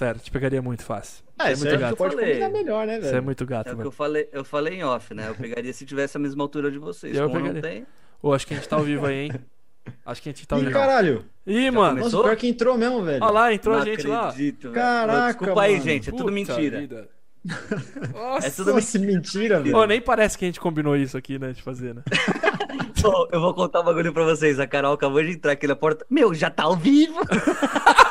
sério, te pegaria muito fácil. Ah, é isso muito aí gato. pode Falei. melhor, né, Você é velho? muito gato, É eu falei, eu falei em off, né? Eu pegaria se tivesse a mesma altura de vocês. Eu Como não pegaria. tem. Ô, acho que a gente tá ao vivo aí, hein? Acho que a gente tá ao Ih, vivo. caralho. Ih, mano. começou? Nossa, pior que entrou mesmo, velho. Olha lá, entrou não a gente lá. acredito, velho. Caraca, Desculpa aí, mano. gente. É tudo Puta mentira. vida. Nossa. É tudo Nossa, mentira, velho. Pô, nem parece que a gente combinou isso aqui, né? De fazer, né? Pô, eu vou contar um bagulho pra vocês. A Carol acabou de entrar aqui na porta. Meu, já tá ao vivo.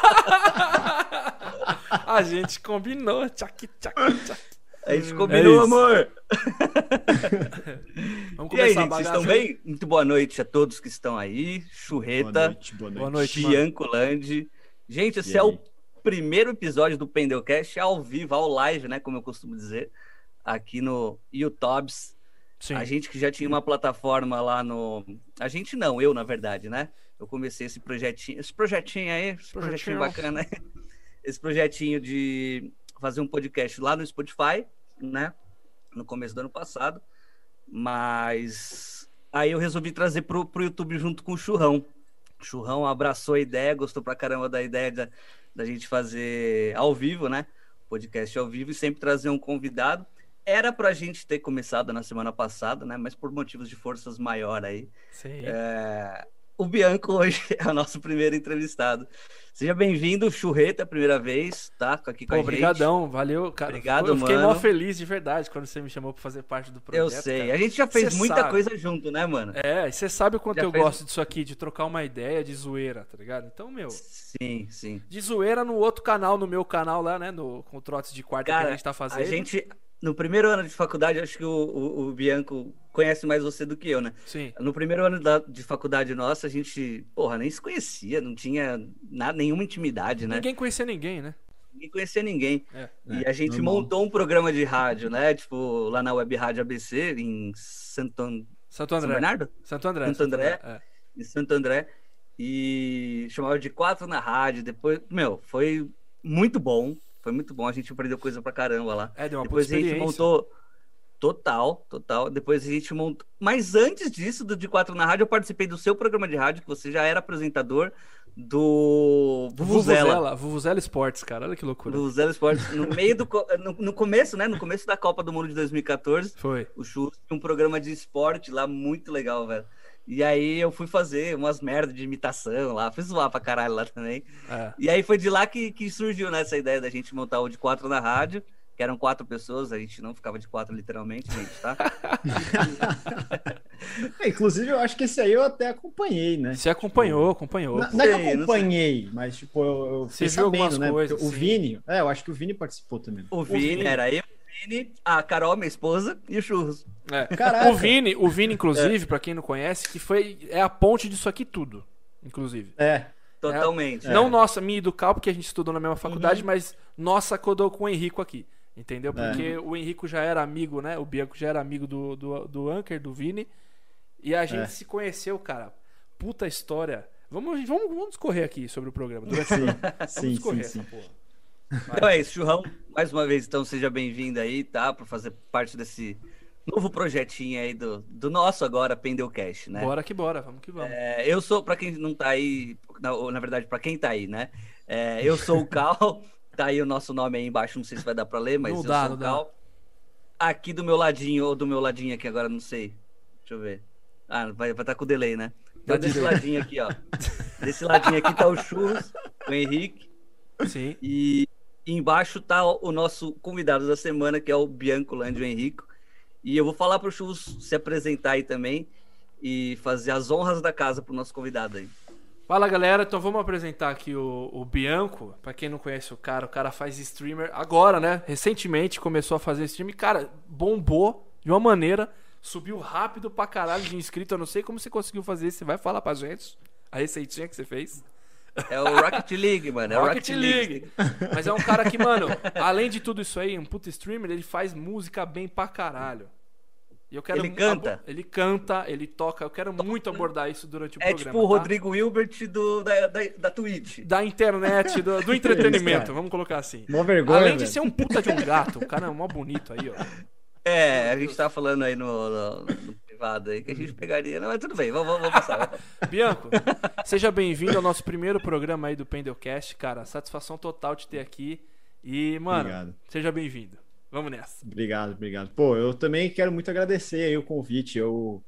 A gente combinou. Tchac, tchac, tchac. A gente combinou, isso. amor. Vamos E aí, gente, vocês estão bem? Muito boa noite a todos que estão aí. Boa Churreta, noite, boa noite. Boa noite, mano. Biancolande. Gente, esse E é o primeiro episódio do Pendelcast ao vivo, ao live, né? Como eu costumo dizer, aqui no YouTube. Sim. A gente que já tinha uma plataforma lá no. A gente não, eu, na verdade, né? Eu comecei esse projetinho, esse projetinho aí, esse projetinho, Projetinho. bacana aí. Esse projetinho de fazer um podcast lá no Spotify, né? No começo do ano passado. Mas aí eu resolvi trazer pro, pro YouTube junto com o Churrão. O Churrão abraçou a ideia, gostou pra caramba da ideia da, da gente fazer ao vivo, né? Podcast ao vivo e sempre trazer um convidado. Era pra gente ter começado na semana passada, né? Mas por motivos de forças maior aí. Sim. é, O Bianco hoje é o nosso primeiro entrevistado. Seja bem-vindo, Churreta, primeira vez, tá? Aqui com Pô, a gente. obrigadão, valeu, cara. Obrigado, eu fiquei mó feliz de verdade quando você me chamou pra fazer parte do projeto. Eu sei. cara. A gente já fez Cê muita sabe. coisa junto, né, mano? É, você sabe o quanto Já eu fez- gosto disso aqui, de trocar uma ideia de zoeira, tá ligado? Então, meu, Sim, sim. de zoeira no outro canal, no meu canal lá, né? No, com o Trotes de Quarta que Cara, a gente tá fazendo. A gente, no primeiro ano de faculdade, acho que o, o, o Bianco conhece mais você do que eu, né? Sim. No primeiro ano da- de faculdade nossa, a gente, porra, nem se conhecia, não tinha nada, nenhuma intimidade, né? Ninguém conhecia ninguém, né? Ninguém conhecia ninguém. É. E É, a gente normal. montou um programa de rádio, né? Tipo, lá na Web Rádio ABC, em Santo, An- Santo São André. Bernardo? Santo André. Santo André. é. Em Santo André. E chamava de quatro na rádio. Depois, meu, foi muito bom. Foi muito bom. A gente aprendeu coisa pra caramba lá. É, deu uma Depois a gente montou. Total, total. Depois a gente montou. Mas antes disso, do De Quatro na Rádio, eu participei do seu programa de rádio, que você já era apresentador do Vuvuzela. Vuvuzela. Vuvuzela Esportes, cara. Olha que loucura. Vuvuzela Esportes. No meio do. No, no começo, né? No começo da Copa do Mundo de 2014, Foi. o um programa de esporte lá muito legal, velho. E aí eu fui fazer umas merdas de imitação lá, fui zoar pra caralho lá também. É. E aí foi de lá que, que surgiu né, essa ideia da gente montar o de quatro na rádio, que eram quatro pessoas, a gente não ficava de quatro literalmente, gente, tá? É, inclusive, eu acho que esse aí eu até acompanhei, né? Você acompanhou, acompanhou. Não, não é que sei, eu acompanhei, mas tipo, eu, eu Você algumas né? coisas, Porque o sim. Vini, é, eu acho que o Vini participou também. O Vini, era eu, o Vini, a Carol, minha esposa, e o Churros. É. O Vini, o Vini, inclusive, pra quem não conhece, que foi é a ponte disso aqui tudo, inclusive. É, Totalmente. Não nossa, minha e do Cal, porque a gente estudou na mesma faculdade, mas nossa codou com o Henrico aqui. Entendeu? Porque o Henrico já era amigo, né? O Bianco já era amigo do, do, do Anker, do Vini. E a gente É. se conheceu, cara. Puta história. Vamos, vamos, vamos discorrer aqui sobre o programa. Durante sim, o programa. Vamos sim, sim, discorrer sim. essa porra. Então é isso, Churrão. Mais uma vez, então, seja bem-vindo aí, tá? Pra fazer parte desse novo projetinho aí do, do nosso agora, Pendelcast, né? Bora que bora, vamos que vamos. É, eu sou, pra quem não tá aí, na, ou, na verdade, pra quem tá aí, né? É, eu sou o Cal, tá aí o nosso nome aí embaixo, não sei se vai dar pra ler, mas Não eu dá, sou o dá. Cal. Aqui do meu ladinho, ou do meu ladinho aqui agora, não sei. Deixa eu ver. Ah, vai estar tá com delay, né? Então, Tá desse delay. ladinho aqui, ó. Desse ladinho aqui tá o Churros, o Henrique. Sim. E embaixo tá o nosso convidado da semana, que é o Bianco Lândio Henrico. E eu vou falar pro Chus se apresentar aí também e fazer as honras da casa pro nosso convidado aí. Fala galera, então vamos apresentar aqui o, o Bianco. Pra quem não conhece o cara, o cara faz streamer agora, né? Recentemente começou a fazer stream. e, Cara, bombou de uma maneira, subiu rápido pra caralho de inscrito. Eu não sei como você conseguiu fazer isso. Você vai falar pra gente a receitinha que você fez? É o Rocket League, mano. É o Rocket League. Mas é um cara que, mano, além de tudo isso aí, um puta streamer, ele faz música bem pra caralho. E eu quero Ele canta? abo- Ele canta, ele toca. Eu quero muito abordar isso durante o É programa. tipo o tá? Rodrigo Hilbert do, da, da, da Twitch. Da internet, do, do entretenimento, cara. vamos colocar assim. Mó vergonha, Além de ser um puta de um gato, o cara é mó bonito aí, ó. É, a gente tá falando aí no, no- no privado aí que a gente pegaria. Não, mas tudo bem, vamos, vamos, passar. Bianco, seja bem-vindo ao nosso primeiro programa aí do Pendelcast, cara. Satisfação total te ter aqui. E, mano, Obrigado. seja bem-vindo. Vamos nessa. Obrigado, obrigado. Pô, eu também quero muito agradecer aí o convite. Eu,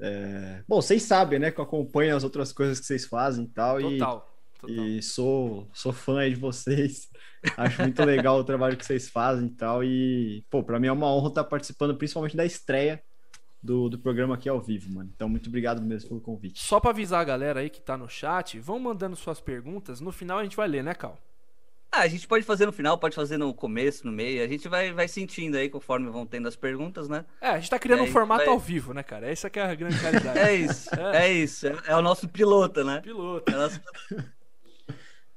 é, Bom, vocês sabem, né, que eu acompanho as outras coisas que vocês fazem e tal. e- Total. Total. E sou, sou fã aí de vocês. Acho muito legal o trabalho que vocês fazem e tal. E, pô, pra mim é uma honra estar participando, principalmente da estreia do, do programa aqui ao vivo, mano. Então, muito obrigado mesmo pelo convite. Só pra avisar a galera aí que tá no chat, vão mandando suas perguntas. No final a gente vai ler, né, Cal? Ah, a gente pode fazer no final, pode fazer no começo, no meio. A gente vai, vai sentindo aí conforme vão tendo as perguntas, né? É, a gente tá criando É, um formato vai- ao vivo, né, cara? Essa que é a grande realidade. É isso, é, isso. É, é o nosso piloto, né? Piloto. É o nosso-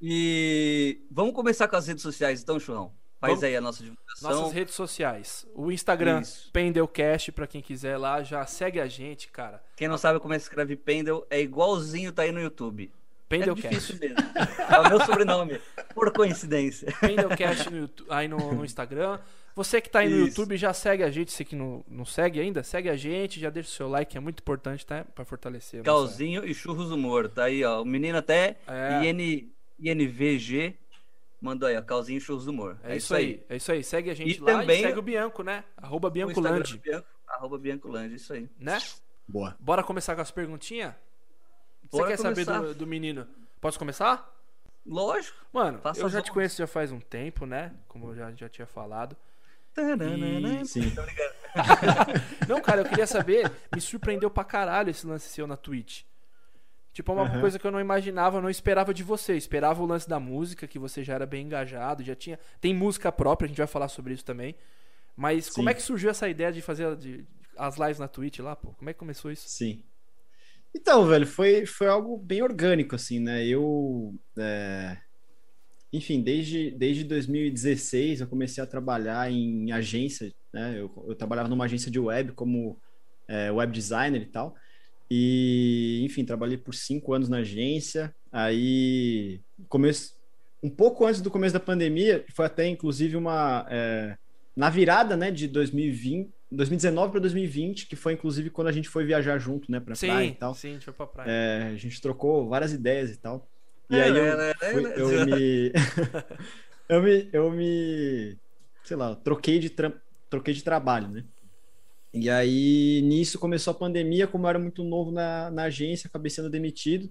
E vamos começar com as redes sociais, então, Churrão. Faz Vamos- aí a nossa divulgação. Nossas redes sociais. O Instagram, Isso. Pendelcast, pra quem quiser lá, já segue a gente, cara. Quem não sabe como é que escreve Pendel, é igualzinho tá aí no YouTube. É Pendelcast. difícil mesmo. É o meu sobrenome, por coincidência. Pendelcast no Youtube- aí no, no Instagram. Você que tá aí no Isso. YouTube, já segue a gente. Você que não, não segue ainda, segue a gente, já deixa o seu like, é muito importante, tá? Pra fortalecer. a nossa- Calzinho e Churros Humor. Tá aí, ó. O menino até É. IN, INVG mandou aí, ó. Calzinho e Churros do Humor. É, isso aí. é isso aí. Segue a gente E lá também- e segue o Bianco, né? Arroba Bianco, arroba Biancolândia, isso aí. né? Boa. Bora começar com as perguntinhas? Você Bora quer saber começar. do, do menino? Posso começar? Lógico. Mano, Faça eu já te conheço já faz um tempo, né? Como eu já, já tinha falado. Tananana. Sim. Tô ligado. Não, cara, eu queria saber, me surpreendeu pra caralho esse lance seu na Twitch. Tipo, é uma Aham. coisa que eu não imaginava, eu não esperava de você. Eu esperava o lance da música, que você já era bem engajado, já tinha. Tem música própria, a gente vai falar sobre isso também. Mas como Sim. é que surgiu essa ideia de fazer de- as lives na Twitch lá, pô? Como é que começou isso? Sim. Então, velho, foi, foi algo bem orgânico, assim, né? Eu, é, enfim, desde, desde 2016 eu comecei a trabalhar em agência, né? Eu, eu trabalhava numa agência de web como é, web designer e tal. E, enfim, trabalhei por cinco anos na agência. Aí, começo, um pouco antes do começo da pandemia, foi até inclusive uma. é, na virada, né, de 2020, 2019 para 2020, que foi inclusive quando a gente foi viajar junto, né, pra praia e Sim, tal. sim, a gente foi pra praia. É, a gente trocou várias ideias e tal. E É, aí eu, é, é, fui- é, eu me, eu me, eu me, sei lá, troquei de, tra- troquei de trabalho, né? E aí nisso começou a pandemia, como eu era muito novo na, na agência, acabei sendo demitido.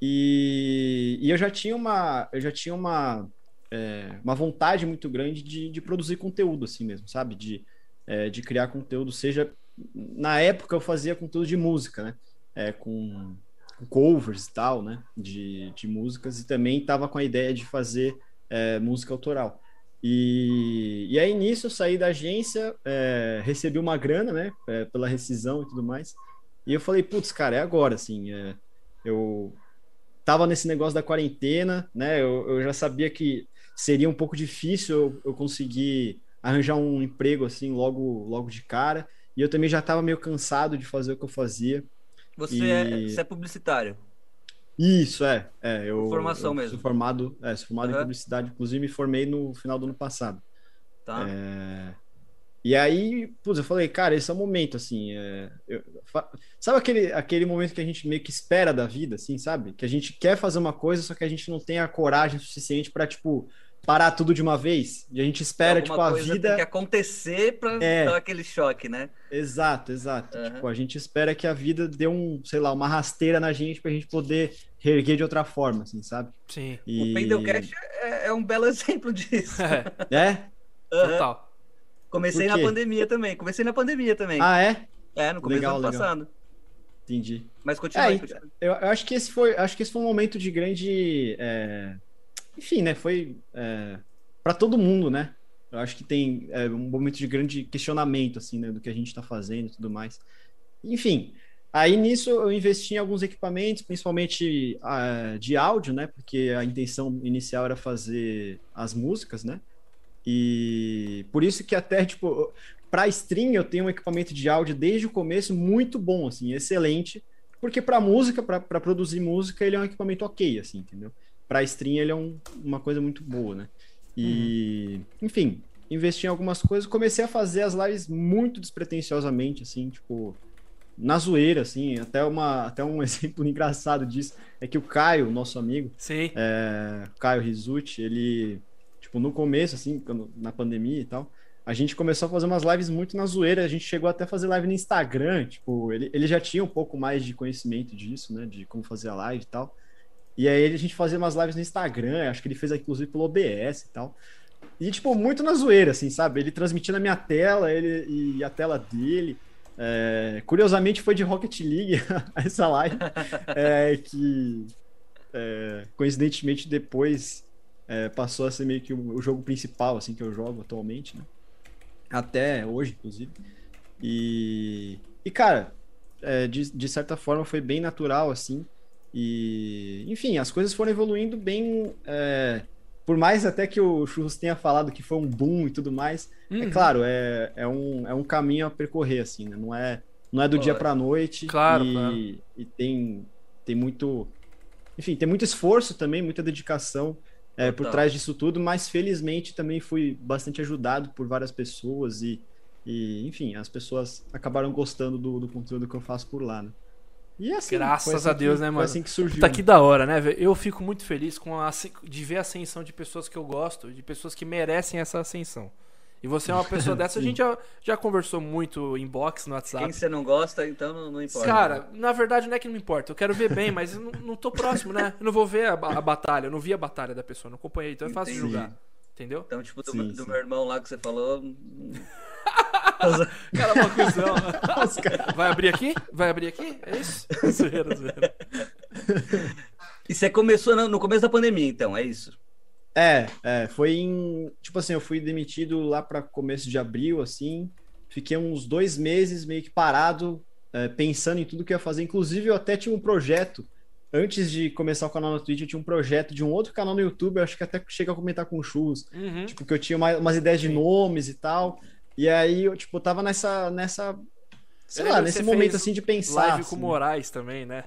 E, e eu já tinha uma, eu já tinha uma, é, uma vontade muito grande de, de produzir conteúdo assim mesmo, sabe? De, é, de criar conteúdo, seja na época eu fazia conteúdo de música, né? É, com, com covers e tal, né? De, de músicas, e também estava com a ideia de fazer é, música autoral. E, e aí nisso eu saí da agência, é, recebi uma grana, né? é, pela rescisão e tudo mais. E eu falei, putz, cara, é agora, assim. é, eu tava nesse negócio da quarentena, né? Eu, eu já sabia que seria um pouco difícil eu, eu conseguir arranjar um emprego assim logo, logo de cara. E eu também já estava meio cansado de fazer o que eu fazia. Você, E- é, você é publicitário. Isso, é. é eu, Formação eu mesmo. Sou formado, é, sou formado em Aham. publicidade, inclusive me formei no final do ano passado. Tá? É, E aí, putz, eu falei, cara, esse é o momento, assim. é, eu- fa- Sabe aquele, aquele momento que a gente meio que espera da vida, assim, sabe? Que a gente quer fazer uma coisa, só que a gente não tem a coragem suficiente pra, tipo, parar tudo de uma vez. E a gente espera, tipo, a vida. tem que acontecer pra É. dar aquele choque, né? Exato, exato. Aham. Tipo, a gente espera que a vida dê um, sei lá, uma rasteira na gente pra gente poder reerguer de outra forma, assim, sabe? Sim. E... O Pendelcast é, é um belo exemplo disso. É, É? Aham. total. Comecei na pandemia também. Comecei na pandemia também. Ah, é? é, no começo legal, do ano legal. passado. Entendi. Mas continua É, aí, continua. Eu, eu acho que esse foi, acho que esse foi um momento de grande, é, enfim, né? Foi é, para todo mundo, né? Eu acho que tem é, um momento de grande questionamento, assim, né? Do que a gente está fazendo e tudo mais. Enfim, aí nisso eu investi em alguns equipamentos, principalmente ah, de áudio, né? Porque a intenção inicial era fazer as músicas, né? E por isso que até, tipo, para stream eu tenho um equipamento de áudio desde o começo muito bom, assim, excelente. Porque para música, para produzir música, ele é um equipamento ok, assim, entendeu? Para stream ele é um- uma coisa muito boa, né? E, enfim, investi em algumas coisas, comecei a fazer as lives muito despretensiosamente, assim, tipo, na zoeira, assim, até, uma, até um exemplo engraçado disso é que o Caio, nosso amigo, Sim. é, o Caio Rizucci, ele, tipo, no começo, assim, quando, na pandemia e tal, a gente começou a fazer umas lives muito na zoeira. A gente chegou até a fazer live no Instagram. Tipo, ele, ele já tinha um pouco mais de conhecimento disso, né? De como fazer a live e tal. E aí a gente fazia umas lives no Instagram. Acho que ele fez inclusive pelo OBS e tal. E, tipo, muito na zoeira, assim, sabe? Ele transmitia na minha tela ele, e a tela dele. É, curiosamente foi de Rocket League essa live. É, que é, coincidentemente depois é, passou a ser meio que o, o jogo principal, assim, que eu jogo atualmente, né? até hoje, inclusive. E, e cara, é, de, de certa forma foi bem natural, assim. E, enfim, as coisas foram evoluindo bem. Por mais até que o Churros tenha falado que foi um boom e tudo mais, é uhum. é claro, é, é, um, é um caminho a percorrer, assim, né? Não é, não é do Pô, dia pra noite. Claro, e, claro. e tem, tem muito. Enfim, tem muito esforço também, muita dedicação é, por trás disso tudo, mas felizmente também fui bastante ajudado por várias pessoas e, e enfim, as pessoas acabaram gostando do, do conteúdo que eu faço por lá, né? E assim, Graças assim a Deus, que, né, mano? assim que surgiu. Tá que da hora, né, velho? Eu fico muito feliz com a, de ver a ascensão de pessoas que eu gosto, de pessoas que merecem essa ascensão. E você é uma pessoa dessa, a gente já, já conversou muito em box no WhatsApp. Quem você não gosta, então não, não importa. Cara, na verdade não é que não me importa. Eu quero ver bem, mas eu não, não tô próximo, né? Eu não vou ver a, a, batalha, eu não vi a batalha da pessoa, não acompanhei, então é fácil de julgar. Entendeu? Então, tipo, do, sim, do sim. meu irmão lá que você falou. Cara, uma cuzão. Vai abrir aqui? Vai abrir aqui? É isso? Zoeira, zoeira. E você começou no, começo da pandemia, então, é isso? É, é, foi em. Tipo assim, eu fui demitido lá para começo de abril, assim. Fiquei uns dois meses meio que parado, é, pensando em tudo que eu ia fazer. Inclusive, eu até tinha um projeto. Antes de começar o canal no Twitch, eu tinha um projeto de um outro canal no YouTube. Eu acho que até chega a comentar com o Churros. Uhum. Tipo, que eu tinha uma, umas ideias de nomes e tal. E aí eu, tipo, tava nessa. nessa sei lá, nesse momento assim de pensar. Live assim. com o Moraes também, né?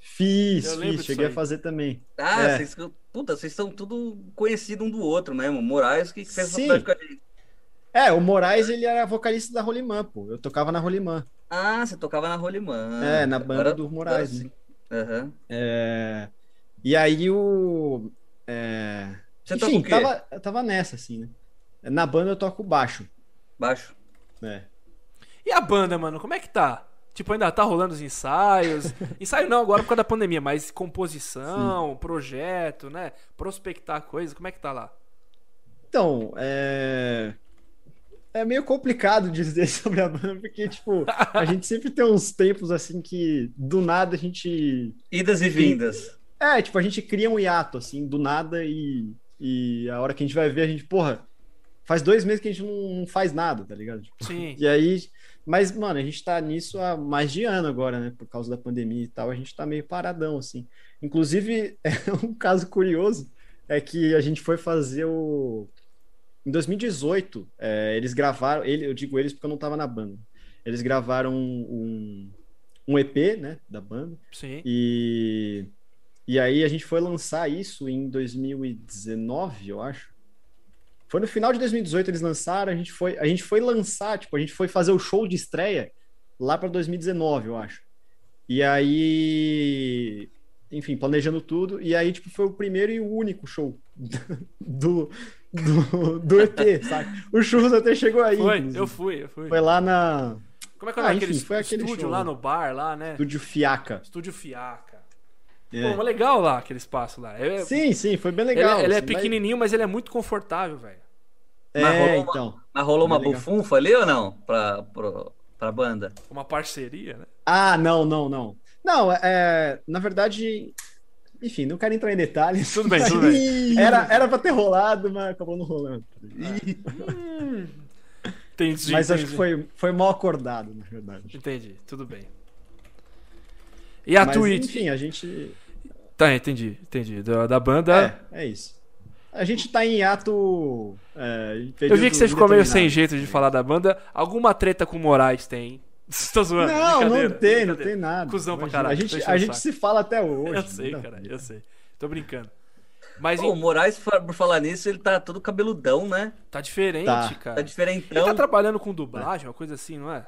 Fiz, fiz, cheguei a fazer também. Ah, é. vocês, puta, vocês são tudo conhecido um do outro mesmo. Moraes que fez Sim. com a gente. É, o Moraes, ele era vocalista da Rolimã, pô. Eu tocava na Rolimã. Ah, você tocava na Rolimã. É, na banda Agora, do Moraes. Né? Uhum. É... E aí o. É... Você Enfim, tava, tava nessa, assim, né? Na banda eu toco baixo. Baixo. É. E a banda, mano, como é que tá? Tipo, ainda tá rolando os ensaios. Ensaio não agora por causa da pandemia, mas composição, Sim. projeto, né? Prospectar coisas, como é que tá lá? Então, é. É meio complicado dizer sobre a banda, porque, tipo, a gente sempre tem uns tempos assim que do nada a gente. Idas e vindas. É, tipo, a gente cria um hiato, assim, do nada e, e a hora que a gente vai ver, a gente, porra, faz dois meses que a gente não, faz nada, tá ligado? Tipo, Sim. E aí mas, mano, a gente tá nisso há mais de ano agora, né? Por causa da pandemia e tal, a gente tá meio paradão, assim. Inclusive, é um caso curioso é que a gente foi fazer o. Em 2018, é, eles gravaram. Ele, eu digo eles porque eu não tava na banda. Eles gravaram um, um EP, né? Da banda. Sim. E. E aí a gente foi lançar isso em 2019, eu acho. Foi no final de 2018 eles lançaram, a gente foi, a gente foi lançar, tipo, a gente foi fazer o show de estreia lá para 2019, eu acho. E aí, enfim, planejando tudo, e aí tipo foi o primeiro e o único show do do, do ET, sabe? O Churros até chegou aí. Foi, inclusive. eu fui, eu fui. Foi lá na Como é que é ah, aquele, foi aquele estúdio show, lá no bar lá, né? Estúdio Fiaca. Estúdio Fiaca. É. Pô, legal lá aquele espaço lá. É, sim, sim, foi bem legal. Ele, ele é assim, pequenininho, mas... mas... ele é muito confortável, velho. É, mas rolou então. Uma, mas rolou uma bufunfa ali ou não? Pra, pra, pra banda? Uma parceria, né? Ah, não, não, não. Não, é, na verdade, enfim, não quero entrar em detalhes. Tudo bem, tudo bem. Era, era pra ter rolado, mas acabou não rolando. Hum. entendi. Mas entendi. acho que foi, foi mal acordado, na verdade. Entendi, tudo bem. E a mas, Twitch? Enfim, a gente. Tá, entendi, entendi. Da, da banda. É, é isso. A gente tá em ato. É, eu vi que você ficou meio sem jeito de falar da banda. Alguma treta com o Moraes tem? Tô zoando. Não, não tem, não tem nada. Cusão pra caralho. A gente, a gente se fala até hoje. Eu sei, cara, eu sei. Tô brincando. Mas Pô, em... o Moraes, por falar nisso, ele tá todo cabeludão, né? Tá diferente, tá. cara. Tá diferentão. Ele tá trabalhando com dublagem, uma coisa assim, não é?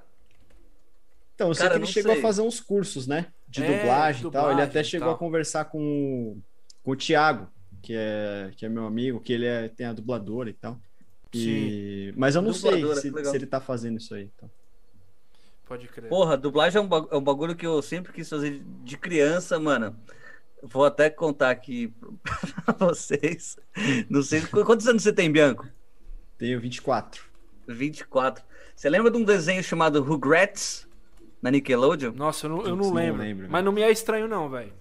Então, eu sei cara, que ele chegou sei. a fazer uns cursos, né? De é, dublagem, e tal. Ele até chegou tal. a conversar com, com o Thiago. que é, que é meu amigo, que ele é, tem a dubladora e tal. E... Mas eu não Dubladora, sei se, se ele tá fazendo isso aí. Então. Pode crer. Porra, dublagem é um, é um bagulho que eu sempre quis fazer de criança, mano. Vou até contar aqui pra vocês. Não sei qu- quantos anos você tem, Bianco? Tenho 24. 24. Você lembra de um desenho chamado Rugrats na Nickelodeon? Nossa, eu não, eu não não lembro. lembro, Mas não me é estranho, não, velho.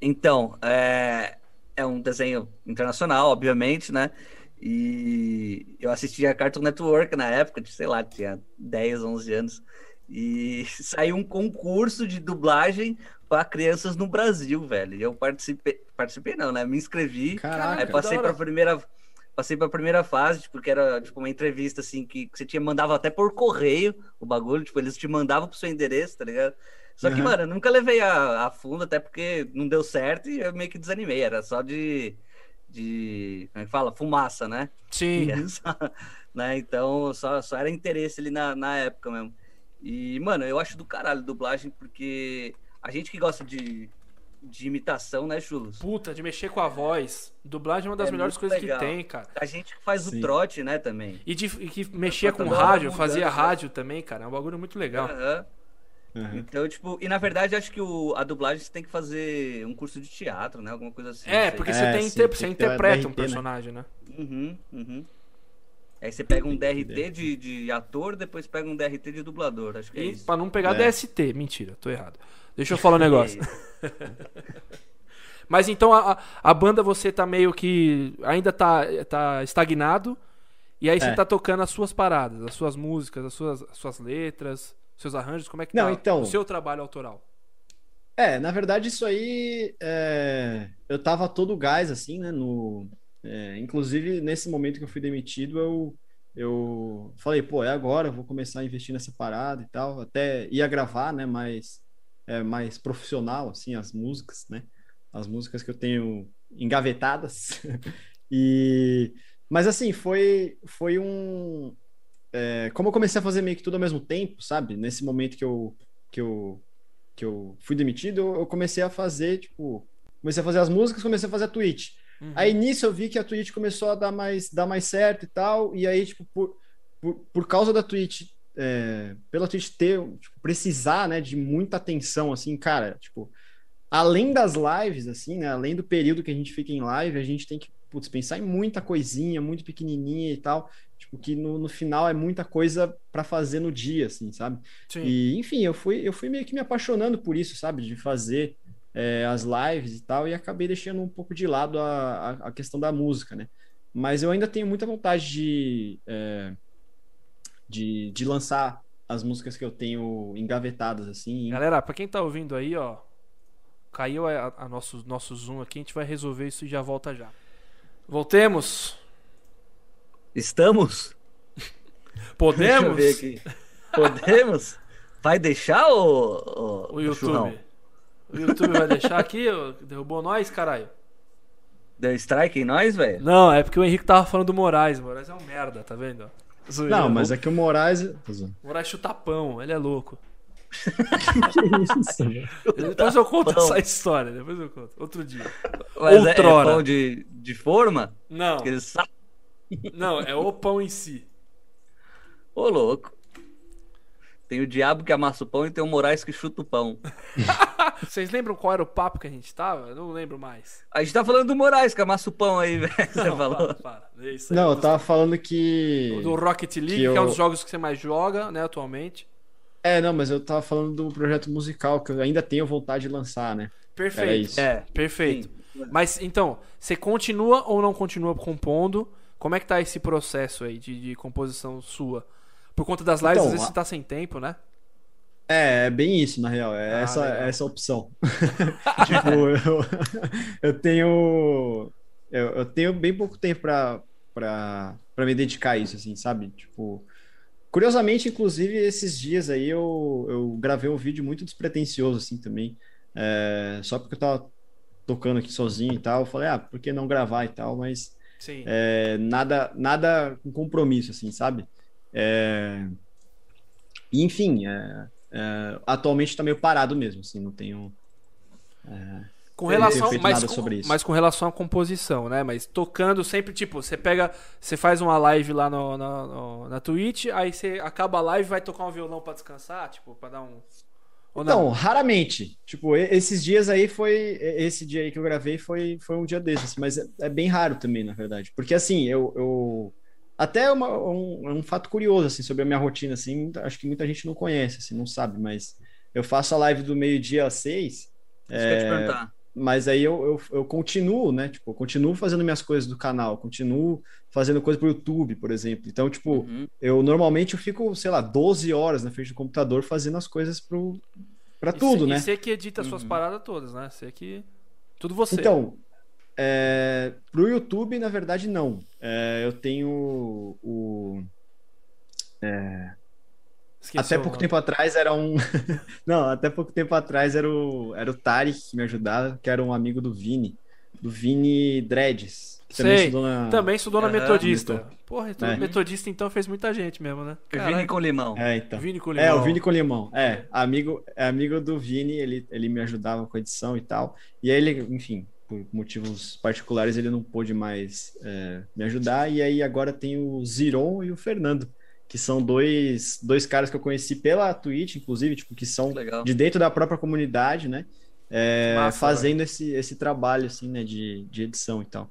Então, é, é um desenho internacional, obviamente, né? E eu assistia Cartoon Network na época, de, sei lá, tinha 10, 11 anos. E saiu um concurso de dublagem para crianças no Brasil, velho. E eu participei, participei não, né? Me inscrevi, Caraca, aí passei para primeira passei para primeira fase, tipo, que era tipo uma entrevista assim que, que você tinha mandava até por correio o bagulho, tipo, eles te mandavam pro seu endereço, tá ligado? Só que, Uhum. mano, eu nunca levei a, a fundo, até porque não deu certo e eu meio que desanimei. Era só de. de como é que fala? Fumaça, né? Sim. É só- né? Então, só, só era interesse ali na, na época mesmo. E, mano, eu acho do caralho dublagem, porque a gente que gosta de, de imitação, né, Chulos? Puta, de mexer com a voz. Dublagem é uma das É melhores coisas legal. que tem, cara. A gente que faz Sim. o trote, né, também. E, de, e que mexia com hora rádio, mudando, fazia né? rádio também, cara. É um bagulho muito legal. Aham. Uhum. Então, tipo, e na verdade acho que o, a dublagem você tem que fazer um curso de teatro, né? Alguma coisa assim. É, porque É, você, tem, sim, inter- tem você interpreta um né? personagem, né? Uhum, uhum. Aí você pega um DRT de, de ator, depois pega um DRT de dublador. Acho que é E isso. pra não pegar É. DST. Mentira, tô errado. Deixa eu falar um negócio. Mas então a, a- banda você tá meio que. ainda tá, tá estagnado. E aí você É. tá tocando as suas paradas, as suas músicas, as suas, as suas letras, seus arranjos. Como é que Não, tá então- o seu trabalho autoral? É, na verdade, isso aí é, eu tava todo gás, assim, né? No, é, inclusive, nesse momento que eu fui demitido, eu, eu falei, pô, é agora, eu vou começar a investir nessa parada e tal. Até ia gravar, né? Mais, é, mais profissional, assim, as músicas, né? As músicas que eu tenho engavetadas. E, mas assim, foi, foi um. é, como eu comecei a fazer meio que tudo ao mesmo tempo, sabe? Nesse momento que eu, que eu que eu fui demitido, eu comecei a fazer, tipo, comecei a fazer as músicas, comecei a fazer a Twitch. Uhum. Aí nisso eu vi que a Twitch começou a dar mais, dar mais certo e tal, e aí, tipo, por, por, por causa da Twitch, é, pela Twitch ter, tipo, precisar, né, de muita atenção, assim, cara, tipo, além das lives, assim, né, além do período que a gente fica em live, a gente tem que, putz, pensar em muita coisinha, muito pequenininha e tal, tipo, que no, no final é muita coisa para fazer no dia, assim, sabe? Sim. E, enfim, eu fui, eu fui meio que me apaixonando por isso, sabe? De fazer é, as lives e tal, e acabei deixando um pouco de lado a, a, a questão da música, né? Mas eu ainda tenho muita vontade de, é, de, de lançar as músicas que eu tenho engavetadas, assim. Galera, pra quem tá ouvindo aí, ó. Caiu a, a nosso, nosso zoom aqui, a gente vai resolver isso e já volta já. Voltemos. Estamos? Podemos? Deixa eu ver aqui. Podemos? Vai deixar o, O YouTube. churrão? O YouTube vai deixar aqui? Derrubou nós, caralho? Deu strike em nós, velho? Não, é porque o Henrique tava falando do Moraes. O Moraes é um merda, tá vendo? Zoeira. Não, mas é que o Moraes. Zoando. O Moraes chuta pão, ele é louco. Que isso? Depois eu conto Pão. essa história, depois eu conto. Outro dia. Mas é- é, Outrora. pão de, de forma? Não, Aquele não, é o pão em si. Ô, louco. Tem o diabo que amassa o pão e tem o Moraes que chuta o pão. Vocês lembram qual era o papo que a gente tava? Eu não lembro mais. A gente tá falando do Moraes que amassa o pão aí, velho. Você Não, falou. para, para. É isso aí. Não, eu tava falando que. Do Rocket League, que que, é um eu- dos jogos que você mais joga, né, atualmente. É, não, mas eu tava falando do projeto musical que eu ainda tenho vontade de lançar, né? Perfeito. É, Perfeito. sim. Mas então, você continua ou não continua compondo? Como é que tá esse processo aí de, de composição sua? Por conta das lives, Então, às vezes você tá sem tempo, né? É, é bem isso, na real. É Ah, essa, legal. é essa opção. tipo, eu, eu tenho. Eu, eu tenho bem pouco tempo pra, pra, pra me dedicar a isso, assim, sabe? Tipo. Curiosamente, inclusive, esses dias aí eu, eu gravei um vídeo muito despretensioso, assim, também. É, só porque eu tava tocando aqui sozinho e tal. Eu falei, ah, por que não gravar e tal? Mas é, nada, nada com compromisso, assim, sabe? É, enfim, é, é, atualmente tá meio parado mesmo, assim, não tenho. Com Eu não relação, mas, com, sobre isso. mas com relação à composição, né? Mas tocando sempre, tipo, você pega, você faz uma live lá no, no- no- na Twitch, aí você acaba a live e vai tocar um violão pra descansar, tipo, pra dar um. Ou Então, não? raramente. Tipo, esses dias aí foi. Esse dia aí que eu gravei foi, foi um dia desses, mas é, é bem raro também, na verdade. Porque assim, eu. eu- até uma- um, um fato curioso, assim, sobre a minha rotina, assim, acho que muita gente não conhece, assim, não sabe, mas eu faço a live do meio-dia às seis. Perguntar. Mas aí eu, eu, eu continuo, né? Tipo, continuo fazendo minhas coisas do canal, continuo fazendo coisa pro YouTube, por exemplo. Então, tipo, Uhum. eu normalmente eu fico, sei lá, 12 horas na frente do computador fazendo as coisas pro, pra E tudo, cê- né? E você que edita suas Uhum. paradas todas, né? Você que. Tudo você. Então, é, pro YouTube, na verdade, não. É, eu tenho o. Esqueci até pouco nome. tempo atrás era um. não, até pouco tempo atrás era o, era o Tarek que me ajudava, que era um amigo do Vini, do Vini Dreads. Também Sei, estudou na. Também estudou na. Metodista. Meto- Porra, então, É. Metodista então fez muita gente mesmo, né? Vini Caralho. com limão. É, então. Vini com É, limão. o Vini com limão. É, amigo, é amigo do Vini, ele, ele me ajudava com a edição e tal. E aí ele, enfim, por motivos particulares, ele não pôde mais é, me ajudar. E aí agora tem o Ziron e o Fernando, que são dois, dois caras que eu conheci pela Twitch, inclusive, tipo, que são Legal. de dentro da própria comunidade, né? É, Massa, fazendo esse, esse trabalho, assim, né, de, de edição e tal.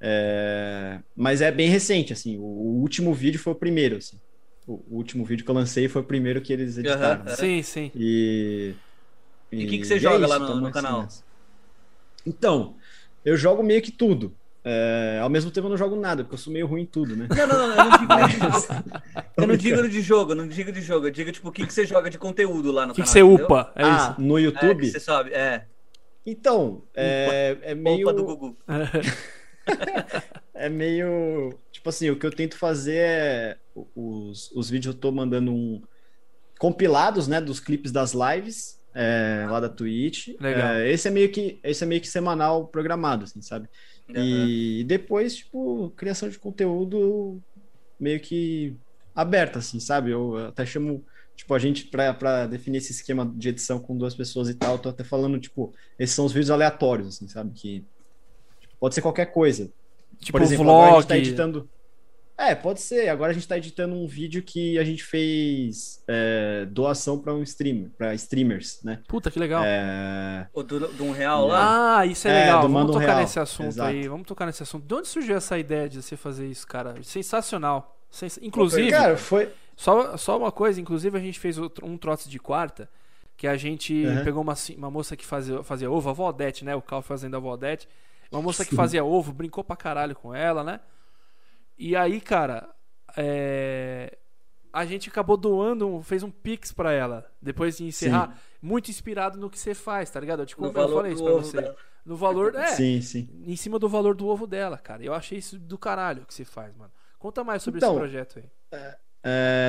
É, mas é bem recente, assim, o, o último vídeo foi o primeiro, assim. O, o último vídeo que eu lancei foi o primeiro que eles editaram. Aham. Sim, sim. E. E o que que você é joga lá isso, no- tamo no assim canal? nessa. Então, eu jogo meio que tudo. É, ao mesmo tempo eu não jogo nada, porque eu sou meio ruim em tudo, né? Não, não, não, eu não digo nem de jogo. Eu não digo de jogo, eu não digo de jogo. Eu digo, tipo, o que, que você joga de conteúdo lá no O que, que canal. você entendeu? upa? É ah, no É, YouTube? que você sabe, é. Então, é, é meio. Opa do Gugu. É meio. Tipo assim, o que eu tento fazer é. Os, os vídeos eu tô mandando um. Compilados, né, dos clipes das lives é, lá da Twitch. Legal. É, esse é meio que esse é meio que semanal programado, assim, sabe? Aham. E depois, tipo, criação de conteúdo meio que aberta, assim, sabe? Eu até chamo, tipo, a gente pra, pra definir esse esquema de edição com duas pessoas e tal, eu tô até falando, tipo, esses são os vídeos aleatórios, assim, sabe? Que tipo, pode ser qualquer coisa. Tipo Por exemplo, agora a vlog. gente tá editando. É, pode ser. Agora a gente tá editando um vídeo que a gente fez é, doação para um streamer, para streamers, né? Puta, que legal. É, O do, do um real lá. Ah, isso é, É, legal. Vamos tocar Real. nesse assunto Exato. aí. Vamos tocar nesse assunto. De onde surgiu essa ideia de você fazer isso, cara? Sensacional. Sens- Inclusive, Cara, foi. só, só uma coisa, inclusive a gente fez outro- um troço de quarta, que a gente Uhum. pegou uma, uma moça que fazia, fazia ovo, a Valdete, né? O Cal fazendo a Valdete. Uma moça que fazia ovo, brincou pra caralho com ela, né? E aí, cara, é, a gente acabou doando, um- fez um pix pra ela, depois de encerrar, muito inspirado no que você faz, tá ligado? Eu, te No eu valor falei do isso pra ovo você. dela. No valor, é, Sim, sim. em cima do valor do ovo dela, cara. Eu achei isso do caralho que você faz, mano. Conta mais sobre Então, esse projeto aí. É,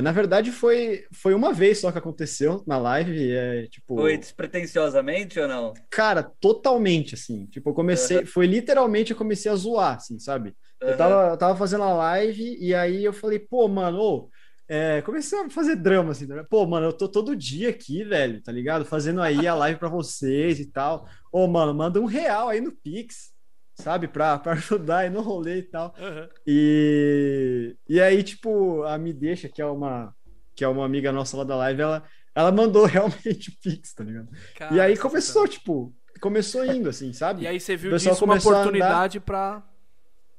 na verdade, foi, foi uma vez só que aconteceu na live. É, tipo, Foi despretensiosamente ou não? cara, totalmente assim. Tipo, eu comecei. Foi literalmente eu comecei a zoar, assim, sabe? Eu Aham. tava, eu tava fazendo a live e aí eu falei, pô, mano, ô, é, comecei a fazer drama, assim, né? pô, mano, eu tô todo dia aqui, velho, tá ligado? Fazendo aí a live pra vocês e tal. Ô, mano, manda um real aí no Pix, sabe? Pra, pra ajudar aí no rolê e tal. E, e aí, tipo, a Me Deixa, que é uma, que é uma amiga nossa lá da live, ela, ela mandou realmente Pix, tá ligado? Cara, e aí começou, tipo, começou indo, assim, sabe? E aí você viu disso uma oportunidade pra.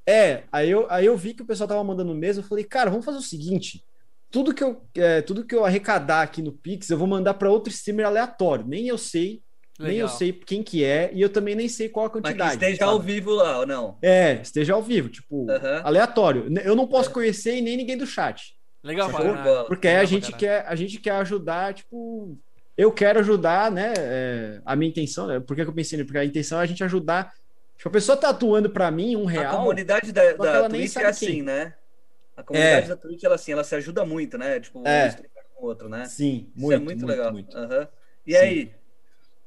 É, aí eu, aí eu vi que o pessoal tava mandando mesmo, eu falei, cara, vamos fazer o seguinte, tudo que eu, é, tudo que eu arrecadar aqui no Pix, eu vou mandar para outro streamer aleatório, nem eu sei, nem eu Legal. sei quem que é, e eu também nem sei qual a Mas que quantidade. esteja sabe? ao vivo lá ou não? É, esteja ao vivo, tipo, Aham. aleatório. Eu não posso conhecer e nem ninguém do chat, Legal pra porque aí Legal a gente quer, a gente quer ajudar, tipo, eu quero ajudar, né? é, a minha intenção, né, por que que eu pensei nisso? Porque a intenção é a gente ajudar. Tipo, a pessoa tá atuando para mim um A real. comunidade da, da Twitch é assim, quem. né? A comunidade É. da Twitch, ela, assim, ela se ajuda muito, né? Tipo, É. um com o outro, né? Sim, Isso muito, é muito, legal. muito. E Sim. aí?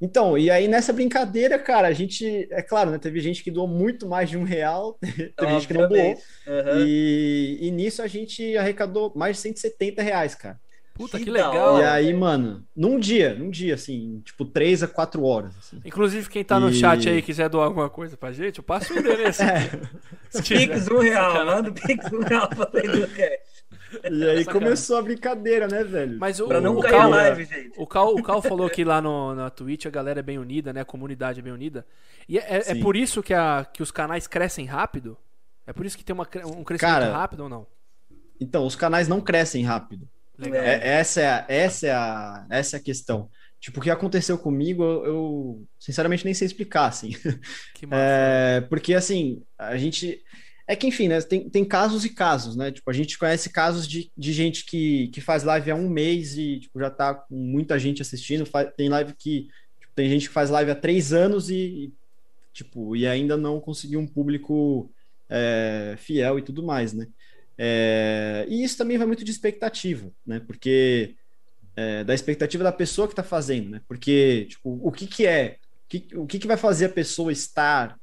Então, e aí nessa brincadeira, cara, a gente, é claro, né? Teve gente que doou muito mais de um real, teve gente que não doou. Aham. E, e nisso a gente arrecadou mais de 170 reais, cara. Puta, Que que, da legal. E aí, mano, num dia, num dia, assim, tipo, três a quatro horas. Assim. Inclusive, quem tá no E- chat aí e quiser doar alguma coisa pra gente, eu passo o endereço. Quiser. Pix um real, manda o Pix um real pra do. E aí começou a brincadeira, né, velho? Mas o, Pra não o Cal, live, gente. o Cal, o Cal falou que lá no, na Twitch a galera é bem unida, né? A comunidade é bem unida. E é, é Sim. por isso que, a, que os canais crescem rápido? É por isso que tem uma, um crescimento Cara, rápido ou não? Então, os canais não crescem rápido. Legal. É. É, essa, é a, essa, é a, essa é a questão. Tipo, o que aconteceu comigo, eu, eu, sinceramente nem sei explicar, assim. Que massa. É, porque, assim, a gente. É que, enfim, né? Tem, tem casos e casos, né? Tipo, a gente conhece casos de, de gente que, que faz live há um mês e tipo, já tá com muita gente assistindo. Fa- Tem live que. tipo, tem gente que faz live há três anos e, e, tipo, e ainda não conseguiu um público é, fiel e tudo mais, né? É, e isso também vai muito de expectativa, né? Porque é, da expectativa da pessoa que está fazendo, né? Porque, tipo, o que que é? O que, o que que vai fazer a pessoa estar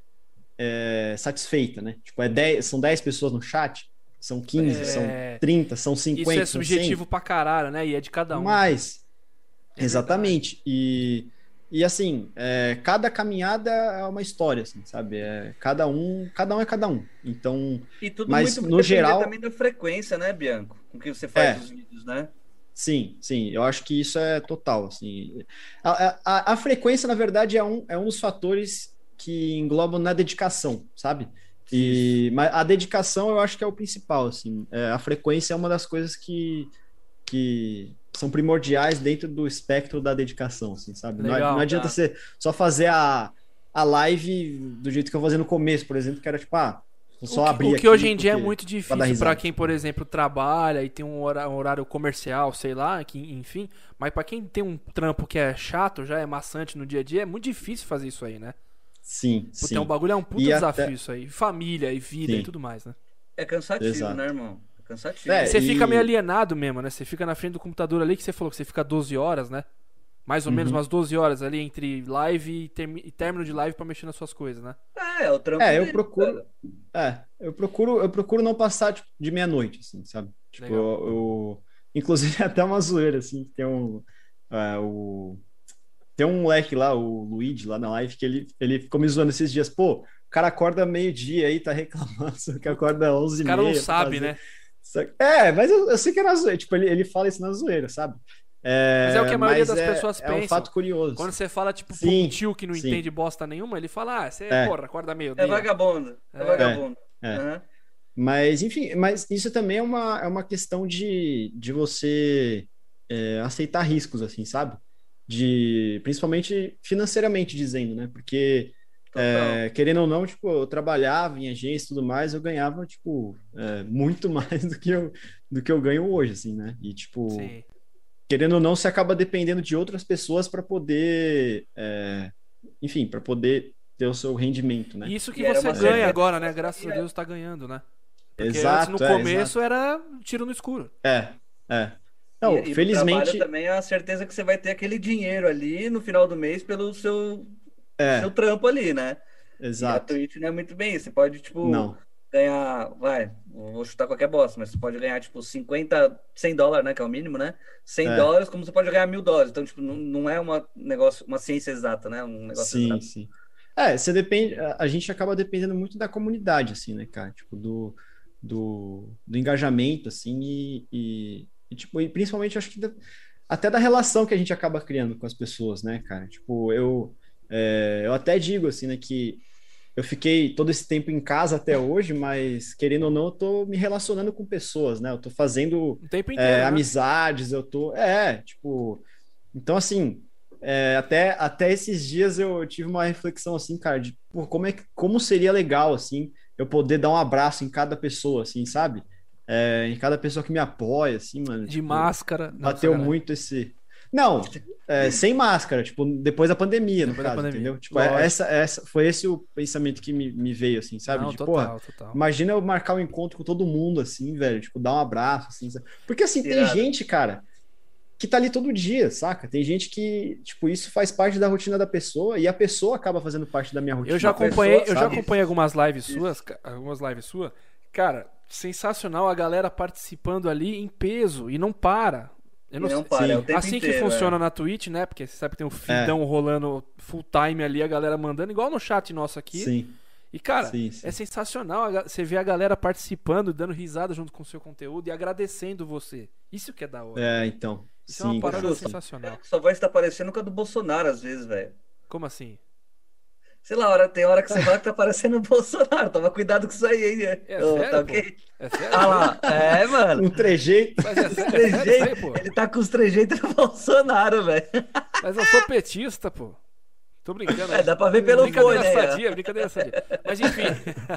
é, satisfeita, né? Tipo, é 10, são 10 pessoas no chat? São 15, É, são 30, são 50, Isso é são 100? subjetivo pra caralho, né? E é de cada um. Mas, É exatamente. E, e assim, é, cada caminhada é uma história, assim, sabe? É, cada um, cada um é cada um. Então, E tudo Mas, muito no geral- também da frequência, né, Bianco? Com que você faz É. os vídeos, né? sim, sim, eu acho que isso é total, assim. A, a, a frequência, na verdade, é um, é um dos fatores que englobam na dedicação, sabe? E, mas a dedicação eu acho que é o principal, assim. É, a frequência é uma das coisas que, que são primordiais dentro do espectro da dedicação, assim, sabe? Não, Legal, não adianta tá. você só fazer a, a live do jeito que eu fazia no começo, por exemplo, que era tipo, ah, só o que, abrir o que hoje em dia é muito difícil pra quem, por exemplo, trabalha e tem um hora- um horário comercial, sei lá, que, enfim. Mas pra quem tem um trampo que é chato, já é maçante no dia a dia, é muito difícil fazer isso aí, né? Sim, Puta, sim. é um bagulho, é um puta E desafio até- isso aí. Família e vida Sim. e tudo mais, né? É cansativo, Exato. né, irmão? É cansativo. É, você e- fica meio alienado mesmo, né? Você fica na frente do computador ali que você falou que você fica 12 horas, né? Mais ou menos Uhum. umas 12 horas ali entre live e, termi- e término de live pra mexer nas suas coisas, né? É, é o trampo É, eu procuro- cara. É, eu procuro, eu procuro não passar tipo, de meia-noite, assim, sabe? Tipo, eu, eu- inclusive até uma zoeira, assim, que tem um, é, o, tem um moleque lá, o Luigi, lá na live, que ele, ele ficou me zoando esses dias, pô, o cara acorda meio-dia aí, tá reclamando, só que acorda 11 Os caras não sabem, né? É, mas eu, eu sei que é na zoeira, tipo, ele, ele fala isso na zoeira, sabe? É, Mas é o que a maioria das é- pessoas É um pensam. fato curioso. Quando você fala, tipo, Sim, um tio que não sim. entende bosta nenhuma, ele fala, ah, você, É. porra, acorda meio É vagabundo. É, É. vagabundo. É. Aham. Mas, enfim, mas isso também é uma, é uma questão de, de você é, aceitar riscos, assim, sabe? De, principalmente financeiramente dizendo, né? Porque, é, querendo ou não, tipo, eu trabalhava em agência e tudo mais, eu ganhava, tipo, é, muito mais do que eu, do que eu ganho hoje, assim, né? E, tipo, Sim. querendo ou não, você acaba dependendo de outras pessoas para poder, é, enfim, para poder ter o seu rendimento, né? Isso que E você ganha certa- agora, né? Graças a Deus tá ganhando, né? Porque Exato, antes, no é, começo, era tiro no escuro. É, é. Não, e, e felizmente. trabalho também é a certeza que você vai ter aquele dinheiro ali no final do mês pelo seu, É, seu trampo ali, né? E a exato. Twitch não é muito bem. Você pode, tipo, Não. ganhar, vai, vou chutar qualquer bosta, mas você pode ganhar, tipo, 50, 100 dólares, né, que é o mínimo, né? 100 É. dólares, como você pode ganhar mil dólares. Então, tipo, não, não é uma negócio, uma ciência exata, né? Um negócio Sim, exato. sim. É, você depende, a a gente acaba dependendo muito da comunidade, assim, né, cara? Tipo, do, do, do engajamento, assim, e, e, e, tipo, e principalmente acho que da- até da relação que a gente acaba criando com as pessoas, né, cara? Tipo, eu, é, eu até digo, assim, né, que eu fiquei todo esse tempo em casa até hoje, mas querendo ou não, eu tô me relacionando com pessoas, né? Eu tô fazendo tempo inteiro. é, né? amizades, eu tô. É, tipo. Então, assim, é, até, até esses dias eu tive uma reflexão assim, cara, de pô, como, é, que- como seria legal, assim, eu poder dar um abraço em cada pessoa, assim, sabe? É, em cada pessoa que me apoia, assim, mano. De tipo, máscara. Não, Bateu sacanagem. muito esse. Não, é, sem máscara, tipo, depois da pandemia, no Depois da caso, pandemia. entendeu? Tipo, é- Lógico. essa, essa, foi esse o pensamento que me, me veio, assim, sabe? Não, de, total, porra, total. Imagina eu marcar um encontro com todo mundo, assim, velho. Tipo, dar um abraço, assim. sabe? Porque, assim, tem gente, cara, que tá ali todo dia, saca? Tem gente que, tipo, isso faz parte da rotina da pessoa e a pessoa acaba fazendo parte da minha rotina. Eu já Uma pessoa, acompanhei, eu já acompanhei algumas lives suas, ca- algumas lives suas. Cara, sensacional a galera participando ali em peso e não para. Eu não não sei. para, Sim. é o tempo assim inteiro, que é. funciona na Twitch, né? Porque você sabe que tem um feedão rolando full time ali, a galera mandando, igual no chat nosso aqui. Sim, E, cara, sim, sim. é sensacional. Você vê a galera participando, dando risada junto com o seu conteúdo e agradecendo você. Isso que é da hora. É, então. Isso é uma sim, parada Justo. sensacional. Sua voz tá parecendo com a do Bolsonaro, às vezes, velho. Como assim? Sei lá, hora, tem hora que você fala que tá parecendo o Bolsonaro. Toma cuidado com isso aí, hein? né? É Ô, sério, tá pô? ok? É sério? Ah lá, é, mano. Um trejeito. Mas é sério, é sério Trejeito, pô. ele tá com os trejeitos do Bolsonaro, velho. Mas eu sou petista, pô. Tô brincando. É, dá pra ver pelo brincadeira fone ó. sadia, brincadeira sadia. Mas enfim.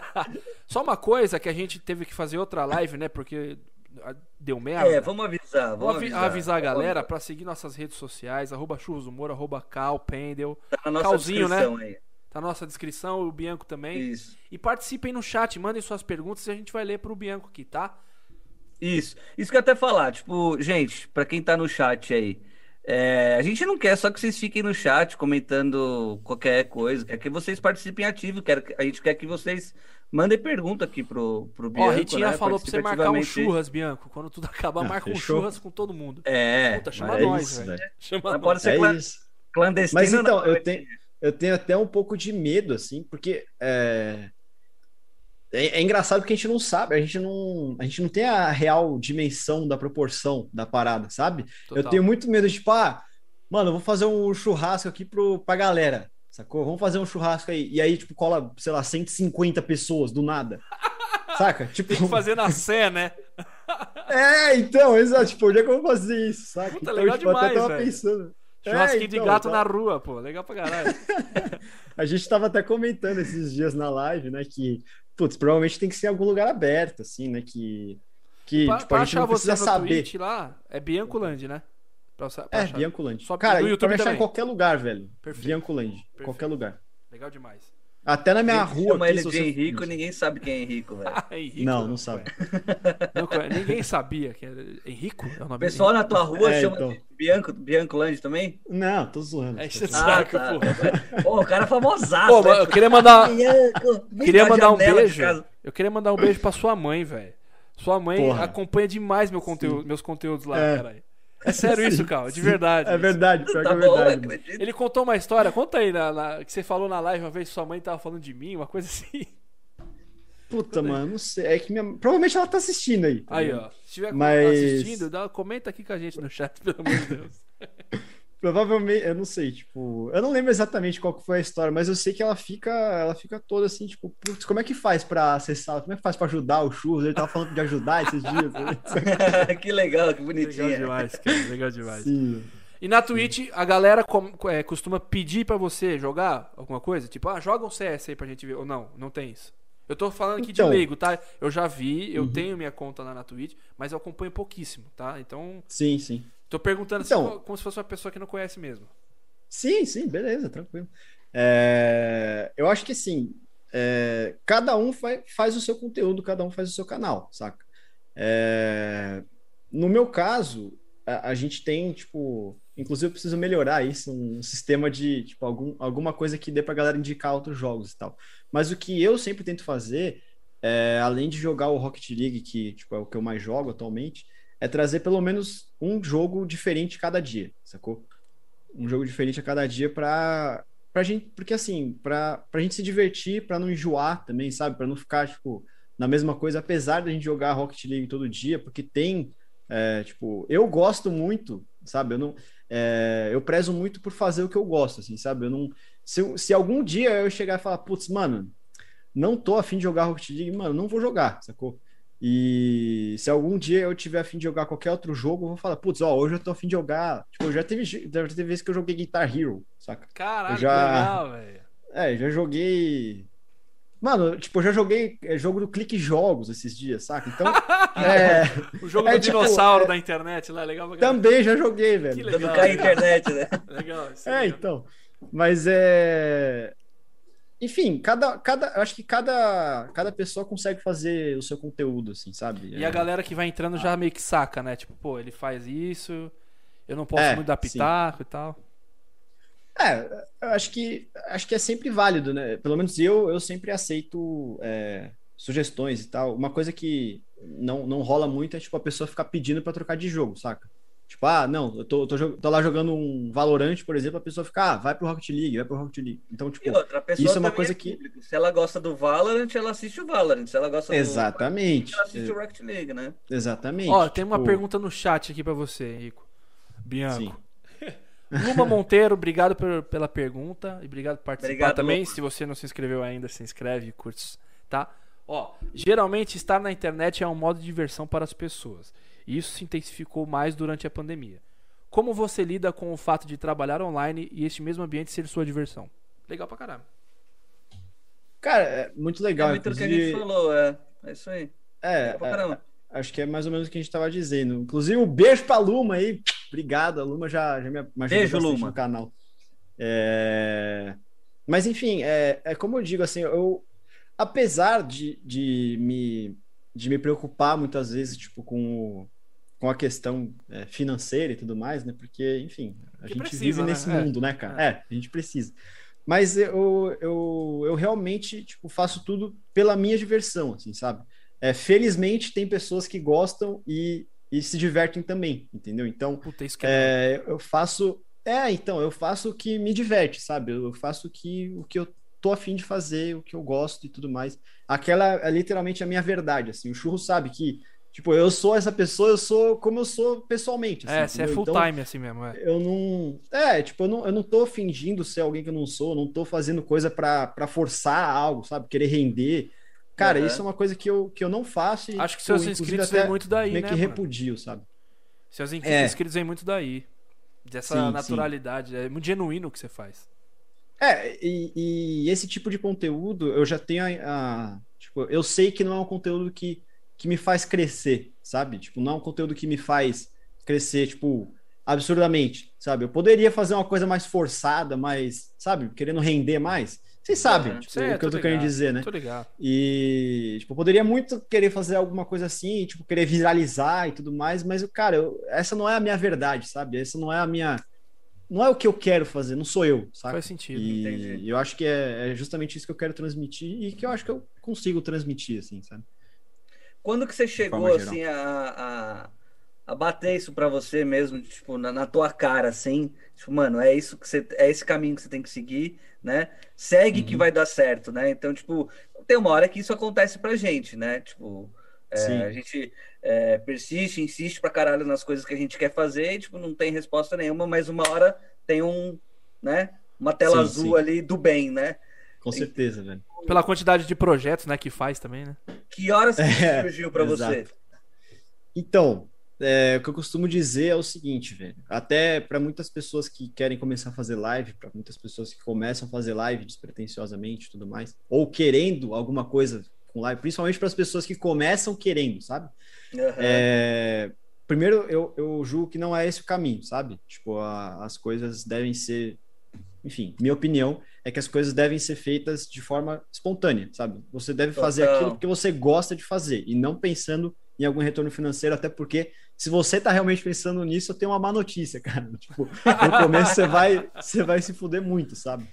Só uma coisa que a gente teve que fazer outra live, né? Porque ah, deu merda. É, vamos avisar, vamos avi- avisar. avisar a galera pra seguir nossas redes sociais, arroba churros do Moro, arroba cal, pendel. Tá na nossa Calzinho, né? aí. Tá na nossa descrição, o Bianco também. Isso. E participem no chat, mandem suas perguntas e a gente vai ler pro Bianco aqui, tá? Isso. Isso que eu até falar, tipo, gente, pra quem tá no chat aí, é, a gente não quer só que vocês fiquem no chat comentando qualquer coisa, quer que vocês participem ativo, quer, que- a gente quer que vocês mandem pergunta aqui pro, pro Ó, Bianco, a Ritinha né? falou pra você marcar um churras, Bianco. Quando tudo acabar, Ah, marca um churras com todo mundo. É, Puta, chama é nós, isso, velho. Chama mas nós. pode ser É clan- isso. clandestino. Mas então, eu tenho, eu tenho até um pouco de medo, assim, porque é, é, é engraçado porque a gente não sabe, a gente não, a gente não tem a real dimensão da proporção da parada, sabe? Eu Total. tenho muito medo de, tipo, ah, mano, eu vou fazer um churrasco aqui pro, pra galera, sacou? Vamos fazer um churrasco aí. E aí, tipo, cola, sei lá, 150 pessoas do nada. Saca? Tipo, Tem que fazer na Sé, né? é, então, exato. Tipo, onde é que eu vou fazer isso, saca? Puta, então, legal tipo, eu até demais, tava velho. pensando. Churrasquinho É, de então, gato eu na rua, pô. Legal pra caralho. A gente tava até comentando esses dias na live, né, que, putz, provavelmente tem que ser em algum lugar aberto, assim, né, que, que pra tipo, pra a gente não precisa saber. Lá, é Biancoland, né? Pra, pra É, achar. Biancoland. Só Cara, no YouTube pra me achar também. em qualquer lugar, velho. Perfeito. Biancoland, qualquer lugar. Legal demais. Até na minha Gente, rua chama aqui, ele de você- Henrico, ninguém sabe quem é Henrico, velho. Ah, Henrico, Não, não sabe. Não conhece. Ninguém sabia que era Henrico? É o nome pessoal na tua rua É, chama então. de Bianco, Bianco Land também? Não, tô zoando. É, zoando. sabe, tá. pô. Pô, o cara é famosaço. Pô, né? eu queria mandar, Bianco, queria mandar um beijo. Eu queria mandar um beijo pra sua mãe, velho. Sua mãe Porra. acompanha demais meu conteúdo, meus conteúdos lá, É. caralho. É sério isso, cara, de Sim, verdade. É verdade, pior Tá que é bom, verdade. acredito. Ele contou uma história, conta aí, na, na- que você falou na live uma vez que sua mãe tava falando de mim, uma coisa assim. Puta, mano, não sei. É que minha... Provavelmente ela tá assistindo aí. tá Aí, ligado? ó. Se estiver Mas- assistindo, dá, comenta aqui com a gente no chat, pelo amor de Deus. Provavelmente, eu não sei, tipo, eu não lembro exatamente qual que foi a história, mas eu sei que ela fica, ela fica toda assim, tipo, putz, como é que faz pra acessar? Como é que faz pra ajudar o churros? Ele tava falando de ajudar esses dias. né? que legal, que Legal bonitinho. demais, cara. Legal demais. Sim. E na Twitch, a galera é, costuma pedir pra você jogar alguma coisa? Tipo, ah, joga um CS aí pra gente ver. Ou não, não tem isso. Eu tô falando aqui Então. de leigo, tá? Eu já vi, eu Uhum. tenho minha conta lá na Twitch, mas eu acompanho pouquíssimo, tá? Então, Sim, sim. Tô perguntando Então. assim, como se fosse uma pessoa que não conhece mesmo. Sim, sim, beleza, tranquilo. É, eu acho que assim, é, cada um fa- faz o seu conteúdo, cada um faz o seu canal, saca? É, no meu caso, a, a gente tem, tipo, inclusive eu preciso melhorar isso, um sistema de, tipo, algum, alguma coisa que dê pra galera indicar outros jogos e tal. Mas o que eu sempre tento fazer, é, além de jogar o Rocket League, que tipo, é o que eu mais jogo atualmente, é trazer pelo menos um jogo diferente cada dia, sacou? um jogo diferente a cada dia pra, pra gente, porque assim, pra, pra gente se divertir, pra não enjoar também, sabe? Pra não ficar, tipo, na mesma coisa, apesar da gente jogar Rocket League todo dia, porque tem, é, tipo, eu gosto muito, sabe? Eu não, é, eu prezo muito por fazer o que eu gosto, assim, sabe? Eu não, se, se algum dia eu chegar e falar, putz, mano, não tô afim de jogar Rocket League, mano, não vou jogar, sacou? E se algum dia eu tiver afim de jogar qualquer outro jogo, eu vou falar, putz, ó, hoje eu tô afim de jogar. Tipo, já teve, já teve vezes que eu joguei Guitar Hero, saca? Caralho, Eu já- que legal, velho. É, já joguei. Mano, tipo, eu já joguei é, jogo do Clique Jogos esses dias, saca? Então, é, O jogo É, do tipo, dinossauro é- da internet lá, legal pra também já joguei, velho. Que legal. cai a internet, né? Legal, isso É, legal. então. Mas é. Enfim, cada, cada, eu acho que cada, cada pessoa consegue fazer o seu conteúdo, assim, sabe? E É. a galera que vai entrando já meio que saca, né? Tipo, pô, ele faz isso, eu não posso É, muito dar sim. pitaco e tal. É, eu acho que acho que é sempre válido, né? Pelo menos eu, eu sempre aceito é, sugestões e tal. Uma coisa que não, não rola muito é tipo a pessoa ficar pedindo pra trocar de jogo, saca? Tipo, ah, não, eu tô, tô, tô, lá jogando um Valorant, por exemplo, a pessoa fica, ah, vai pro Rocket League, vai pro Rocket League. Então, tipo, outra, isso é uma coisa é que. Se ela gosta do Valorant, ela assiste o Valorant. Se ela gosta Exatamente. do ela assiste o Rocket League, né? Exatamente. Ó, tem uma tipo pergunta no chat aqui para você, Rico. Bianco. Sim. Luma Monteiro, obrigado por, pela pergunta e obrigado por participar obrigado, também. Luma. Se você não se inscreveu ainda, se inscreve e curte, tá? Ó, geralmente estar na internet é um modo de diversão para as pessoas. E isso se intensificou mais durante a pandemia. Como você lida com o fato de trabalhar online e este mesmo ambiente ser sua diversão? Legal pra caramba. Cara, é muito legal. É muito inclusive... que a gente falou, é. É isso aí. É, é, acho que é mais ou menos o que a gente estava dizendo. Inclusive, um beijo pra Luma aí. Obrigado, a Luma já, já me ajudou beijo, Luma. no canal. É... Mas, enfim, é, é como eu digo, assim, eu, apesar de, de, me, de me preocupar muitas vezes, tipo, com, com a questão é, financeira e tudo mais, né? Porque, enfim, a que gente precisa, vive né? nesse é. mundo, né, cara? É. é. a gente precisa. Mas eu, eu, eu realmente, tipo, faço tudo pela minha diversão, assim, sabe? É, felizmente tem pessoas que gostam e, e se divertem também, entendeu? Então, Puta, é, eu faço... É, então, eu faço o que me diverte, sabe? Eu faço o que, o que eu tô afim de fazer, o que eu gosto e tudo mais. Aquela é literalmente a minha verdade, assim. O Churro sabe que Tipo, eu sou essa pessoa, eu sou como eu sou pessoalmente. Assim, é, você é full então, time assim mesmo. É. Eu não. É, tipo, eu não, eu não tô fingindo ser alguém que eu não sou, não tô fazendo coisa para forçar algo, sabe? Querer render. Cara, uhum. isso é uma coisa que eu, que eu não faço. E, Acho que seus inscritos vêm muito daí, meio né? que repudio, sabe? Seus é. inscritos vêm muito daí. Dessa sim, naturalidade. Sim. É muito genuíno o que você faz. É, e, e, esse tipo de conteúdo eu já tenho a, a. Tipo, eu sei que não é um conteúdo que que me faz crescer, sabe? Tipo, não é um conteúdo que me faz crescer, tipo, absurdamente, sabe? Eu poderia fazer uma coisa mais forçada, mais, sabe? Querendo render mais. Vocês sabem, tipo, é, o que eu tô ligado, querendo dizer, né? Tô ligado. E, tipo, eu poderia muito querer fazer alguma coisa assim, tipo, querer viralizar e tudo mais, mas, cara, eu, essa não é a minha verdade, sabe? Essa não é a minha. Não é o que eu quero fazer, não sou eu, sabe? Faz sentido. E entendi. eu acho que é, é justamente isso que eu quero transmitir e que eu acho que eu consigo transmitir, assim, sabe? Quando que você chegou assim a, a, a, bater isso para você mesmo, tipo, na, na, tua cara, assim, tipo, mano, é isso que você, é esse caminho que você tem que seguir, né? Segue uhum. que vai dar certo, né? Então, tipo, tem uma hora que isso acontece pra gente, né? Tipo, é, a gente é, persiste, insiste pra caralho nas coisas que a gente quer fazer e, tipo, não tem resposta nenhuma, mas uma hora tem um, né? Uma tela sim, azul sim. ali do bem, né? Com certeza, velho. Pela quantidade de projetos, né, que faz também, né? Que horas que é, surgiu para você? Então, é, o que eu costumo dizer é o seguinte, velho. Até para muitas pessoas que querem começar a fazer live, para muitas pessoas que começam a fazer live despretensiosamente e tudo mais, ou querendo alguma coisa com live, principalmente para as pessoas que começam querendo, sabe? Uhum. É, primeiro, eu, eu julgo que não é esse o caminho, sabe? Tipo, a, as coisas devem ser enfim, minha opinião é que as coisas devem ser feitas de forma espontânea, sabe? Você deve fazer aquilo porque você gosta de fazer e não pensando em algum retorno financeiro, até porque se você tá realmente pensando nisso, eu tenho uma má notícia, cara. Tipo, no começo você vai, você vai se fuder muito, sabe?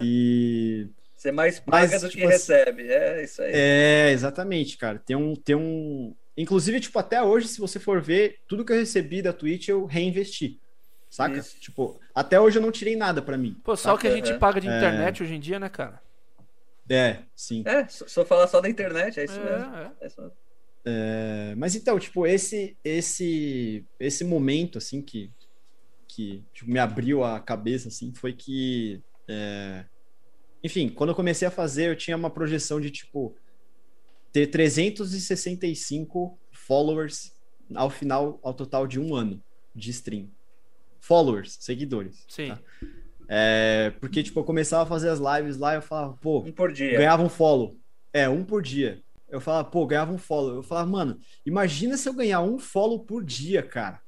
E você mais paga Mas, do tipo, que recebe, é isso aí. É, exatamente, cara. Tem um, tem um, inclusive tipo até hoje, se você for ver, tudo que eu recebi da Twitch eu reinvesti. Saca? Isso. Tipo, até hoje eu não tirei nada para mim. Pô, só o que a gente é. paga de internet é... hoje em dia, né, cara? É, sim. É, só falar só da internet, é isso é, mesmo. É. é só... É, mas então, tipo, esse esse esse momento assim que que tipo, me abriu a cabeça assim foi que é... enfim, quando eu comecei a fazer, eu tinha uma projeção de tipo ter 365 followers ao final ao total de um ano de stream followers, seguidores. Sim. Tá? É, porque, tipo, eu começava a fazer as lives lá e eu falava, pô, um por dia. ganhava um follow. É, um por dia. Eu falava, pô, ganhava um follow. Eu falava, mano, imagina se eu ganhar um follow por dia, cara.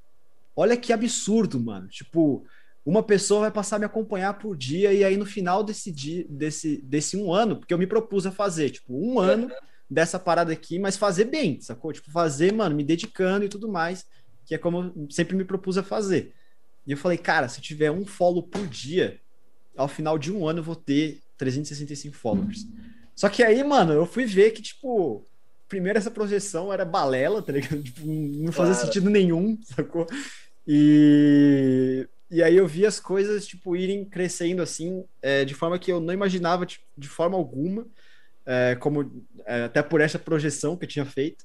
Olha que absurdo, mano. Tipo, uma pessoa vai passar a me acompanhar por dia e aí no final desse dia, desse, desse um ano, porque eu me propus a fazer, tipo, um ano dessa parada aqui, mas fazer bem, sacou? Tipo, fazer, mano, me dedicando e tudo mais, que é como eu sempre me propus a fazer. E eu falei, cara, se tiver um follow por dia, ao final de um ano eu vou ter 365 followers. Só que aí, mano, eu fui ver que, tipo, primeiro essa projeção era balela, tá ligado? Tipo, não fazia claro. sentido nenhum, sacou? E, e aí eu vi as coisas, tipo, irem crescendo assim, é, de forma que eu não imaginava tipo, de forma alguma, é, como é, até por essa projeção que eu tinha feito.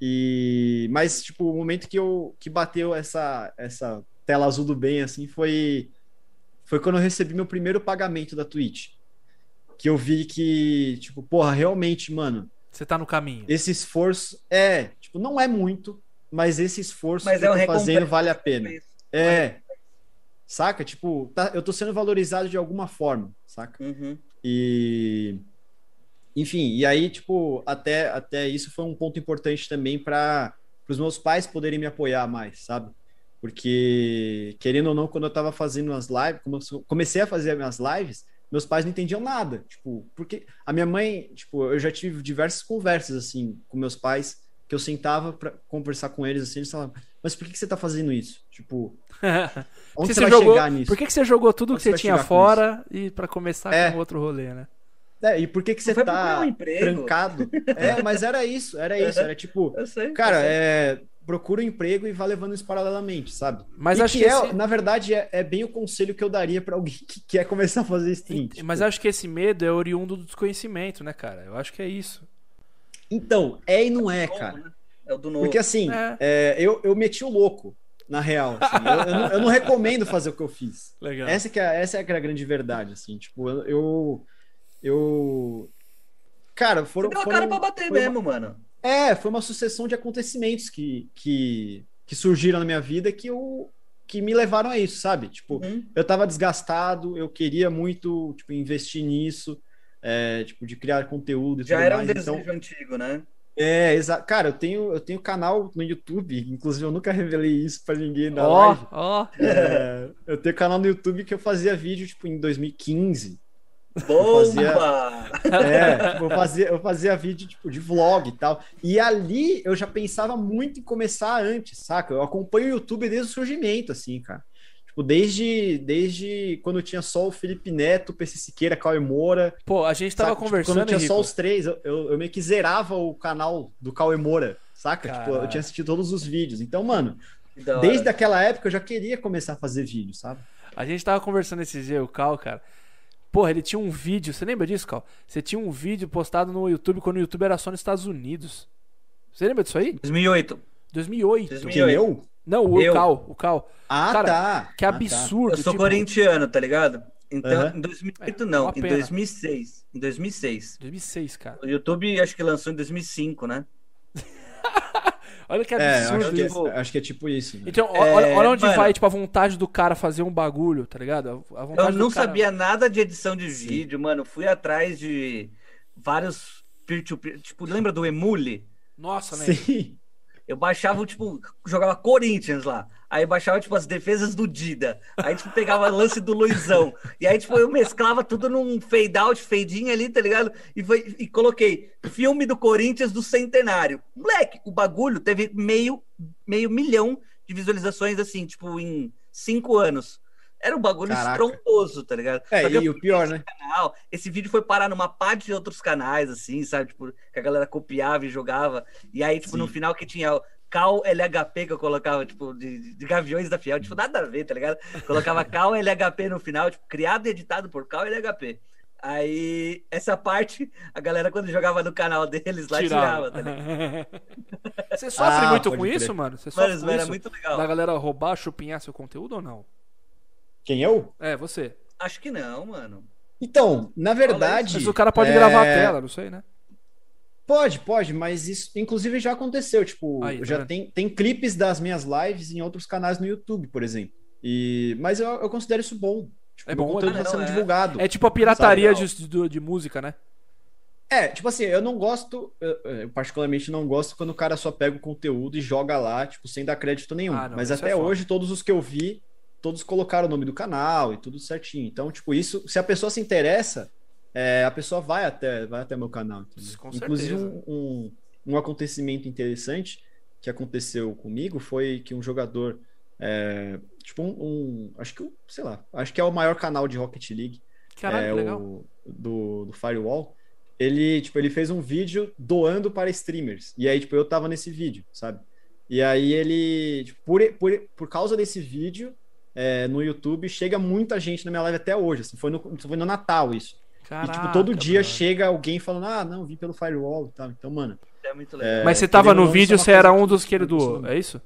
E mas tipo, o momento que eu que bateu essa essa tela azul do bem assim foi foi quando eu recebi meu primeiro pagamento da Twitch. Que eu vi que, tipo, porra, realmente, mano, Você tá no caminho. esse esforço é, tipo, não é muito, mas esse esforço Mas que é eu tô fazendo vale a pena. É. Saca? Tipo, tá- eu tô sendo valorizado de alguma forma, saca? Uhum. E enfim, e aí, tipo, até, até isso foi um ponto importante também para os meus pais poderem me apoiar mais, sabe? Porque, querendo ou não, quando eu tava fazendo as lives, como eu comecei a fazer as minhas lives, meus pais não entendiam nada. Tipo, porque a minha mãe, tipo, eu já tive diversas conversas, assim, com meus pais, que eu sentava para conversar com eles, assim, eles falavam, mas por que, que você tá fazendo isso? Tipo, onde você, você vai jogou- chegar nisso? Por que, que você jogou tudo Onde que você tinha fora e pra começar É. com outro rolê, né? É, e por que, que você tá um emprego. trancado? É, mas era isso, era isso. Era tipo, Eu sei. cara, eu sei. é, procura um emprego e vá levando isso paralelamente, sabe? Mas e acho que, que é, esse- na verdade, é, é bem o conselho que eu daria pra alguém que quer começar a fazer stream. Tipo. Mas acho que esse medo é oriundo do desconhecimento, né, cara? Eu acho que é isso. Então, é e não é, Novo, cara. né? É o do novo. Porque assim, É. é, eu, eu meti o louco, na real. assim. Eu, eu não, eu não recomendo fazer o que eu fiz. Legal. Essa, que é, essa é que é a grande verdade, assim. Tipo, eu. eu, eu- Cara, Você foram. deu a foram cara pra bater foi uma- mesmo, mano. É, foi uma sucessão de acontecimentos que, que, que surgiram na minha vida que, eu, que me levaram a isso, sabe? Tipo, Uhum. eu tava desgastado, eu queria muito, tipo, investir nisso, é, tipo, de criar conteúdo e Já tudo era um mais. desejo Então, antigo, né? é, exato. Cara, eu tenho, eu tenho canal no YouTube, inclusive eu nunca revelei isso pra ninguém na Ó, live. ó. É, eu tenho canal no YouTube que eu fazia vídeo, tipo, em 2015. Bomba! É, tipo, eu fazia, eu fazia vídeo tipo, de vlog e tal. E ali eu já pensava muito em começar antes, saca? Eu acompanho o YouTube desde o surgimento, assim, cara. Tipo, desde, desde quando tinha só o Felipe Neto, PC Siqueira, Cauê Moura. Pô, a gente tava saca? Tipo, conversando, quando tinha Henrico. só os três, eu, eu, eu meio que zerava o canal do Cauê Moura, saca? Tipo, eu tinha assistido todos os vídeos. Então, mano, desde aquela época eu já queria começar a fazer vídeo, sabe? A gente tava conversando esses dias, o Cal, cara. Porra, ele tinha um vídeo. Você lembra disso, Cal? Você tinha um vídeo postado no YouTube quando o YouTube era só nos Estados Unidos. Você lembra disso aí? 2008. 2008. 2008. Quem eu? Não, o Eu. Cal. O Cal. Ah, Cara, tá. Que Ah, tá. absurdo. Eu sou tipo, corintiano, tá ligado? Então, Aham. em 2008 É, não, uma em pena. 2006. Em 2006. 2006, cara. O YouTube acho que lançou em 2005, né? Olha que É, absurdo acho que, isso. é, acho que é tipo isso. né? Então, É, olha, olha onde mano. vai, tipo, a vontade do cara fazer um bagulho, tá ligado? A vontade Eu não cara- sabia nada de edição de Sim. vídeo, mano. Fui atrás de vários peer-to-peer. Tipo, lembra do Emule? Nossa, né? Sim. Eu baixava, tipo, jogava Corinthians lá. Aí baixava, tipo, as defesas do Dida. Aí, tipo, pegava lance do Luizão. E aí, tipo, eu mesclava tudo num fade out, fade in ali, tá ligado? E, foi, e coloquei filme do Corinthians do centenário. Moleque, o bagulho teve meio, meio milhão de visualizações, assim, tipo, em cinco anos. Era um bagulho Caraca. estrondoso, tá ligado? É, e o pior, né? canal. Esse vídeo foi parar numa parte de outros canais, assim, sabe? Tipo, que a galera copiava e jogava. E aí, tipo, no Sim. final que tinha Cal LHP que eu colocava, tipo, de, de Gaviões da Fiel, tipo, nada a ver, tá ligado? Colocava Cal LHP no final, tipo, criado e editado por Cal LHP. Aí, essa parte, a galera, quando jogava no canal deles, lá tirava, tá ligado? Você sofre Ah, muito com crer. isso, mano? Você sofre Mano, com era isso? muito legal. Da galera roubar, chupinhar seu conteúdo ou não? Quem eu? É, você. Acho que não, mano. Então, na verdade. Mas o cara pode é, gravar a tela, não sei, né? Pode, pode, mas isso inclusive já aconteceu. Tipo, Aí, tá já vendo? tem, tem clipes das minhas lives em outros canais no YouTube, por exemplo. E, mas eu, eu considero isso bom. Tipo, É bom, conteúdo né? tá sendo Não, é. divulgado. É tipo a pirataria de, de, de música, né? É, tipo assim, eu não gosto, eu, eu particularmente não gosto quando o cara só pega o conteúdo e joga lá, tipo, sem dar crédito nenhum. Ah, não, Mas isso até é hoje, todos os que eu vi, todos colocaram o nome do canal e tudo certinho. Então, tipo, isso, se a pessoa se interessa, é, a pessoa vai até, vai até meu canal. Inclusive, um, um, um acontecimento interessante que aconteceu comigo foi que um jogador, é, tipo, um, um- acho que, sei lá, acho que é o maior canal de Rocket League, Caralho, é legal. o do, do Firewall, ele, tipo, ele fez um vídeo doando para streamers. E aí, tipo, eu tava nesse vídeo, sabe? E aí ele, tipo, por, por, por causa desse vídeo é, no YouTube, chega muita gente na minha live até hoje. Assim, foi, no, foi no Natal isso. Caraca, e, tipo, todo dia mano. chega alguém falando, ah, não, vim pelo firewall e tal. Então, mano. É muito legal. Mas você É, tava no vídeo, você é uma era um dos que ele doou, é isso?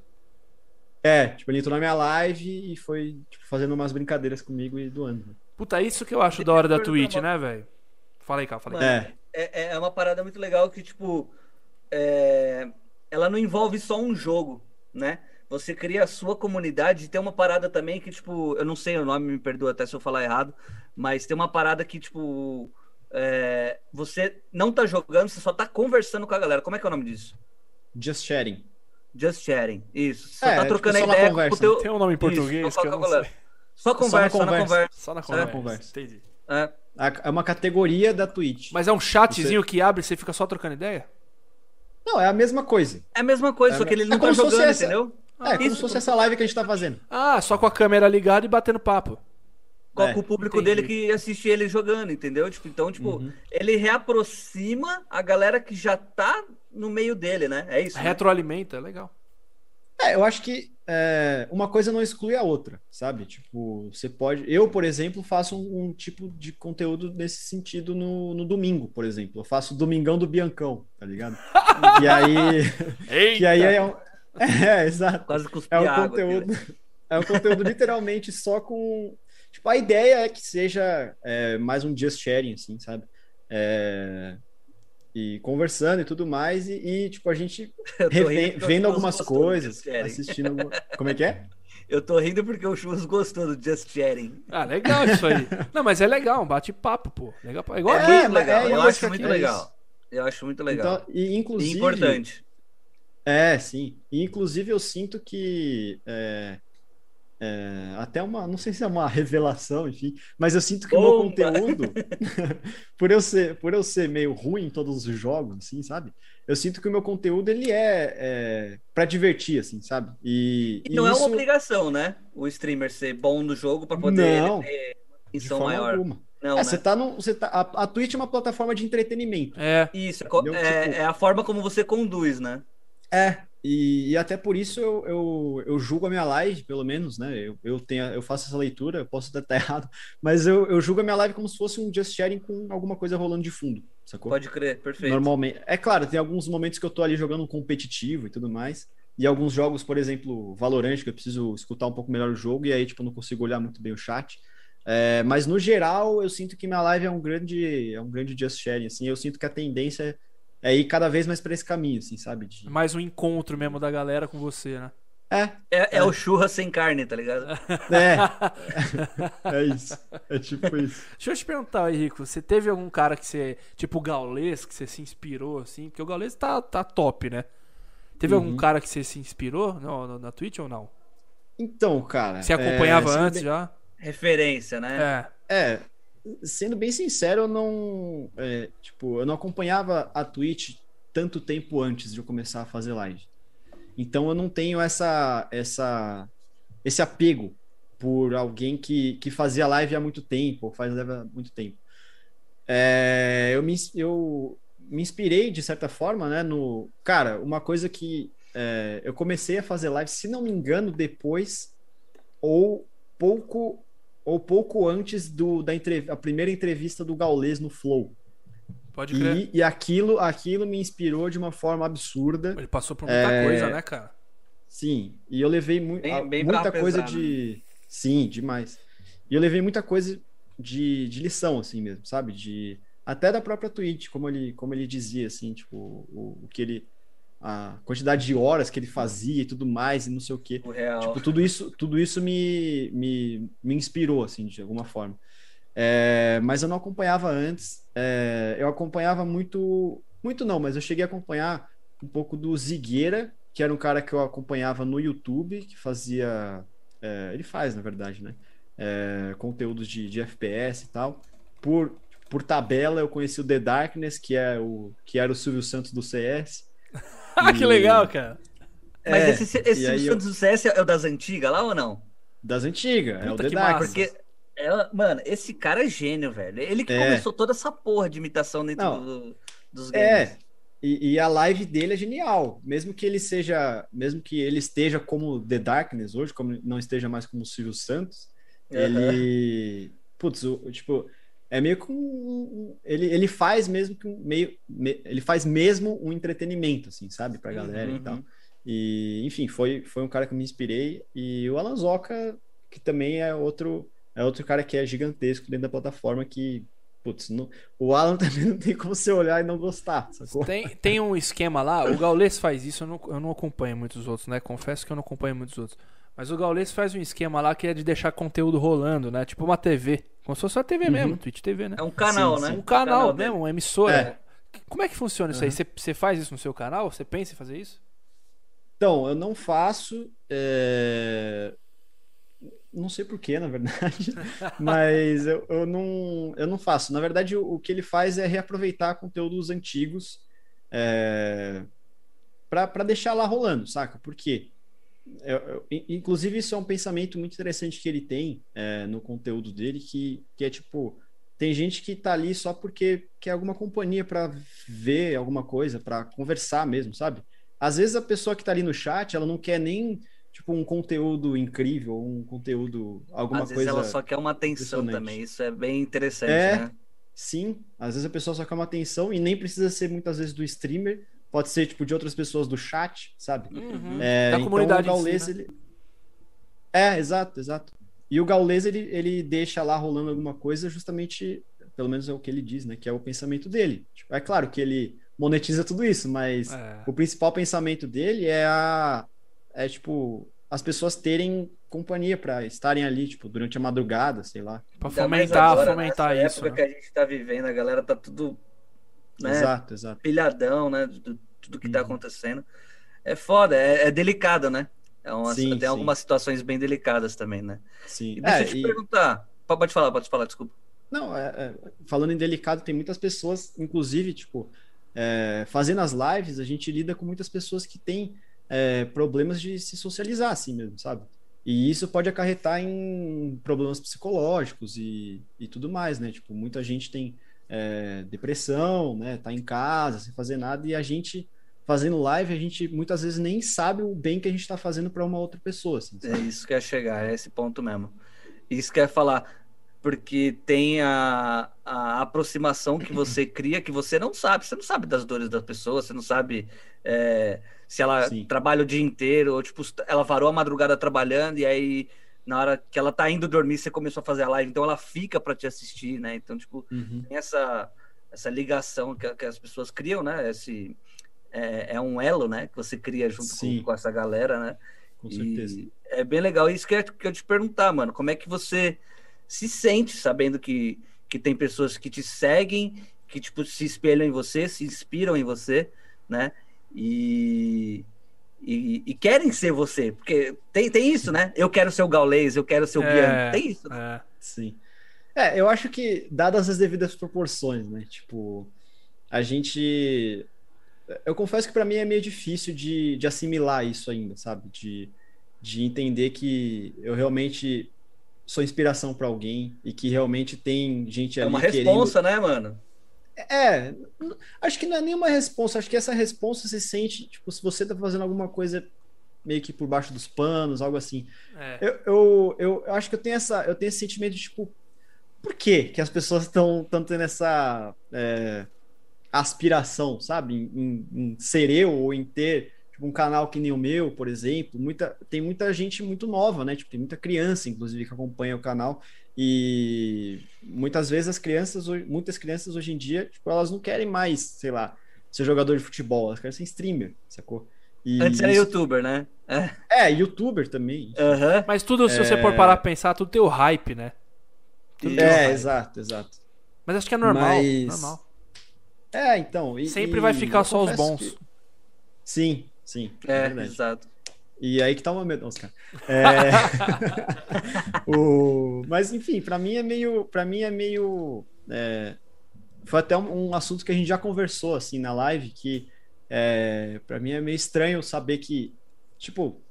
É, tipo, ele entrou na minha live e foi, tipo, fazendo umas brincadeiras comigo e doando. Puta, isso que eu acho da hora da Twitch, né, velho? Fala aí, cara, fala aí. Mano, É. é, é uma parada muito legal que, tipo, é, ela não envolve só um jogo, né? Você cria a sua comunidade e tem uma parada também que, tipo, eu não sei o nome, me perdoa até se eu falar errado, mas tem uma parada que, tipo, é, você não tá jogando, você só tá conversando com a galera. Como é que é o nome disso? Just sharing. Just sharing. Isso. Você só É, tá tipo, trocando só a na ideia conversa, com o teu. Tem um nome em português Isso, que eu só não com a galera. sei. Só conversa, só na conversa. conversa. Só na É. conversa. Conversa. Entendi. É. É uma categoria da Twitch. Mas é um chatzinho que abre e você fica só trocando ideia? Não, é a mesma coisa. É a mesma coisa, É, só que ele é não tá se fosse jogando, essa- entendeu? É, como isso, se fosse essa live que a gente tá fazendo. Ah, só com a câmera ligada e batendo papo. É, que o público entendi. dele que assiste ele jogando, entendeu? Tipo, então, tipo, Uhum. ele reaproxima a galera que já tá no meio dele, né? É isso. né? Retroalimenta, é legal. É, eu acho que é, uma coisa não exclui a outra, sabe? Tipo, você pode. Eu, por exemplo, faço um, um tipo de conteúdo nesse sentido no, no domingo, por exemplo. Eu faço Domingão do Biancão, tá ligado? e aí. Eita! Que aí é um. É, exato. Quase cuspi É um água. conteúdo. aqui, né? É um conteúdo literalmente só com. Tipo, a ideia é que seja é, mais um just sharing, assim, sabe? É, E conversando e tudo mais, e, e, tipo, a gente Eu o vendo algumas coisas, assistindo. alguma- Como é que é? Eu tô rindo porque o Churros gostou do Just Sharing. Ah, legal isso aí. Não, mas é legal, um bate-papo, pô. Legal, igual É, aqui. muito mas legal. é eu isso acho muito é legal. isso. Eu acho muito legal. Então, e E inclusive. importante. É, sim. E, inclusive eu sinto que é, é, até uma, não sei se é uma revelação, enfim, mas eu sinto que o meu conteúdo, por eu ser, por eu ser meio ruim em todos os jogos, assim, sabe? Eu sinto que o meu conteúdo ele é, é para divertir, assim, sabe? E, E e não é uma obrigação, né? O streamer ser bom no jogo pra poder Não, ele ter atenção forma maior. alguma. Não, É, né? você tá num, você tá, a, a Twitch é uma plataforma de entretenimento. É. Isso, é é, Tipo- é a forma como você conduz, né? É, e, e até por isso eu, eu, eu julgo a minha live, pelo menos, né? Eu, eu, tenho, eu faço essa leitura, eu posso até estar errado, mas eu, eu julgo a minha live como se fosse um just sharing com alguma coisa rolando de fundo, sacou? Pode crer, perfeito. Normalmente. É claro, tem alguns momentos que eu tô ali jogando um competitivo e tudo mais. E alguns jogos, por exemplo, Valorant, que eu preciso escutar um pouco melhor o jogo, e aí, tipo, não consigo olhar muito bem o chat. É, mas no geral, eu sinto que minha live é um grande, é um grande just sharing, assim. Eu sinto que a tendência é, ir cada vez mais para esse caminho, assim, sabe? De- Mais um encontro mesmo da galera com você, né? É, É, é É. o churra sem carne, tá ligado? É, é isso. É tipo isso. Deixa eu te perguntar, Henrico, você teve algum cara que você, tipo o Gaules, que você se inspirou, assim? Porque o Gaules tá, tá top, né? Teve algum Uhum. cara que você se inspirou no, no- na Twitch ou não? Então, cara. Você acompanhava é, sendo antes já? Referência, né? É. É, sendo bem sincero, eu não. é, tipo, eu não acompanhava a Twitch tanto tempo antes de eu começar a fazer live. Então eu não tenho essa, essa, esse apego por alguém que, que fazia live há muito tempo, ou faz live há muito tempo. É, eu, me, eu me inspirei, de certa forma, né, no... Cara, uma coisa que é, eu comecei a fazer live, se não me engano, depois ou pouco ou pouco antes do, da entrev a primeira entrevista do Gaules no Flow. Pode crer. E, e aquilo, aquilo me inspirou de uma forma absurda. Ele passou por muita É. coisa, né, cara? Sim, e eu levei mu Bem- bem muita coisa pesar, de. Sim, demais. E eu levei muita coisa de, de lição, assim mesmo, sabe? De até da própria Twitch, como ele, como ele dizia, assim, tipo, o, o que ele. A quantidade de horas que ele fazia e tudo mais, e não sei o quê. Real. Tipo, tudo isso, tudo isso me, me, me inspirou, assim, de alguma forma. É, mas eu não acompanhava antes. É, eu acompanhava muito. Muito não, mas eu cheguei a acompanhar um pouco do Zigueira, que era um cara que eu acompanhava no YouTube, que fazia. é, ele faz, na verdade, né? É, conteúdos de, de FPS e tal. Por, por tabela, eu conheci o The Darkness, que, é o, que era o Silvio Santos do CS. Ah, que legal, cara. Mas É, esse, esse Silvio eu- Santos do CS é o das antigas lá ou não? Das antigas, é o The massa. Porque, é, mano, esse cara é gênio, velho. Ele que É. começou toda essa porra de imitação dentro do- dos games. É, e, e a live dele é genial. Mesmo que ele seja, mesmo que ele esteja como The Darkness hoje, como não esteja mais como o Silvio Santos, Uhum. ele, putz, o, tipo, é meio que um, ele, ele faz mesmo que um meio, me- ele faz mesmo um entretenimento, assim, sabe, pra galera Uhum. e tal. E, enfim, foi, foi um cara que eu me inspirei. E o Alan Zoca, que também é outro, é outro cara que é gigantesco dentro da plataforma que, putz, não- o Alan também não tem como você olhar e não gostar, sacou? Tem, tem um esquema lá, o Gaules faz isso, eu não, eu não acompanho muitos outros, né? Confesso que eu não acompanho muitos outros. Mas o Gaules faz um esquema lá que é de deixar conteúdo rolando, né? Tipo uma TV. Como se fosse uma TV mesmo, Uhum. Twitch TV, né? É um canal, Sim, né? sim. Um canal dele. mesmo, uma emissora. É. Como é que funciona isso aí? Uhum. Você você faz isso no seu canal? Você pensa em fazer isso? Então, eu não faço. é, Não sei por quê, na verdade, mas eu, eu, não, eu não faço. Na verdade, o, o que ele faz é reaproveitar conteúdos antigos é... para deixar lá rolando, saca? Por quê? Eu- eu- in- inclusive, isso é um pensamento muito interessante que ele tem é, no conteúdo dele, que, que é tipo. Tem gente que tá ali só porque quer alguma companhia para ver alguma coisa, para conversar mesmo, sabe? Às vezes a pessoa que tá ali no chat, ela não quer nem tipo um conteúdo incrível, um conteúdo, alguma Às vezes coisa. ela só quer uma atenção também. Isso é bem interessante, É. né? Sim, às vezes a pessoa só quer uma atenção e nem precisa ser muitas vezes do streamer, pode ser tipo de outras pessoas do chat, sabe? Uhum. É, da então comunidade o em si, Gaules, né? ele... É, exato, exato. E o Gaules, ele, ele deixa lá rolando alguma coisa justamente, pelo menos é o que ele diz, né? Que é o pensamento dele. Tipo, é claro que ele monetiza tudo isso, mas É. o principal pensamento dele é a... É, tipo, as pessoas terem companhia para estarem ali, tipo, durante a madrugada, sei lá. Pra fomentar, agora, fomentar nessa isso. época né? que a gente tá vivendo, a galera tá tudo né, Exato, exato. pilhadão, né? de Tudo que tá Uhum. acontecendo. É foda, é, é delicado, né? É uma, Sim, tem sim. algumas situações bem delicadas também, né? Sim. E deixa É, eu te e- perguntar. Pode pode falar, pode falar, desculpa. Não, é- é, falando em delicado, tem muitas pessoas, inclusive, tipo, é, fazendo as lives, a gente lida com muitas pessoas que têm é, problemas de se socializar, assim mesmo, sabe? E isso pode acarretar em problemas psicológicos e, e tudo mais, né? Tipo, muita gente tem é, depressão, né? Tá em casa, sem fazer nada, e a gente fazendo live, a gente muitas vezes nem sabe o bem que a gente tá fazendo para uma outra pessoa, assim, É isso que é chegar, é esse ponto mesmo. Isso que é falar, porque tem a, a aproximação que você cria que você não sabe. Você não sabe das dores das pessoas, você não sabe é, se ela Sim. trabalha o dia inteiro, ou tipo, ela varou a madrugada trabalhando e aí na hora que ela tá indo dormir você começou a fazer a live, então ela fica para te assistir, né? Então, tipo, Uhum. tem essa, essa ligação que, que as pessoas criam, né? Esse, é, é um elo, né? Que você cria junto com, com essa galera, né? Com certeza. E é bem legal. Isso que eu, que eu te perguntar, mano. Como é que você se sente sabendo que, que tem pessoas que te seguem, que tipo, se espelham em você, se inspiram em você, né? E, e, e querem ser você. Porque tem, tem isso, né? Eu quero ser o Gaulês, eu quero ser o É, Bianco. Tem isso, né? É. Sim. É, eu acho que, dadas as devidas proporções, né? Tipo, a gente. Eu confesso que pra mim é meio difícil de, de assimilar isso ainda, sabe? De, de entender que eu realmente sou inspiração pra alguém e que realmente tem gente É ali uma querendo. responsa, né, mano? É, acho que não é nenhuma resposta. Acho que essa resposta se sente, tipo, se você tá fazendo alguma coisa meio que por baixo dos panos, algo assim. É. Eu, eu, eu, eu acho que eu tenho essa, eu tenho esse sentimento de tipo, por que que as pessoas estão tendo essa é, aspiração, sabe, em, em- em ser eu ou em ter tipo, um canal que nem o meu, por exemplo. Muita, tem muita gente muito nova, né? Tipo, tem muita criança, inclusive, que acompanha o canal. E muitas vezes as crianças, muitas crianças hoje em dia, tipo, elas não querem mais, sei lá, ser jogador de futebol, elas querem ser streamer, sacou? E Antes era isso- youtuber, né? É. É, youtuber também. Aham. Mas tudo, se você for parar pra pensar, tudo tem o hype, né? Tudo É, hype. exato, exato. Mas acho que é normal. Mas- normal. É, então. e- Sempre e vai ficar só os bons. que- Sim, sim. É, É, exato. E aí que tá uma medo, cara. É... o... Mas enfim, pra mim é meio, para mim é meio, é, foi até um, um assunto que a gente já conversou assim na live que é... para mim é meio estranho saber que, tipo,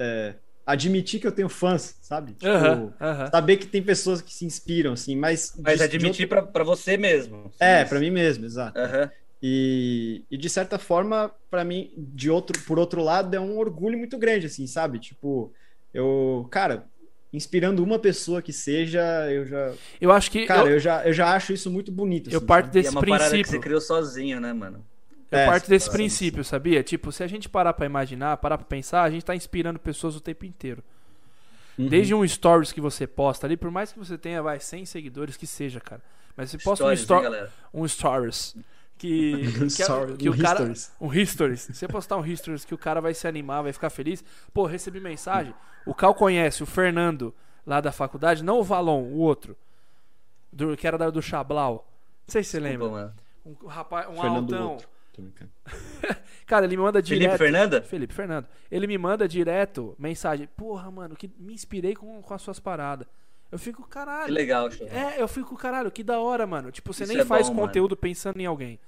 é, admitir que eu tenho fãs, sabe? Tipo, Aham, aham. saber que tem pessoas que se inspiram assim, mas Mas de- de admitir pra, pra você mesmo. É, pra mim mesmo, exato. Aham. E, e de certa forma, para mim, de outro, por outro lado, é um orgulho muito grande, assim, sabe? Tipo, eu, cara, inspirando uma pessoa que seja, eu já. Eu acho que. Cara, eu, eu já, eu já acho isso muito bonito. eu assim, parto sabe? E é desse uma parada que você princípio. criou sozinho, né, mano? Eu É, parto desse princípio, sabia? Tipo, se a gente parar pra imaginar, parar pra pensar, a gente tá inspirando pessoas o tempo inteiro. Uhum. Desde um stories que você posta ali, por mais que você tenha, vai, 100 seguidores que seja, cara. Mas você posta um, Stories, sto hein, um stories que, que, Sorry, que um o cara histories. um histories. Se você postar um histories que o cara vai se animar, vai ficar feliz. Pô, recebi mensagem. O Cal conhece o Fernando lá da faculdade, não o Valon, o outro. Do, que era da- do Chablau. Não sei se você lembra. Desculpa, mano. Um rapaz, um Fernando altão. outro. Tô brincando. Cara, ele me manda Felipe direto. Fernanda? Felipe Fernando. Ele me manda direto mensagem. Porra, mano, que me inspirei com, com as suas paradas. Eu fico, Que caralho. legal, show. É, eu fico, caralho, que da hora, mano. Tipo, você Isso nem é faz bom, mano. conteúdo pensando em alguém.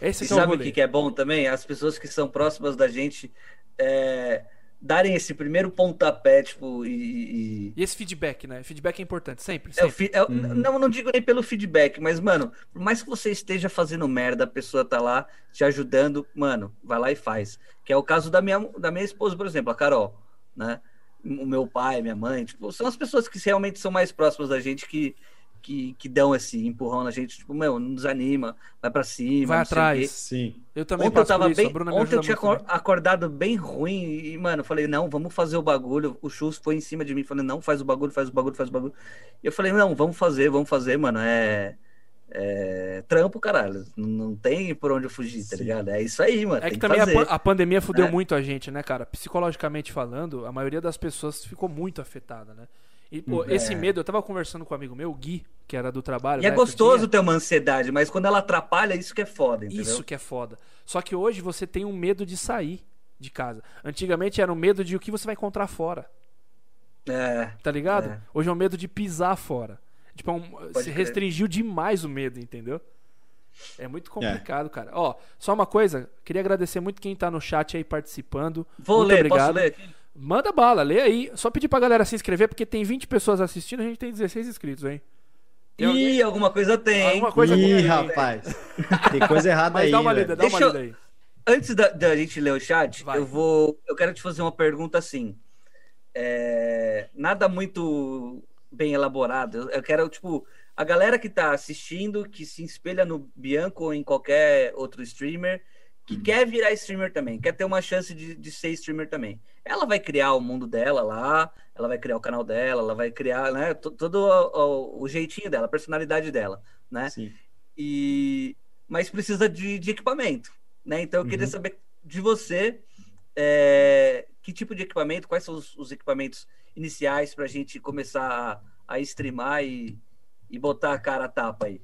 Esse E que é o sabe o que, que é bom também? As pessoas que são próximas da gente é, darem esse primeiro pontapé, tipo, e. e- E esse feedback, né? Feedback é importante, sempre. É, o sempre. fi- é o- não, não digo nem pelo feedback, mas, mano, por mais que você esteja fazendo merda, a pessoa tá lá te ajudando, mano, vai lá e faz. Que é o caso da minha, da minha esposa, por exemplo, a Carol, né? O meu pai, minha mãe, tipo, são as pessoas que realmente são mais próximas da gente que, que, que dão esse empurrão na gente, tipo, meu, não desanima, vai pra cima, Vai atrás. Sim. Eu também Ontem eu tava isso. bem. Ontem eu tinha também. acordado bem ruim e, mano, eu falei, não, vamos fazer o bagulho. O Chus foi em cima de mim, falei, não, faz o bagulho, faz o bagulho, faz o bagulho. E eu falei, não, vamos fazer, vamos fazer, mano. É. é trampo, caralho. Não, tem por onde eu fugir, tá Sim. ligado? É isso aí, mano. É tem que que também a, a pandemia fudeu né? muito a gente, né, cara? Psicologicamente falando, a maioria das pessoas ficou muito afetada, né? E, pô, esse É. medo, eu tava conversando com um amigo meu, o Gui, que era do trabalho. E é gostoso ter uma ansiedade, mas quando ela atrapalha, isso que é foda, entendeu? Isso que é foda. Só que hoje você tem um medo de sair de casa. Antigamente era um medo de o que você vai encontrar fora, É. tá ligado? É. Hoje é um medo de pisar fora. Tipo, é um- se crer. restringiu demais o medo, entendeu? É muito complicado, cara. Ó, só uma coisa, queria agradecer muito quem tá no chat aí participando. Vou muito ler, obrigado. posso ler aqui? Manda bala, lê aí. Só pedir pra galera se inscrever, porque tem 20 pessoas assistindo, a gente tem 16 inscritos, hein? Tem alguém? Ih, alguma coisa tem. hein? Alguma coisa tem Ih, aí, hein? rapaz. Tem coisa errada Mas aí. dá uma lida, dá uma lida aí. Antes da, da gente ler o chat, Vai. eu vou. Eu quero te fazer uma pergunta assim. É, nada muito bem elaborado. Eu, eu quero, tipo, a galera que tá assistindo, que se espelha no Bianco ou em qualquer outro streamer, que quer virar streamer também, quer ter uma chance de, de ser streamer também. Ela vai criar o mundo dela lá, ela vai criar o canal dela, ela vai criar, né, to- todo o, o- o jeitinho dela, a personalidade dela, né? Sim. e mas precisa de, de equipamento, né? Então eu queria Uhum. saber de você é, que tipo de equipamento, quais são os, os equipamentos iniciais para a gente começar a, a streamar e, e botar a cara a tapa aí.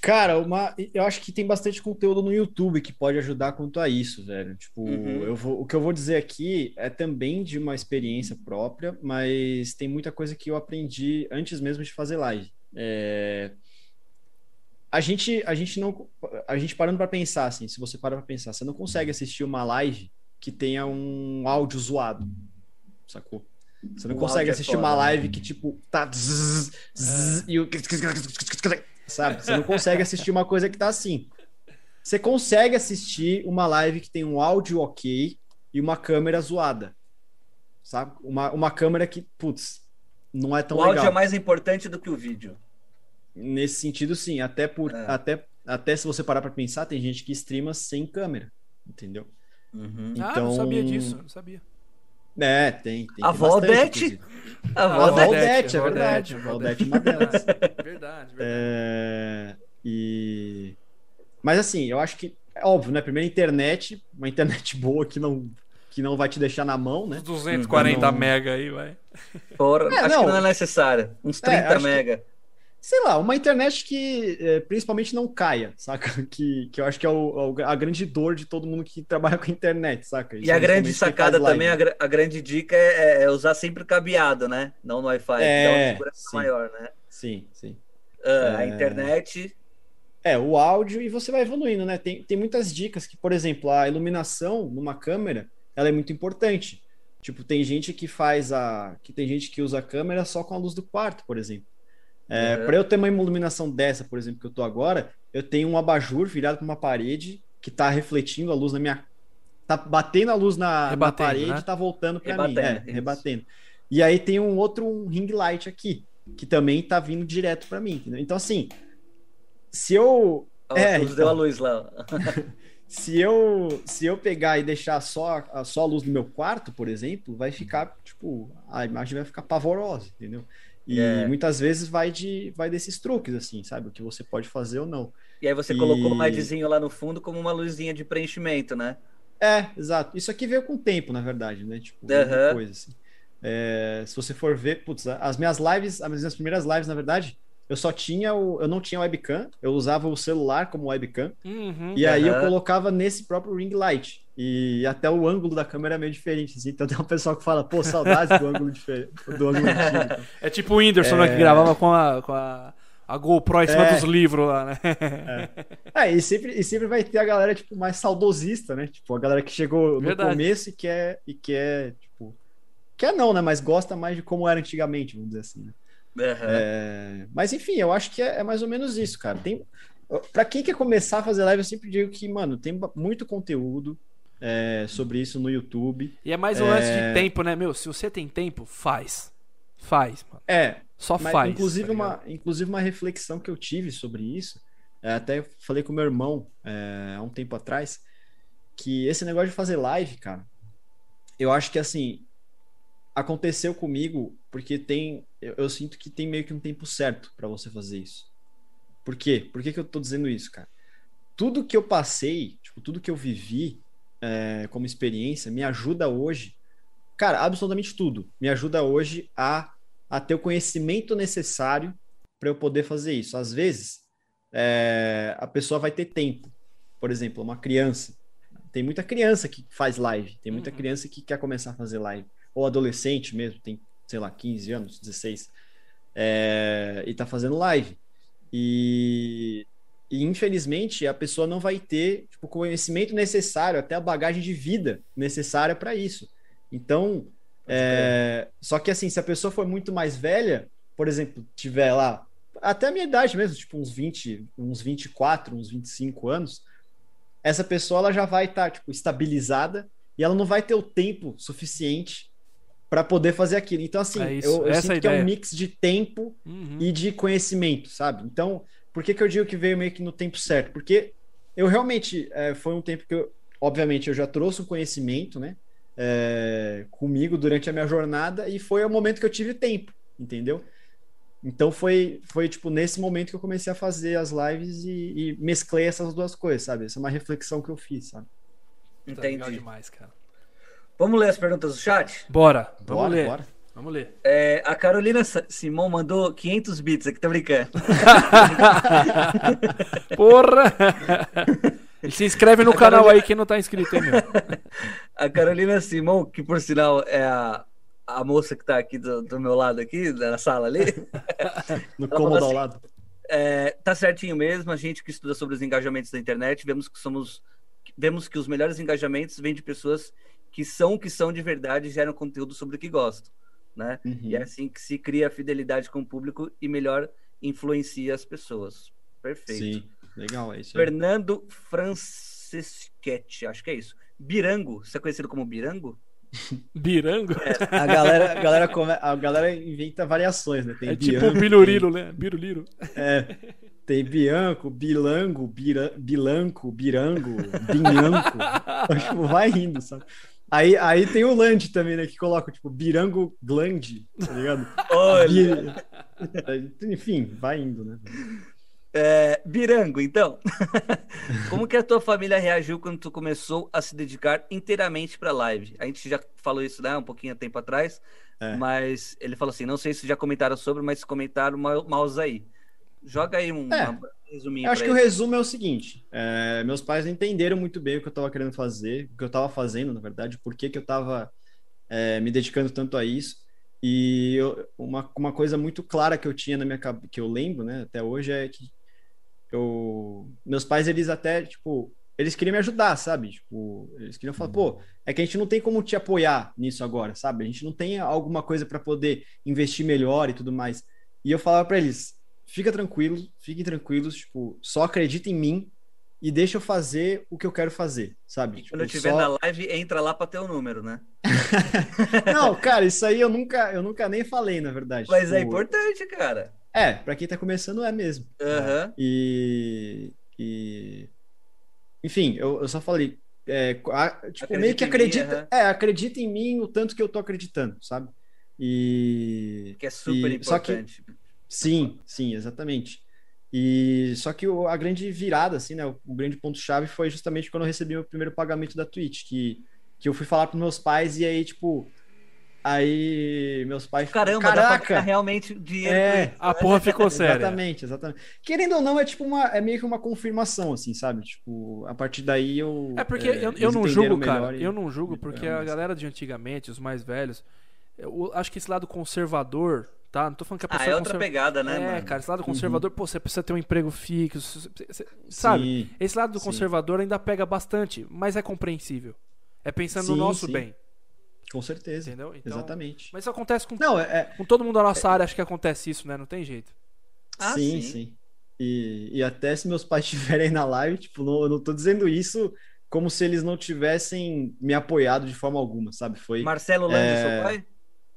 Tá. Cara, uma, eu acho que tem bastante conteúdo no YouTube que pode ajudar quanto a isso, velho. Tipo, Uhum. eu vou, o que eu vou dizer aqui é também de uma experiência própria, mas tem muita coisa que eu aprendi antes mesmo de fazer live. É, A gente, a gente não, a gente parando para pensar assim, se você para para pensar, você não consegue assistir uma live que tenha um áudio zoado, sacou? Você não O consegue é assistir foda, uma né? live que tipo tá zzz, zzz, e o sabe? Você não consegue assistir uma coisa que tá assim. Você consegue assistir uma live que tem um áudio ok e uma câmera zoada, sabe? Uma, uma câmera que, putz, não é tão o áudio legal. é mais importante do que o vídeo. Nesse sentido, sim. Até, por, É. até, até se você parar pra pensar, tem gente que streama sem câmera, entendeu? Uhum. Ah, Então- não sabia disso, não sabia. É, tem. tem A Valdete? A é- Valdete, é Valdete, verdade. Valdete. A Valdete é uma delas. Verdade, verdade. É, e... Mas assim, eu acho que é óbvio, né? Primeiro internet, uma internet boa que não, que não vai te deixar na mão, né? Uns 240 Não. mega aí, vai. Porra, É, acho não. que não é necessário. Uns É, 30 acho que- mega. Sei lá, uma internet que é, principalmente não caia, saca? Que, que eu acho que é o- o- a grande dor de todo mundo que trabalha com internet, saca? E a grande Principalmente quem sacada também, a, a grande dica é, é usar sempre cabeado, né? Não no Wi-Fi, que É, dá uma segurança sim. maior, né? Sim, sim. Ah, A É. internet. É, o áudio e você vai evoluindo, né? Tem, tem muitas dicas que, por exemplo, a iluminação numa câmera, ela é muito importante. Tipo, tem gente que faz a. que tem gente que usa a câmera só com a luz do quarto, por exemplo. É, Uhum. Para eu ter uma iluminação dessa, por exemplo, que eu tô agora, eu tenho um abajur virado para uma parede que tá refletindo a luz na minha. Tá batendo a luz na, na parede né? e tá voltando para mim. Rebatendo, É, isso. rebatendo. E aí tem um outro um ring light aqui, que também tá vindo direto para mim. entendeu? Então, assim, se eu. Ó, É, então. deu a luz lá. Se eu, se eu pegar e deixar só a, só a luz no meu quarto, por exemplo, vai ficar, tipo, a imagem vai ficar pavorosa, entendeu? E É. muitas vezes vai de vai desses truques, assim, sabe? O que você pode fazer ou não. E aí você E- colocou um LEDzinho lá no fundo como uma luzinha de preenchimento, né? É, exato. Isso aqui veio com o tempo, na verdade, né? Tipo, mesma coisa, assim. É, se você for ver, putz, as minhas lives, as minhas primeiras lives, na verdade, eu só tinha o. Eu não tinha webcam, eu usava o celular como webcam, Uhum. e aí eu Aham. colocava nesse próprio ring light. E até o ângulo da câmera é meio diferente. Assim. Então tem um pessoal que fala, pô, saudades do ângulo diferente. Do ângulo antigo. então. É tipo o Whindersson, né, que gravava com a, com a, a GoPro em cima É. dos livros lá, né? É, e sempre, e sempre vai ter a galera, tipo, mais saudosista, né? Tipo, a galera que chegou no Verdade. começo e quer, e quer, tipo. Quer não, né? Mas gosta mais de como era antigamente, vamos dizer assim, né? É, mas enfim, eu acho que é, é mais ou menos isso, cara. Tem, para quem quer começar a fazer live, eu sempre digo que, mano, tem muito conteúdo é, sobre isso no YouTube. E é mais um lance de tempo, né? Meu, se você tem tempo, faz. Faz, mano. É, Só mas faz. inclusive, tá uma, inclusive uma reflexão que eu tive sobre isso, é, até falei com meu irmão é, há um tempo atrás, que esse negócio de fazer live, cara, eu acho que assim aconteceu comigo porque tem, eu, eu sinto que tem meio que um tempo certo para você fazer isso. Por quê? Por que, que eu tô dizendo isso, cara? Tudo que eu passei, tipo, tudo que eu vivi é, como experiência me ajuda hoje, cara, absolutamente tudo. Me ajuda hoje a, a ter o conhecimento necessário para eu poder fazer isso. Às vezes, é, a pessoa vai ter tempo. Por exemplo, uma criança. Tem muita criança que faz live, tem muita Uhum. criança que quer começar a fazer live. Ou adolescente mesmo, tem, sei lá, 15 anos, 16, é, e tá fazendo live. E, e, infelizmente a pessoa não vai ter tipo, o conhecimento necessário, até a bagagem de vida necessária para isso. Então, é, só que assim, se a pessoa for muito mais velha, por exemplo, tiver lá, até a minha idade mesmo, tipo uns 20, uns 24, uns 25 anos, essa pessoa ela já vai estar tipo estabilizada e ela não vai ter o tempo suficiente para poder fazer aquilo. Então assim, É eu, eu essa sinto é a que é um ideia. mix de tempo Uhum. e de conhecimento, sabe? Então, por que, que eu digo que veio meio que no tempo certo? Porque eu realmente é, foi um tempo que eu, obviamente, eu já trouxe um conhecimento, né? é, comigo durante a minha jornada e foi o momento que eu tive tempo, entendeu? Então foi, foi tipo nesse momento que eu comecei a fazer as lives e, e mesclei essas duas coisas, sabe? Essa é uma reflexão que eu fiz, sabe? Tá legal Entendi. demais, cara. Vamos ler as perguntas do chat? Bora, vamos Bora, ler. bora. Vamos ler. É, a Carolina Simon mandou 500 bits aqui, tô brincando. Porra! E se inscreve no canal aí quem não tá inscrito, hein, meu? A Carolina Simon, que por sinal é a, a moça que tá aqui do, do meu lado aqui, na sala ali, No cômodo ao assim, lado. é, tá certinho mesmo, a gente que estuda sobre os engajamentos da internet, vemos que somos vemos que os melhores engajamentos vêm de pessoas que são o que são de verdade e geram conteúdo sobre o que gostam, né? Uhum. E é assim que se cria a fidelidade com o público e melhor influencia as pessoas. Perfeito. Sim, legal, é isso aí. Fernando Franceschetti, acho que é isso. Birango, você é conhecido como Birango? Birango? A galera, a, galera come- a galera inventa variações, né? Tem É tipo Bianco, o Bilurilo, né? Biruliro. É, tem Bianco, Bilango, Bira, Bilanco, Birango, Binhanco. tipo, vai indo, sabe? Aí, aí tem o Land também, né? Que coloca, tipo, Birango Gland, tá ligado? Olha! Enfim, vai indo, né? É, Birango, então. Como que a tua família reagiu quando tu começou a se dedicar inteiramente pra live? A gente já falou isso, né, um pouquinho tempo atrás, É. mas ele falou assim, não sei se já comentaram sobre, mas comentaram, mouse aí. Joga aí um, É. um resuminho Eu acho que o ele. resumo é o seguinte: é, meus pais não entenderam muito bem o que eu estava querendo fazer, o que eu estava fazendo, na verdade, por que, que eu estava me dedicando tanto a isso. E eu- uma, uma coisa muito clara que eu tinha na minha cabeça, que eu lembro, né, até hoje, é que eu, meus pais, eles até, tipo, eles queriam me ajudar, sabe? Tipo, eles queriam falar, pô, é que a gente não tem como te apoiar nisso agora, sabe? A gente não tem alguma coisa para poder investir melhor e tudo mais. E eu falava para eles, fica tranquilo, fiquem tranquilos, tipo, só acredita em mim e deixa eu fazer o que eu quero fazer, sabe? Quando eu Tipo, estiver só- na live, entra lá pra ter o número, né? Não, cara, isso aí eu nunca, eu nunca nem falei, na verdade. Mas é Tipo, importante, cara. É, pra quem tá começando é mesmo. Aham. E, e- enfim, eu, eu só falei, é, tipo, Acredita meio que em mim, acredita, aham. é, acredita em mim o tanto que eu tô acreditando, sabe? E Que é super E- só que- importante. Sim, sim, exatamente. E só que o- a grande virada, assim, né, o, o grande ponto chave foi justamente quando eu recebi meu primeiro pagamento da Twitch, que que eu fui falar pros meus pais e aí tipo, aí meus pais Caramba, dá pra caraca, realmente dinheiro É. A porra ficou séria. Exatamente, exatamente. Querendo ou não, é tipo uma, é meio que uma confirmação, assim, sabe? Tipo, a partir daí eu. É porque é, eu, eu não julgo, cara. e- Eu não julgo porque foi a mais. galera de antigamente, os mais velhos, eu acho que esse lado conservador, tá? Não tô falando que a Ah, pessoa é outra conserva- pegada, né, É, mano? cara, esse lado conservador, pô, você precisa ter um emprego fixo, você- você- sabe? Sim, Esse lado do Sim. conservador ainda pega bastante, mas é compreensível. É pensando no Sim, nosso sim. bem, com certeza. entendeu? Então, Exatamente. Mas isso acontece com, Não, é, é- com todo mundo da nossa área, acho que acontece isso, né? Não tem jeito. Ah, sim, sim. sim. E, e até se meus pais estiverem na live, tipo, não, eu não tô dizendo isso como se eles não tivessem me apoiado de forma alguma, sabe? Foi. Marcelo Lando, É, seu pai?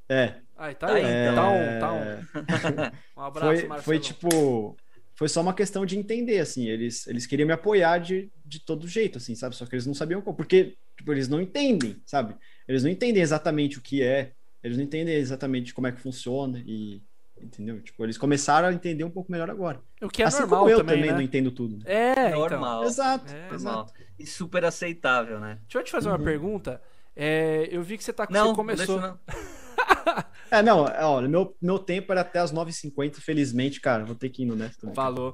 É, Aí, tá Tá aí. aí, então. Tá um, tá um. Um abraço, foi, Marcelo. foi tipo. Foi só uma questão de entender, assim. Eles, eles queriam me apoiar de, de todo jeito, assim, sabe? Só que eles não sabiam como. Porque, tipo, eles não entendem, sabe? Eles não entendem exatamente o que é. Eles não entendem exatamente como é que funciona. E. Entendeu? Tipo, eles começaram a entender um pouco melhor agora. O que é assim normal como eu também, também né? não entendo tudo. É, então. Normal. Exato, É, exato. Normal. E super aceitável, né? Deixa eu te fazer uma Uhum. pergunta. É, eu vi que você tá Não, você começou. deixa não. É, não, olha, meu, meu tempo era até as 9h50, felizmente, cara. Vou ter que ir no Neto também. Falou.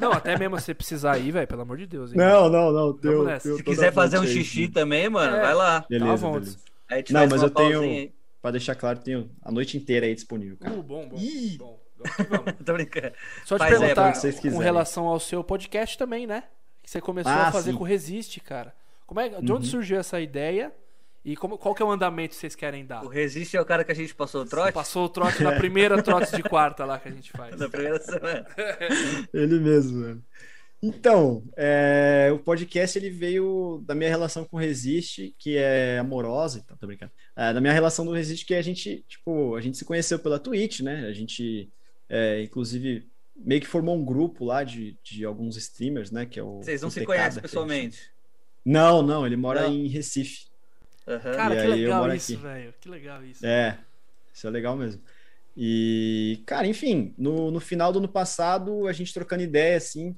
Não, até mesmo se você precisar ir, velho, pelo amor de Deus. hein? Não, não, não. Teu, nessa. teu Se quiser fazer um aí, xixi também, mano, É. vai lá. Beleza, Tá bom. beleza. Aí Não, mas eu tenho- aí. Pra deixar claro, tenho a noite inteira aí disponível, cara. Uh, bom, bom. Ih. bom. Tô brincando. Só te Faz perguntar vocês com relação ao seu podcast também, né? Que você começou Ah, a fazer sim. com o Resiste, cara. Como é, de onde Uhum. surgiu essa ideia? E como, qual que é o andamento que vocês querem dar? O Resiste é o cara que a gente passou o trote Passou o trote na primeira trote de quarta lá que a gente faz. na primeira semana. Ele mesmo, mano. Então, é, o podcast ele veio da minha relação com o Resiste, que é amorosa, então, tô brincando. É, da minha relação do Resiste, que a gente, tipo, a gente se conheceu pela Twitch, né? A gente, é, inclusive, meio que formou um grupo lá de, de alguns streamers, né? Que é o. Vocês não o se TK conhecem pessoalmente. Não, não, ele mora Não. em Recife. Aham. Cara, E que legal moro isso, velho. Que legal isso. É, isso é legal mesmo. E, cara, enfim, no, no final do ano passado, a gente trocando ideia, assim,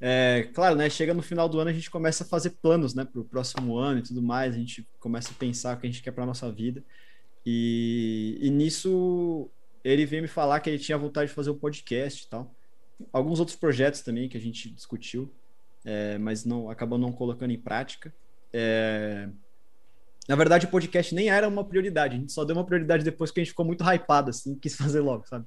é, claro, né, chega no final do ano, a gente começa a fazer planos, né, pro próximo ano e tudo mais, a gente começa a pensar o que a gente quer pra nossa vida. E, e nisso, ele veio me falar que ele tinha vontade de fazer um podcast e tal. Alguns outros projetos também que a gente discutiu, é, mas não acabou não colocando em prática. É, na verdade, o podcast nem era uma prioridade. A gente só deu uma prioridade depois que a gente ficou muito hypado, assim, quis fazer logo, sabe?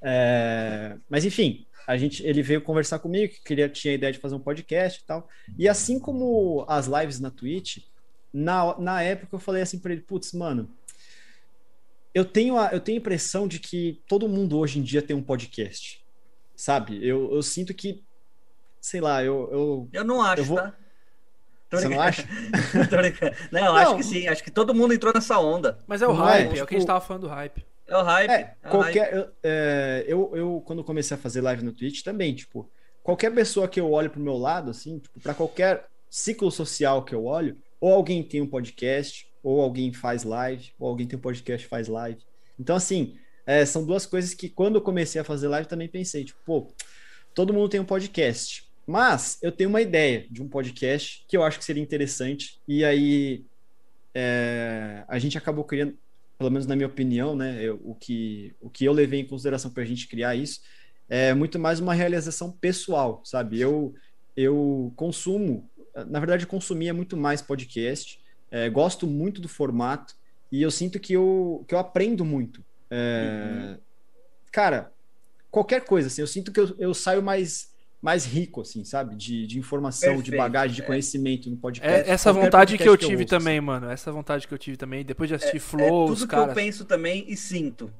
É, Mas enfim, a gente, ele veio conversar comigo, que queria, tinha a ideia de fazer um podcast e tal. E assim como as lives na Twitch, na, na época eu falei assim pra ele, putz, mano, eu tenho, a, eu tenho a impressão de que todo mundo hoje em dia tem um podcast, sabe? Eu, eu sinto que, sei lá, eu, eu Eu não acho, Eu vou- tá? Você não acha? Não, Não. acho que sim. Acho que todo mundo entrou nessa onda. Mas é o Não é, hype, é, o que a gente tipo- tava falando do hype. É o hype. É, é o hype. qualquer. Eu, é, eu, eu, quando comecei a fazer live no Twitch também, tipo, qualquer pessoa que eu olho pro meu lado, assim, tipo, pra qualquer ciclo social que eu olho, ou alguém tem um podcast, ou alguém faz live, ou alguém tem um podcast e faz live. Então, assim, é, são duas coisas que quando eu comecei a fazer live também pensei, tipo, pô, todo mundo tem um podcast. Mas eu tenho uma ideia de um podcast que eu acho que seria interessante, e aí é, a gente acabou criando, pelo menos na minha opinião, né, eu- o, que, o que eu levei em consideração para a gente criar isso é muito mais uma realização pessoal, sabe? Eu, eu consumo, na verdade, eu consumia muito mais podcast, é, gosto muito do formato e eu sinto que eu, que eu aprendo muito. É, Cara, qualquer coisa, assim, eu sinto que eu, eu saio mais, mais rico, assim, sabe? De, de informação, de Perfeito, bagagem, de é. conhecimento no podcast. É, essa vontade que eu tive ouço, assim. também, mano. Essa vontade que eu tive também, depois de assistir É Flow, tudo os que eu caras. penso também e sinto.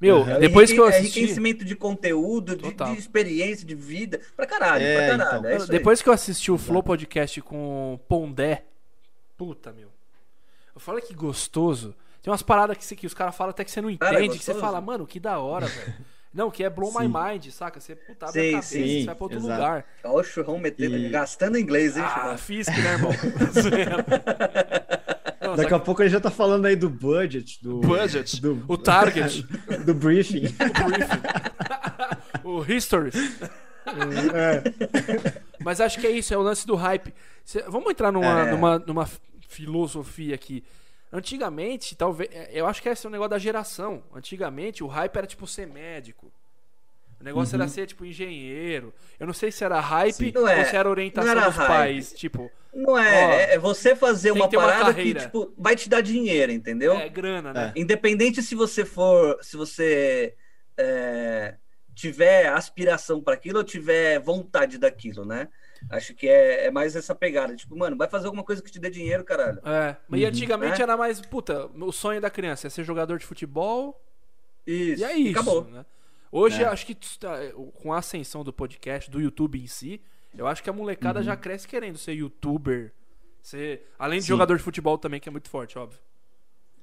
Meu, Uhum. depois é, que eu é assisti. enriquecimento de conteúdo, de, de experiência, de vida. Pra caralho, É, pra caralho. então. É isso aí. Depois que eu assisti o Flow Podcast com o Pondé, puta, meu. Eu falei que gostoso. Tem umas paradas que, que os caras falam até que você não Cara, é entende, que você fala, mano, que da hora, velho. Não, que é blow my Sim. mind, saca? Você puta, abre Sim, a cabeça, sim, você vai pra outro exato. lugar. Ó, o churrão metendo, E- gastando inglês, hein, Ah, churrão? Fisk, né, irmão? Zoeira. Não, Daqui a pouco ele já tá falando aí do budget, do. Budget, Do, o target, do briefing. o briefing, o history. É. Mas acho que é isso, é o lance do hype. Cê- vamos entrar numa, É. numa, numa filosofia aqui. Antigamente, talvez. é, Eu acho que esse é um negócio da geração. Antigamente, o hype era tipo ser médico. O negócio Uhum. era ser tipo engenheiro. Eu não sei se era hype Sim. Não é, ou se era orientação não era dos hype. pais. Tipo, Não Ó, é, é você fazer uma uma parada carreira. que, tipo, vai te dar dinheiro, entendeu? é grana, né? Independente se você for, se você é, tiver aspiração para aquilo ou tiver vontade daquilo, né? Acho que é, é mais essa pegada. Tipo, mano, vai fazer alguma coisa que te dê dinheiro, caralho. É. Mas e antigamente É. era mais. Puta, o sonho da criança é ser jogador de futebol. Isso. E é isso. acabou. né? Hoje, É. acho que tá, com a ascensão do podcast, do YouTube em si, eu acho que a molecada já cresce querendo ser youtuber. Ser, além de Sim. jogador de futebol também, que é muito forte, óbvio.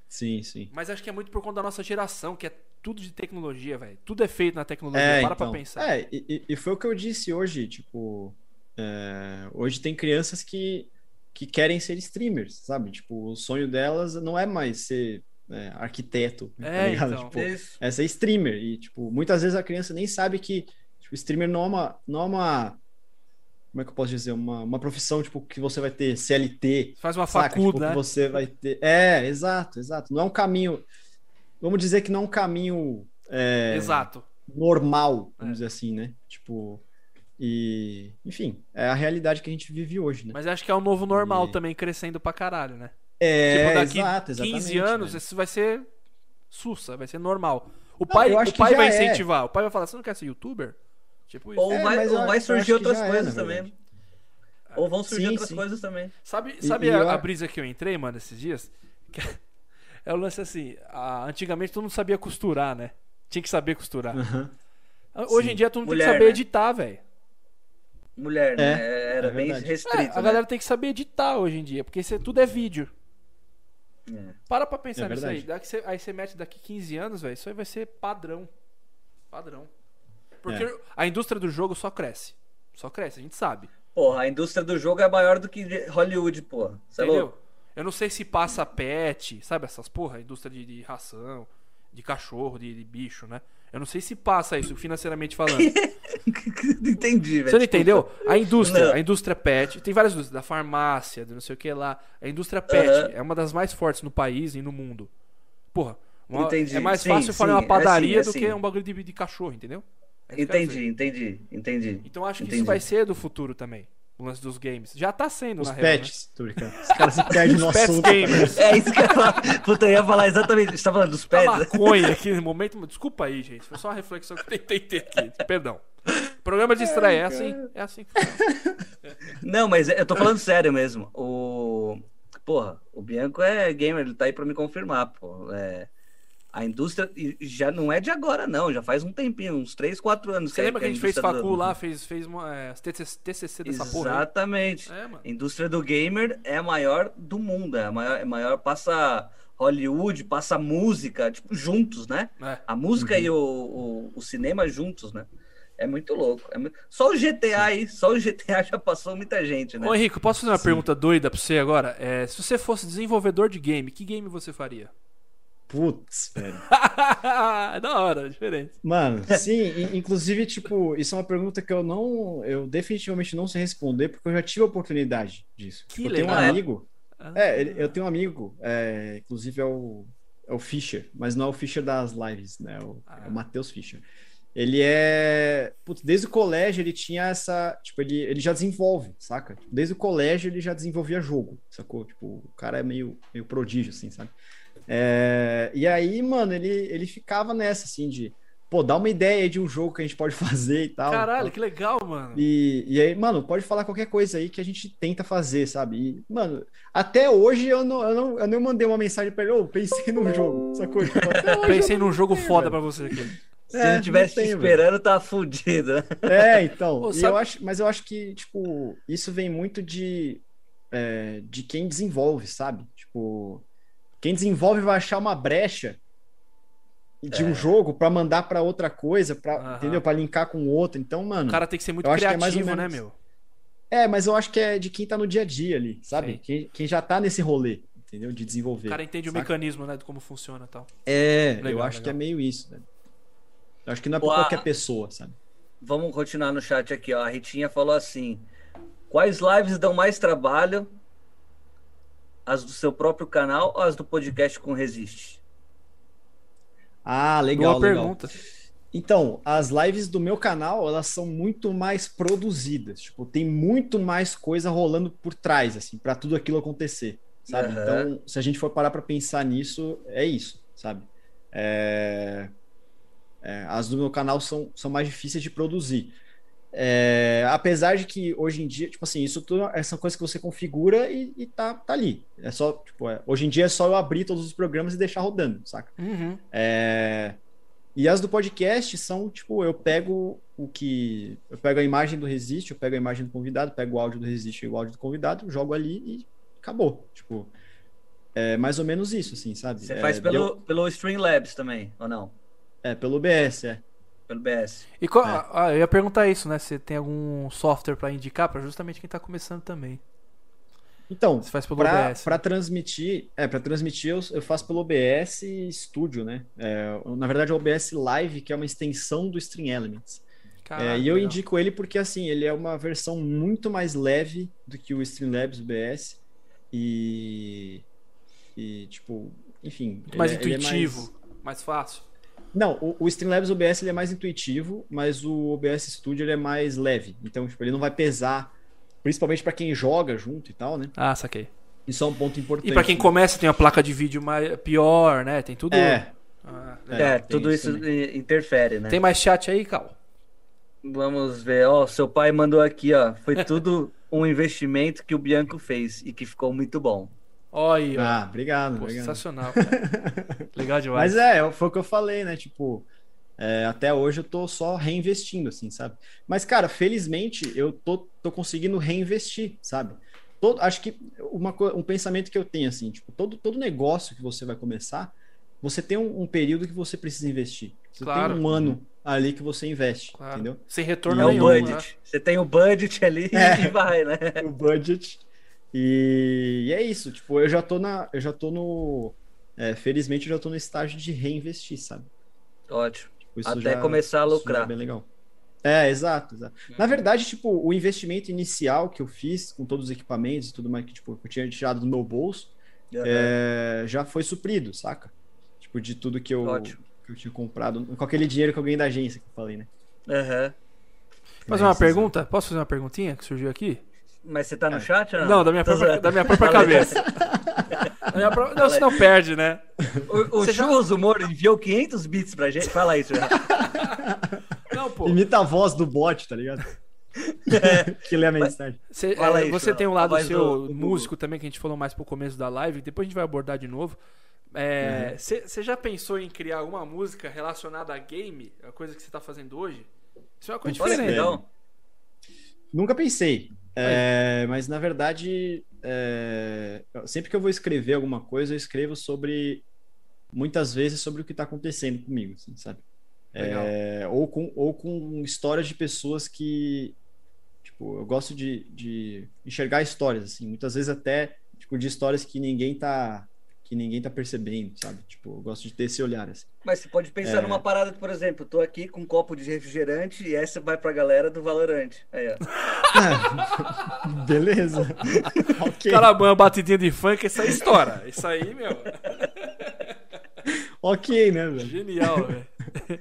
Sim, sim. Mas acho que é muito por conta da nossa geração, que é tudo de tecnologia, velho. Tudo é feito na tecnologia. É, Para então, pra pensar. É, e- e foi o que eu disse hoje, tipo, é, hoje tem crianças que, que querem ser streamers, sabe? Tipo, o sonho delas não é mais ser é, arquiteto, tá É, ligado? então. Tipo, é ser streamer. E, tipo, muitas vezes a criança nem sabe que tipo, streamer não é uma, não é uma como é que eu posso dizer? Uma, uma profissão, tipo, que você vai ter CLT, Faz uma saca? faculdade, Tipo, né? que você vai ter... É, exato, exato. Não é um caminho... Vamos dizer que não é um caminho... é, Exato. normal, vamos É. dizer assim, né? Tipo, e enfim, é a realidade que a gente vive hoje, né? Mas acho que é o novo normal E- também, crescendo pra caralho, né? É, tipo, daqui exato, 15 exatamente, anos, né? isso vai ser sussa, vai ser normal. O pai, eu acho o pai vai é. incentivar. O pai vai falar, você não quer ser youtuber? Tipo isso. Ou, É, vai, ou vai surgir outras é, coisas na também. verdade. Ou vão surgir Sim, outras sim. coisas também. Sabe, E- sabe e a, eu- a brisa que eu entrei, mano, esses dias? Que é o lance assim, a- antigamente todo mundo sabia costurar, né? Tinha que saber costurar. Aham. Hoje Sim. em dia todo mundo tem Mulher, que saber né? editar, velho. Mulher, É, né? Era é bem verdade. restrito. É, a né? galera tem que saber editar hoje em dia, porque isso é- tudo é vídeo. É. Para pra pensar É nisso aí. Daqui cê- aí você mete daqui 15 anos, velho, isso aí vai ser padrão. Padrão. Porque É. a indústria do jogo só cresce. Só cresce, a gente sabe. Porra, a indústria do jogo é maior do que Hollywood, porra. Você é Entendeu? louco? Eu não sei se passa pet, sabe essas porra, indústria de, de ração, de cachorro, de, de bicho, né? Eu não sei se passa isso financeiramente falando. Entendi, velho. Você não entendeu? A indústria, Não. a indústria pet, tem várias indústrias, da farmácia, do não sei o que lá. A indústria pet é uma das mais fortes no país e no mundo. Porra, uma- Entendi. é mais Sim, fácil fazer sim, uma é padaria sim, é do sim. que um bagulho de, de cachorro, entendeu? É. Entendi, entendi, entendi. Então acho que Entendi. isso vai ser do futuro também. O lance dos games. Já tá sendo, Os na real. né? pets, tô brincando. Os caras se perdem no Pets assunto. gamers. É isso que eu ia falar. Puta, eu ia falar exatamente. Você tá falando dos A pés? maconha aqui no momento. Desculpa aí, gente. Foi só uma reflexão que eu tentei ter aqui. Perdão. Programa de estreia é assim. É assim que funciona. Não, mas eu tô falando sério mesmo. O. Porra, o Bianco é gamer, ele tá aí pra me confirmar, pô. É... A indústria já não é de agora, não. Já faz um tempinho, uns 3, 4 anos. Você lembra que a gente fez facu do- lá, fez, fez uma, é, TCC, dessa porra? aí? Exatamente. É. A indústria do gamer é a maior do mundo. É a maior, é a maior passa Hollywood, passa música, tipo, juntos, né? É. A música e o, o, o cinema juntos, né? É muito louco. É mu- Só o GTA aí, só o GTA já passou muita gente, né? Ô Henrique, posso fazer uma Sim. pergunta doida pra você agora? É, se você fosse desenvolvedor de game, que game você faria? Putz, velho. é da hora, diferente. Mano, sim, in- inclusive, tipo, isso é uma pergunta que eu não, eu definitivamente não sei responder, porque eu já tive a oportunidade disso. Que eu tenho um legal. amigo, Ah. é, eu tenho um amigo, é, inclusive é o, é o Fischer, mas não é o Fischer das lives, né? É o, Ah. é o Matheus Fischer. Ele é, putz, desde o colégio ele tinha essa, tipo, ele, ele já desenvolve, saca? Tipo, Desde o colégio ele já desenvolvia jogo, sacou? Tipo, o cara é meio, meio prodígio, assim, sabe? É, e aí, mano, ele, ele ficava nessa, assim, de pô, dá uma ideia aí de um jogo que a gente pode fazer e tal. Caralho, que legal, mano. E, e aí, mano, pode falar qualquer coisa aí que a gente tenta fazer, sabe? E, mano, até hoje eu não, eu não, eu não mandei uma mensagem pra ele, ô, pensei num jogo, sacou? Tipo, Pensei num jogo tenho, foda velho. pra você aqui. Se É, não tivesse não te tenho, esperando, tá fudido. É, então. Pô, sabe- eu acho, mas eu acho que, tipo, isso vem muito de, é, de quem desenvolve, sabe? Tipo, quem desenvolve vai achar uma brecha de um É. jogo pra mandar pra outra coisa, para Aham. entendeu? Para linkar com outro. Então, mano. O cara tem que ser muito Eu que é mais ou criativo, né, menos- meu? É, mas eu acho que é de quem tá no dia a dia ali, sabe? Quem, quem já tá nesse rolê, entendeu? De desenvolver. O cara entende o saca? mecanismo, né, de como funciona e tal. É, eu Legal, acho que é legal. meio isso, né? Eu acho que não é pra Uau. qualquer pessoa, sabe? Vamos continuar no chat aqui, ó. A Ritinha falou assim: quais lives dão mais trabalho? As do seu próprio canal ou as do podcast com Resiste? Ah, legal, Boa legal. pergunta. Então, as lives do meu canal, elas são muito mais produzidas. Tipo, tem muito mais coisa rolando por trás, assim, para tudo aquilo acontecer, sabe? Aham. Então, se a gente for parar para pensar nisso, é isso, sabe? É... é, as do meu canal são, são mais difíceis de produzir. É, apesar de que hoje em dia, tipo assim, isso tudo é são coisas que você configura e, e tá, tá ali. É só, tipo, é, hoje em dia é só eu abrir todos os programas e deixar rodando, saca? Uhum. É, E as do podcast são, tipo, eu pego o que. Eu pego a imagem do Resist, eu pego a imagem do convidado, pego o áudio do Resist e o áudio do convidado, jogo ali e acabou. Tipo, é mais ou menos isso, assim, sabe? Você é, faz pelo, deu- pelo Streamlabs também, ou não? É, pelo BS, é. Pelo BS. E qual- É. ah, eu ia perguntar isso, né? Se tem algum software pra indicar pra justamente quem tá começando também. Então, Você faz pelo Pra, OBS. pra transmitir, é, para transmitir eu, eu faço pelo OBS Studio, né? É, na verdade, é o OBS Live, que é uma extensão do Stream Elements. É, Caralho, e eu legal. indico ele porque, assim, ele é uma versão muito mais leve do que o Streamlabs OBS. E, e tipo, enfim. Muito mais ele é- ele é intuitivo, mais- mais fácil. Não, o, o Streamlabs OBS ele é mais intuitivo, mas o OBS Studio ele é mais leve. Então, tipo, ele não vai pesar, principalmente para quem joga junto e tal, né? Ah, saquei. Isso é um ponto importante. E pra quem né? começa tem a placa de vídeo mais, pior, né? Tem tudo. É, Ah, É, tem tudo isso isso interfere, né? Tem mais chat aí, Cal? Vamos ver. Ó, seu pai mandou aqui, ó. Foi tudo um investimento que o Bianco fez e que ficou muito bom. Olha. Ah, obrigado, Pô, obrigado. sensacional, cara. Legal demais. Mas é, foi o que eu falei, né? Tipo, é, até hoje eu tô só reinvestindo, assim, sabe? Mas, cara, felizmente eu tô, tô conseguindo reinvestir, sabe? Todo, acho que uma, um pensamento que eu tenho, assim, tipo, todo, todo negócio que você vai começar, você tem um, um período que você precisa investir. Você Claro. tem um ano ali que você investe, Claro. entendeu? Sem retorno E É o nenhum. né? budget. Você tem o budget ali É. e vai, né? o budget. E, e é isso, tipo, eu já tô na. Eu já tô no. é, felizmente eu já tô no estágio de reinvestir, sabe? Ótimo. Tipo, isso Até já- começar a isso já lucrar. É bem legal. É, exato, exato. Na verdade, tipo, o investimento inicial que eu fiz com todos os equipamentos e tudo mais que tipo, eu tinha tirado do meu bolso Aham. é, já foi suprido, saca? Tipo, de tudo que eu, Ótimo. que eu tinha comprado, com aquele dinheiro que eu ganhei da agência que eu falei, né? Aham. Fazer É uma isso, pergunta? Posso fazer uma perguntinha que surgiu aqui? Mas você tá no chat ou não? Não, da minha própria, da minha própria cabeça. Da minha pró- Não, você não perde, né? O, o Você já- Churros Humor enviou 500 bits pra gente. Fala isso. já. Não, pô. Imita a voz do bot, tá ligado? que lê a mensagem. Cê- Fala é, você tem um lado seu do- do músico também, que a gente falou mais pro começo da live, depois a gente vai abordar de novo. Você já pensou em criar alguma música relacionada a game? A coisa que você tá fazendo hoje? Isso é uma coisa Olha diferente. Nunca pensei. É, mas na verdade, é, sempre que eu vou escrever alguma coisa, eu escrevo sobre muitas vezes sobre o que está acontecendo comigo, assim, sabe? É, ou com ou com histórias de pessoas que tipo eu gosto de, de enxergar histórias assim, muitas vezes até tipo de histórias que ninguém tá que ninguém tá percebendo, sabe? Tipo, eu gosto de ter esse olhar assim. Mas você pode pensar É. numa parada, por exemplo, eu tô aqui com um copo de refrigerante e essa vai pra galera do Valorant. Aí, ó. Beleza. ok. Carabanha, batidinha de funk, isso aí estoura. Isso aí, meu, Ok, né, velho? genial, velho.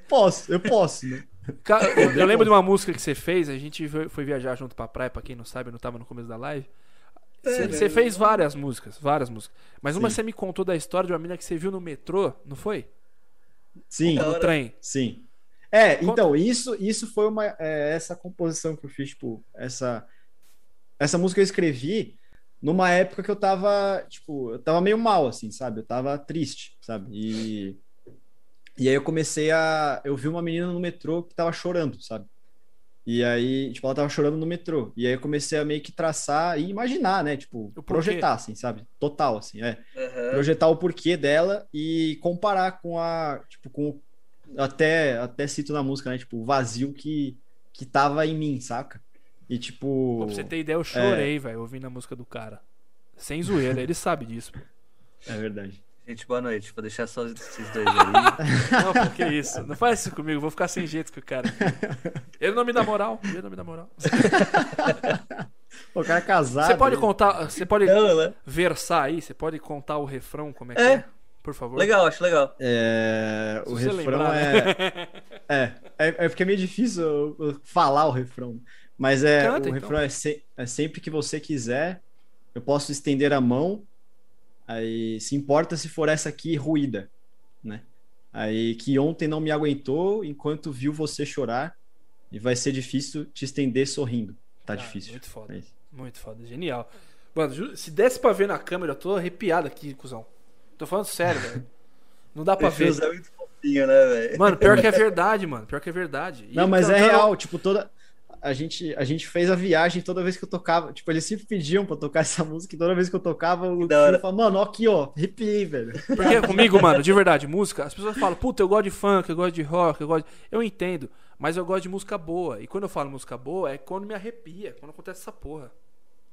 Posso, eu posso, né? Cara, eu, eu lembro de uma música que você fez, a gente foi, foi viajar junto pra praia, pra quem não sabe, eu não tava no começo da live. Você fez várias músicas, várias músicas. Mas uma você me contou da história de uma menina que você viu no metrô, não foi? Sim. No hora. trem. Sim. É, então, isso, isso foi uma. É, essa composição que eu fiz, tipo, essa. Essa música eu escrevi numa época que eu tava, tipo, eu tava meio mal, assim, sabe? Eu tava triste, sabe? E. E aí eu comecei a. Eu vi uma menina no metrô que tava chorando, sabe? E aí, tipo, ela tava chorando no metrô. E aí eu comecei a meio que traçar e imaginar, né? Tipo, projetar, assim, sabe? Total, assim, é. Uhum. Projetar o porquê dela e comparar com a. Tipo, com. Até, até cito na música, né? Tipo, o vazio que, que tava em mim, saca? E tipo. Pô, pra você ter ideia, eu chorei, é... velho, ouvindo a música do cara. Sem zoeira, ele sabe disso. É verdade. Gente, boa noite. Vou deixar só esses dois aí. Não, porque isso. Não faz isso comigo, vou ficar sem jeito com o cara. Ele não me dá moral. Ele não me dá moral. o cara é casado. Você pode aí. contar. Você pode não, né? versar aí? Você pode contar o refrão, como é que é? é? Por favor. Legal, acho legal. É, o refrão lembrar, é... Né? é... é. É porque é meio difícil falar o refrão. Mas é. Canta, o então. refrão é, se... é sempre que você quiser, eu posso estender a mão Aí se importa se for essa aqui ruída, né? Aí que ontem não me aguentou enquanto viu você chorar e vai ser difícil te estender sorrindo. Tá Cara, difícil. Muito foda. É muito foda, genial. Mano, se desse pra ver na câmera, eu tô arrepiado aqui, cuzão. Tô falando sério, velho. Não dá pra ver. É muito fofinho, né, velho? Mano, pior que é verdade, mano. Pior que é verdade. E não, mas é real. Tipo, toda a gente, a gente fez a viagem toda vez que eu tocava. Tipo, eles sempre pediam pra tocar essa música e toda vez que eu tocava, o filho falava, mano, ó aqui, ó, arrepiei, velho. Porque comigo, mano, de verdade, música, as pessoas falam, puta, eu gosto de funk, eu gosto de rock, eu gosto. De... Eu entendo, mas eu gosto de música boa. E quando eu falo música boa, é quando me arrepia, quando acontece essa porra.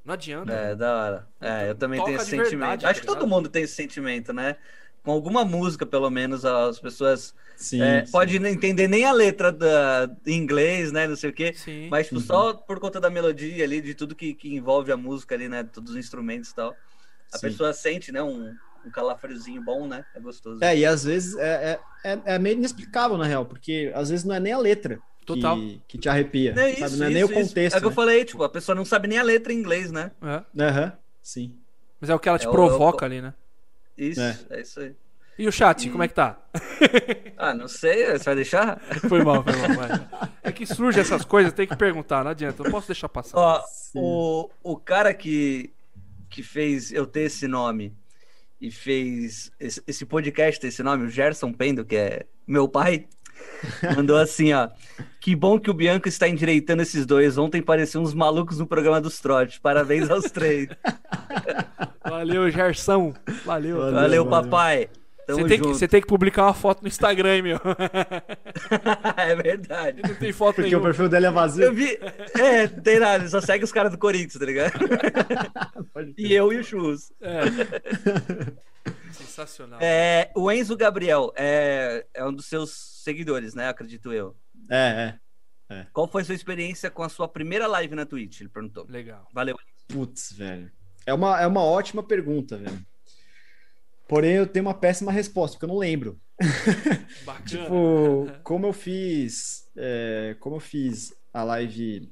Não adianta. É, da hora. É, eu também tenho esse sentimento. Verdade, Acho que todo mundo tem esse sentimento, né? Com alguma música, pelo menos, as pessoas Sim, é, sim. Pode não entender nem a letra da, em inglês, né? Não sei o quê. Sim. Mas tipo, uhum. só por conta da melodia ali, de tudo que, que envolve a música ali, né? Todos os instrumentos e tal. A sim. pessoa sente, né? Um, um calafriozinho bom, né? É gostoso. É, e às vezes é, é, é, é meio inexplicável, na real, porque às vezes não é nem a letra. Total. Que, que te arrepia. Não, isso, não é isso, nem o contexto. É o que eu né? falei, tipo, a pessoa não sabe nem a letra em inglês, né? Aham, uhum. sim. Mas é o que ela te é provoca o, ali, né? Isso, é. é isso aí. E o chat, como é que tá? Ah, não sei, você vai deixar? Foi mal, foi mal. Vai. É que surge essas coisas, tem que perguntar, não adianta, eu não posso deixar passar. Ó, o, o cara que, que fez eu ter esse nome e fez esse, esse podcast ter esse nome, o Gerson Pendo, que é meu pai, mandou assim, ó. Que bom que o Bianco está endireitando esses dois. Ontem pareciam uns malucos no programa dos trotes. Parabéns aos três. Valeu, Gerson. Valeu. Valeu, valeu papai. Você tem, que, você tem que publicar uma foto no Instagram, meu. é verdade. Não tem foto Porque nenhuma. o perfil dele é vazio. Eu vi. É, tem nada, ele só segue os caras do Corinthians, tá ligado? e eu e o Chus. É. Sensacional. É, o Enzo Gabriel é, é um dos seus seguidores, né? Acredito eu. É, é, é. Qual foi a sua experiência com a sua primeira live na Twitch? Ele perguntou. Legal. Valeu. Putz, velho. É uma, é uma ótima pergunta, velho. Porém, eu tenho uma péssima resposta, porque eu não lembro. tipo, como eu fiz. É, como eu fiz a live.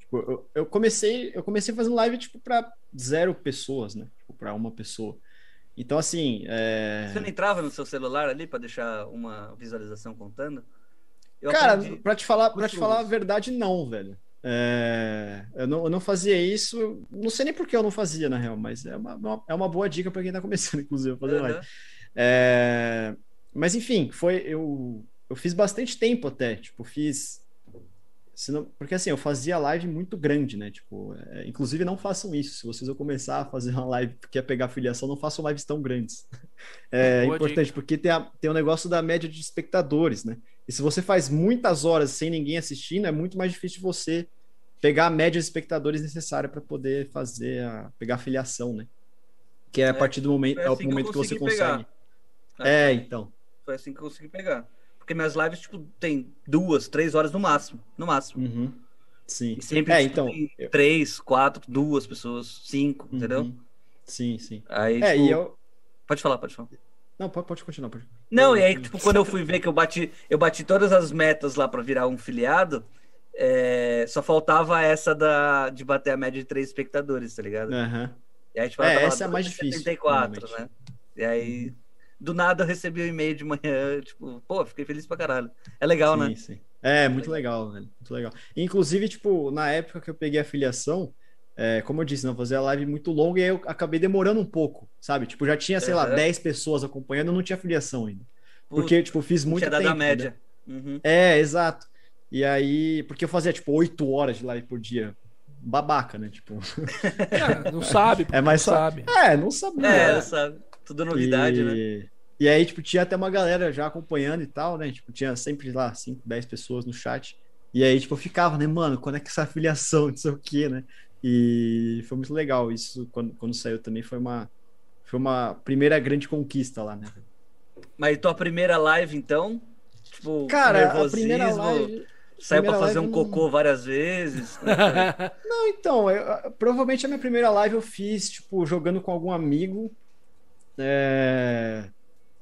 Tipo, eu, eu, comecei. Eu comecei fazendo live, tipo, pra zero pessoas, né? Tipo, pra uma pessoa. Então, assim. É... Você não entrava no seu celular ali para deixar uma visualização contando? Eu Cara, para te falar, para te falar a verdade, não, velho. É, eu, não, eu não fazia isso, não sei nem por que eu não fazia, na real, mas é uma, uma é uma boa dica para quem está começando, inclusive, a fazer uhum. live. É, mas enfim, foi eu, eu fiz bastante tempo até, tipo, fiz. Senão, porque assim, eu fazia live muito grande, né? Tipo, é, inclusive não façam isso. Se vocês vão começar a fazer uma live que quer pegar afiliação, não façam lives tão grandes. É Boa importante, dica. porque tem, a, tem o negócio da média de espectadores, né? E se você faz muitas horas sem ninguém assistindo, é muito mais difícil você pegar a média de espectadores necessária para poder fazer a pegar a filiação, né? Que é a é, partir do momento, é, assim o momento que, você consegue. É, então. Foi assim que eu consegui pegar. Porque minhas lives, tipo, tem duas, três horas no máximo. No máximo. Uhum. Sim. E sempre é, então, três, quatro, duas pessoas, cinco, uhum. entendeu? Sim, sim. Aí, é, tipo... e eu... Pode falar, pode falar. Não, pode, pode continuar. Pode. Não, e aí, tipo, quando eu fui ver que eu bati, eu bati todas as metas lá para virar um filiado, é, só faltava essa da, de bater a média de três espectadores, tá ligado? Uhum. E aí, tipo, é, essa é a mais difícil. 74, né? E aí, do nada eu recebi um e-mail de manhã, tipo, pô, fiquei feliz pra caralho. É legal, sim, né? Sim. É, muito legal, velho. Muito legal. Inclusive, tipo, na época que eu peguei a filiação, é, como eu disse, não fazer a live muito longa e aí eu acabei demorando um pouco, sabe? Tipo, já tinha, sei lá, Aham. 10 pessoas acompanhando, eu não tinha filiação ainda. Porque, tipo, fiz muito tinha dado tempo. a média. entendeu? Uhum. É, exato. E aí, porque eu fazia, tipo, 8 horas de live por dia. Babaca, né? Tipo, É, não sabe, É mais não só- sabe. é, não sabia. É, sabe? Tudo novidade, e... né? E aí, tipo, tinha até uma galera já acompanhando e tal, né? Tipo, tinha sempre lá 5, 10 pessoas no chat. E aí, tipo, eu ficava, né, mano, quando é que essa afiliação, não sei o quê, né? E foi muito legal isso, quando, quando saiu também, foi uma, foi uma primeira grande conquista lá, né? Mas tua primeira live, então? Tipo, Cara, a primeira live... Saiu pra primeira fazer um eu não- cocô várias vezes. É foi? Não, então, eu- provavelmente a minha primeira live eu fiz, tipo, jogando com algum amigo, é,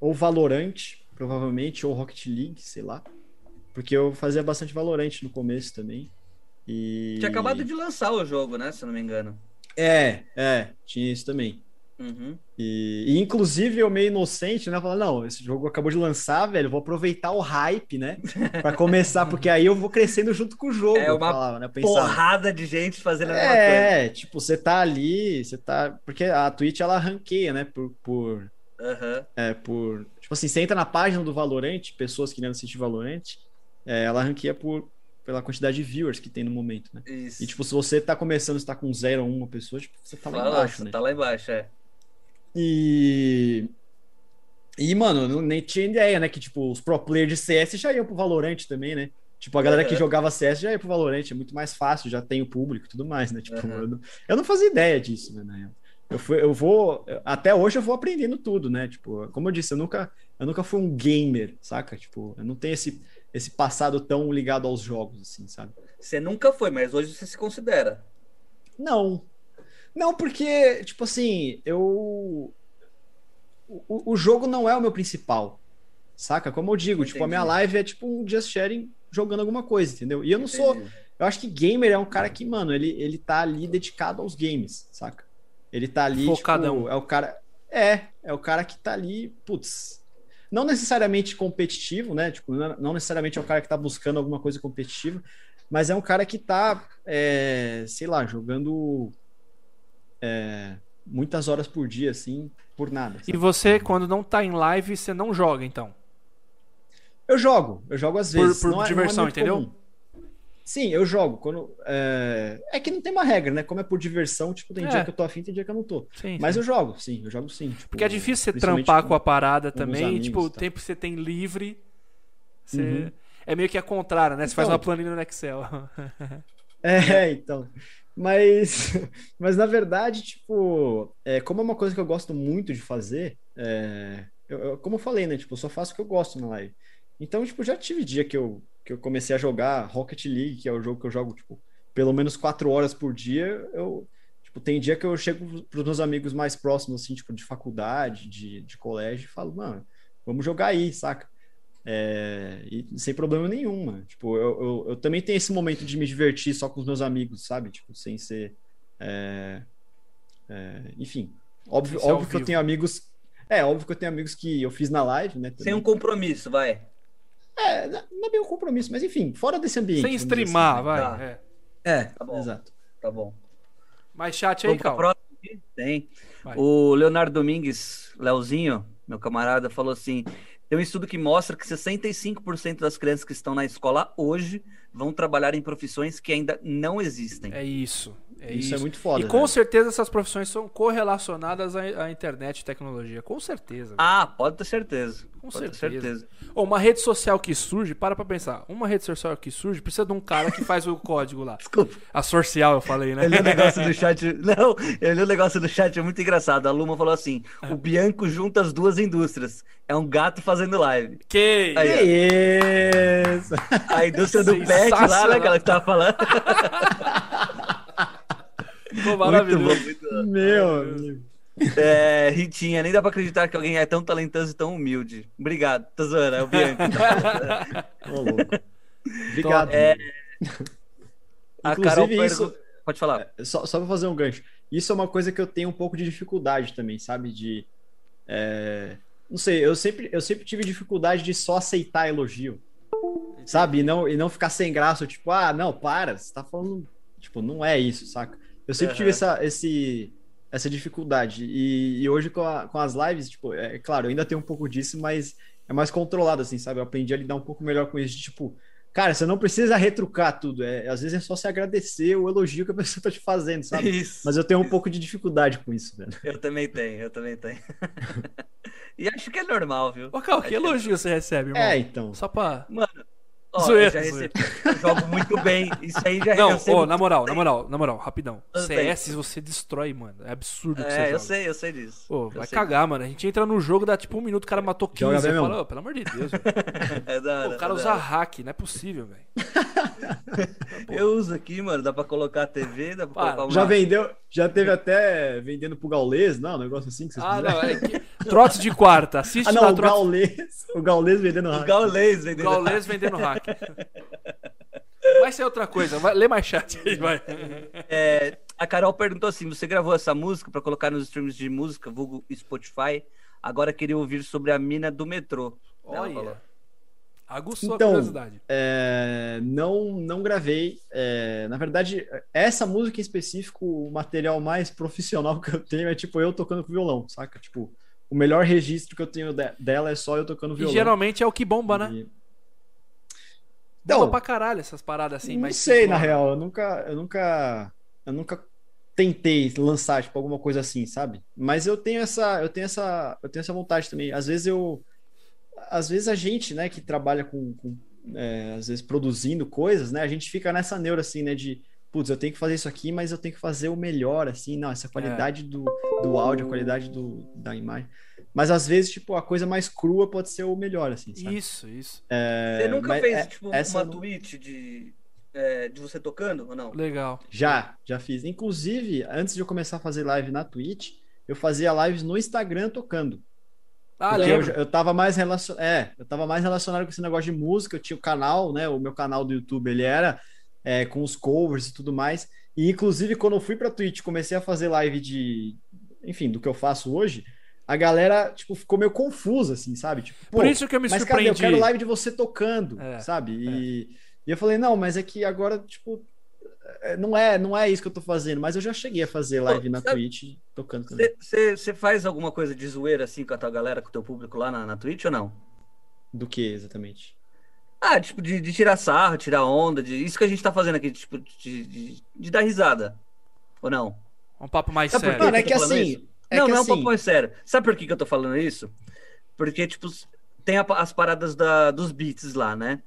ou Valorant, provavelmente, ou Rocket League, sei lá. Porque eu fazia bastante Valorant no começo também. E... Tinha acabado de lançar o jogo, né? Se eu não me engano. É, é, tinha isso também. Uhum. E, e, inclusive eu meio inocente, né? Falando, não, esse jogo acabou de lançar, velho, vou aproveitar o hype, né? Pra começar, porque aí eu vou crescendo junto com o jogo. É eu uma falava, né? Porrada de gente fazendo a mesma coisa. É, tipo, você tá ali, você tá. Porque a Twitch ela ranqueia, né? Por. por, Aham. é, por... Tipo assim, você entra na página do Valorant, pessoas querendo assistir Valorant, é, ela ranqueia por, pela quantidade de viewers que tem no momento, né? Isso. E, tipo, se você tá começando, você tá com zero ou uma pessoa, tipo, você tá lá embaixo, você né? tá lá embaixo, é. E. E, mano, eu não, nem tinha ideia, né? Que, tipo, os pro players de CS já iam pro Valorant também, né? Tipo, a galera que Uhum. jogava CS já ia pro Valorant, é muito mais fácil, já tem o público e tudo mais, né? Tipo, Uhum. eu, não, eu não fazia ideia disso, né? na real. Eu, fui, eu vou. Até hoje eu vou aprendendo tudo, né? Tipo, como eu disse, eu nunca, eu nunca fui um gamer, saca? Tipo, eu não tenho esse, esse passado tão ligado aos jogos, assim, sabe? Você nunca foi, mas hoje você se considera. Não. Não, porque, tipo assim, eu. O, o jogo não é o meu principal. Saca? Como eu digo, tipo, a minha Entendi. live é tipo um just sharing jogando alguma coisa, entendeu? E eu não sou. Entendi. Eu acho que gamer é um cara que, mano, ele, ele tá ali dedicado aos games, saca? Ele tá ali, Focadão. tipo, é o cara. É, é o cara que tá ali, putz. Não necessariamente competitivo, né? Tipo, não necessariamente é o cara que tá buscando alguma coisa competitiva, mas é um cara que tá, é, sei lá, jogando é, muitas horas por dia, assim, por nada. E sabe? você, quando não tá em live, você não joga, então. Eu jogo, eu jogo às Por- vezes. por não é- é diversão, entendeu? comum. Sim, eu jogo. Quando, é... é que não tem uma regra, né? Como é por diversão, tipo, tem É. dia que eu tô afim, tem dia que eu não tô. Sim, Mas sim. eu jogo, sim, eu jogo sim. Tipo, Porque é difícil você trampar com- com a parada com também. amigos, tipo, o tá. tempo que você tem livre. Você... Uhum. É meio que a contrário, né? Você faz Então. uma planilha no Excel. É, então. Mas, mas na verdade, tipo, é, como é uma coisa que eu gosto muito de fazer, é, eu- eu- como eu falei, né? Tipo, eu só faço o que eu gosto na live. Então, tipo, já tive dia que eu, que eu comecei a jogar Rocket League, que é o jogo que eu jogo, tipo, pelo menos quatro horas por dia. Eu, tipo, tem dia que eu chego pros meus amigos mais próximos, assim, tipo, de faculdade, de, de colégio, e falo, mano, vamos jogar aí, saca? É, e sem problema nenhum, mano. Tipo, eu, eu, eu também tenho esse momento de me divertir só com os meus amigos, sabe? Tipo, sem ser. é, é, enfim, óbvio, Sem óbvio que eu tenho amigos. É, óbvio que eu tenho amigos que eu fiz na live, né? Sem também. um compromisso, vai. É, não é bem um compromisso, mas enfim, fora desse ambiente. Sem dizer streamar, assim, vai. Tá. é. É, Tá bom. exato. Tá bom. Mais chat aí, Cal. Tem. Vai. O Leonardo Domingues, Leozinho, meu camarada, falou assim: tem um estudo que mostra que 65% das crianças que estão na escola hoje vão trabalhar em profissões que ainda não existem. É isso. É isso, isso. é muito foda. e com velho. certeza essas profissões são correlacionadas à, à internet e tecnologia. Com certeza. Ah, pode ter certeza. Com pode ter certeza. certeza. Ou uma rede social que surge, para pra pensar. Uma rede social que surge precisa de um cara que faz o código lá. Desculpa. A social, eu falei, né? Eu li o negócio do chat. Não, eu li o negócio do chat, é muito engraçado. A Luma falou assim: o Bianco junta as duas indústrias. É um gato fazendo live. Que Aí. Que isso! A indústria do pet lá, né? Aquela que tava falando. Pô, maravilhoso. Muito bom, muito. Meu amigo. É, Ritinha, nem dá pra acreditar que alguém é tão talentoso e tão humilde. Obrigado, tô zoando, é o Bianco. Obrigado. É, a Carol Inclusive, isso. Pode falar. Só, só pra fazer um gancho. Isso é uma coisa que eu tenho um pouco de dificuldade também, sabe? De. é, não sei, eu sempre, eu sempre tive dificuldade de só aceitar elogio. Sabe? E não, e não ficar sem graça, tipo, ah, não, para, você tá falando. Tipo, não é isso, saca? Eu sempre tive essa, esse, essa dificuldade. E, e hoje com, a- com as lives, tipo, é claro, eu ainda tenho um pouco disso, mas é mais controlado, assim, sabe? Eu aprendi a lidar um pouco melhor com isso. de, Tipo, cara, você não precisa retrucar tudo. É, às vezes é só se agradecer o elogio que a pessoa tá te fazendo, sabe? Isso. Mas eu tenho um pouco de dificuldade com isso, velho. Eu também tenho, eu também tenho. e acho que é normal, viu? Ô, Cal, que Acho elogio você recebe, irmão? É, então. Só pra. Mano, ó, Zoeira, eu já recebi. Eu jogo muito bem. Isso aí já Não, eu sei na moral, na moral, na moral, rapidão. Bem. CS você destrói, mano. É absurdo o que você É, eu joga. sei, eu sei disso. Pô, Eu vai sei cagar, mano. A gente entra no jogo, dá tipo um minuto, o cara matou 15. Joga Você fala, ô, pelo amor de Deus, velho. É da Pô, hora, o cara é da usa hora. hack, não é possível, velho. Eu uso aqui, mano. Dá pra colocar a TV, dá pra Para. colocar uma... Já vendeu, já teve até vendendo pro Gaulês, não? Um negócio assim que vocês Ah, fizeram? não, é que... Trotes de quarta. Assiste Ah, lá, não, o Trotes... Gaulês. O Gaulês vendendo O hack. Gaulês vendendo. Gaulês vendendo hack. Vai ser outra coisa. Vai... Lê mais chat aí, vai. É, a Carol perguntou assim: você gravou essa música pra colocar nos streams de música, vulgo Spotify? Agora queria ouvir sobre a mina do metrô. Ela falou. Aguçou Então, a curiosidade. É, não, não gravei. É, na verdade, essa música em específico, o material mais profissional que eu tenho é tipo eu tocando com violão, saca? Tipo, o melhor registro que eu tenho de- dela é só eu tocando E violão. geralmente é o que bomba, né? E- Bomba Então, pra caralho essas paradas assim. não mas sei, tipo, na real. Eu nunca, eu nunca, eu nunca tentei lançar tipo alguma coisa assim, sabe? Mas eu tenho essa, eu tenho essa, eu tenho essa vontade também. Às vezes eu, às vezes a gente, né, que trabalha com, com, é, às vezes produzindo coisas, né, a gente fica nessa neura assim, né, de Putz, eu tenho que fazer isso aqui, mas eu tenho que fazer o melhor, assim, não, essa qualidade do, do áudio, a qualidade do, da imagem. Mas às vezes, tipo, a coisa mais crua pode ser o melhor, assim, sabe? Isso, isso. Você nunca mas fez, é- tipo, essa uma não- tweet de, é, de você tocando ou não? Legal. Já, já fiz. Inclusive, antes de eu começar a fazer live na Twitch, eu fazia lives no Instagram tocando. Ah, Porque eu, eu tava mais relacion... é, eu tava mais relacionado com esse negócio de música, eu tinha o canal, né, o meu canal do YouTube, ele era é, com os covers e tudo mais. E inclusive quando eu fui pra Twitch, comecei a fazer live de, enfim, do que eu faço hoje, a galera, tipo, ficou meio confusa assim, sabe? Tipo, Por isso que eu me mas cadê? Eu surpreendi. quero live de você tocando, É, sabe? E, e eu falei, não, mas é que agora, tipo, é, não é, não é isso que eu tô fazendo, mas eu já cheguei a fazer live na sabe- Twitch tocando também. Você faz alguma coisa de zoeira assim com a tua galera, com o teu público lá na, na Twitch ou não? Do que exatamente? Ah, tipo, de, de tirar sarro, tirar onda, de isso que a gente tá fazendo aqui, tipo, de, de, de dar risada. Ou não? Um papo mais Sabe sério. Mano, é que assim, é não, que não é um assim- papo mais sério. Sabe por que, que eu tô falando isso? Porque, tipo, tem a- as paradas da, dos beats lá, né?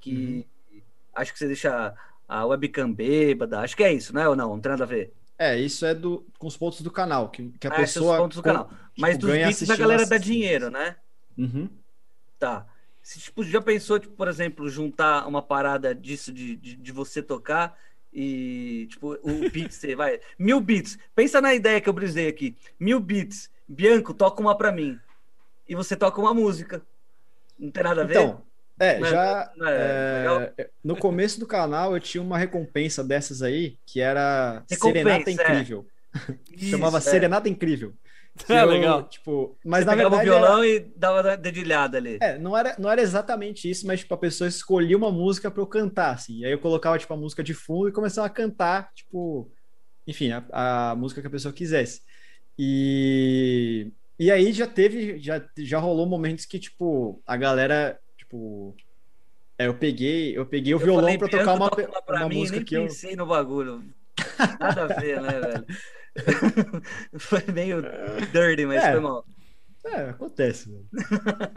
Que Uhum. acho que você deixa a webcam bêbada. Acho que é isso, né? Ou não? Não tem nada a ver. É, isso é do, com os pontos do canal, que, que a esses pessoa. pontos do com- canal. Mas tipo, dos ganha beats a galera dá dinheiro, né? Uhum. Tá. Se, tipo, já pensou, tipo, por exemplo, juntar uma parada disso de, de, de você tocar e, tipo, o beat você vai. Mil beats. Pensa na ideia que eu brisei aqui. Mil beats. Bianco, toca uma pra mim. E você toca uma música. Não tem nada a ver? Então, é, Não é- já. não é é, no começo do canal eu tinha uma recompensa dessas aí, que era Recompensa, Serenata é. Incrível. Isso, Chamava é. Serenata Incrível. É, eu, legal. Tipo, mas Você na pegava verdade. o era- violão e dava dedilhada ali. É, não era, não era exatamente isso, mas tipo, a pessoa escolhia uma música pra eu cantar, assim. E aí eu colocava, tipo, a música de fundo e começava a cantar, tipo, enfim, a, a música que a pessoa quisesse. E, e aí já teve, já, já rolou momentos que, tipo, a galera, tipo. é, eu peguei, eu peguei o Eu violão Bianco, tocar uma, pra uma mim, música nem que eu. pensei no bagulho. Nada a ver, né, velho? foi meio dirty, mas É. foi mal. É, acontece. velho.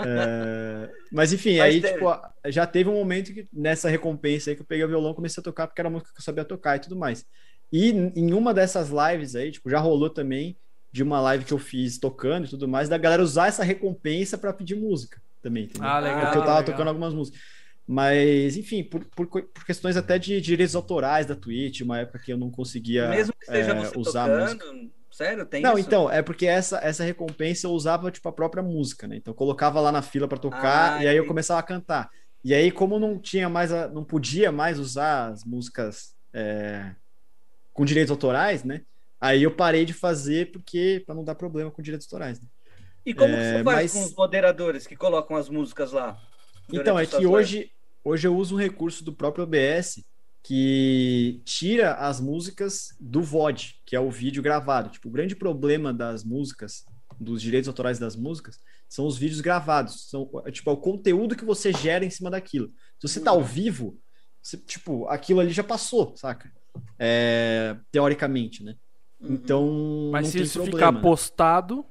É, mas enfim, Mas aí teve. tipo, já teve um momento que nessa recompensa aí que eu peguei o violão, comecei a tocar porque era a música que eu sabia tocar e tudo mais. E em uma dessas lives aí, tipo, já rolou também de uma live que eu fiz tocando e tudo mais, da galera usar essa recompensa pra pedir música também, entendeu? Ah, legal. Porque eu tava legal. tocando algumas músicas. Mas, enfim, por, por, por questões até de direitos autorais da Twitch, uma época que eu não conseguia Mesmo que seja é, você usar a música. tocando, sério, tem Não, isso? então, é porque essa, essa recompensa eu usava, tipo, a própria música, né? Então, eu colocava lá na fila pra tocar Ah, e aí eu começava a cantar. E aí, como não tinha mais, a- não podia mais usar as músicas é, com direitos autorais, né? Aí eu parei de fazer porque, pra não dar problema com direitos autorais, né? E como que É, você faz mas- com os moderadores que colocam as músicas lá? Então, é que lives? hoje, hoje eu uso um recurso do próprio OBS que tira as músicas do VOD, que é o vídeo gravado. Tipo, o grande problema das músicas, dos direitos autorais das músicas, são os vídeos gravados. São, é, tipo, é o conteúdo que você gera em cima daquilo. Se você tá ao vivo, você, tipo, aquilo ali já passou, saca? É, teoricamente, né? Uhum. Então, Mas não se tem isso problema, ficar né? postado,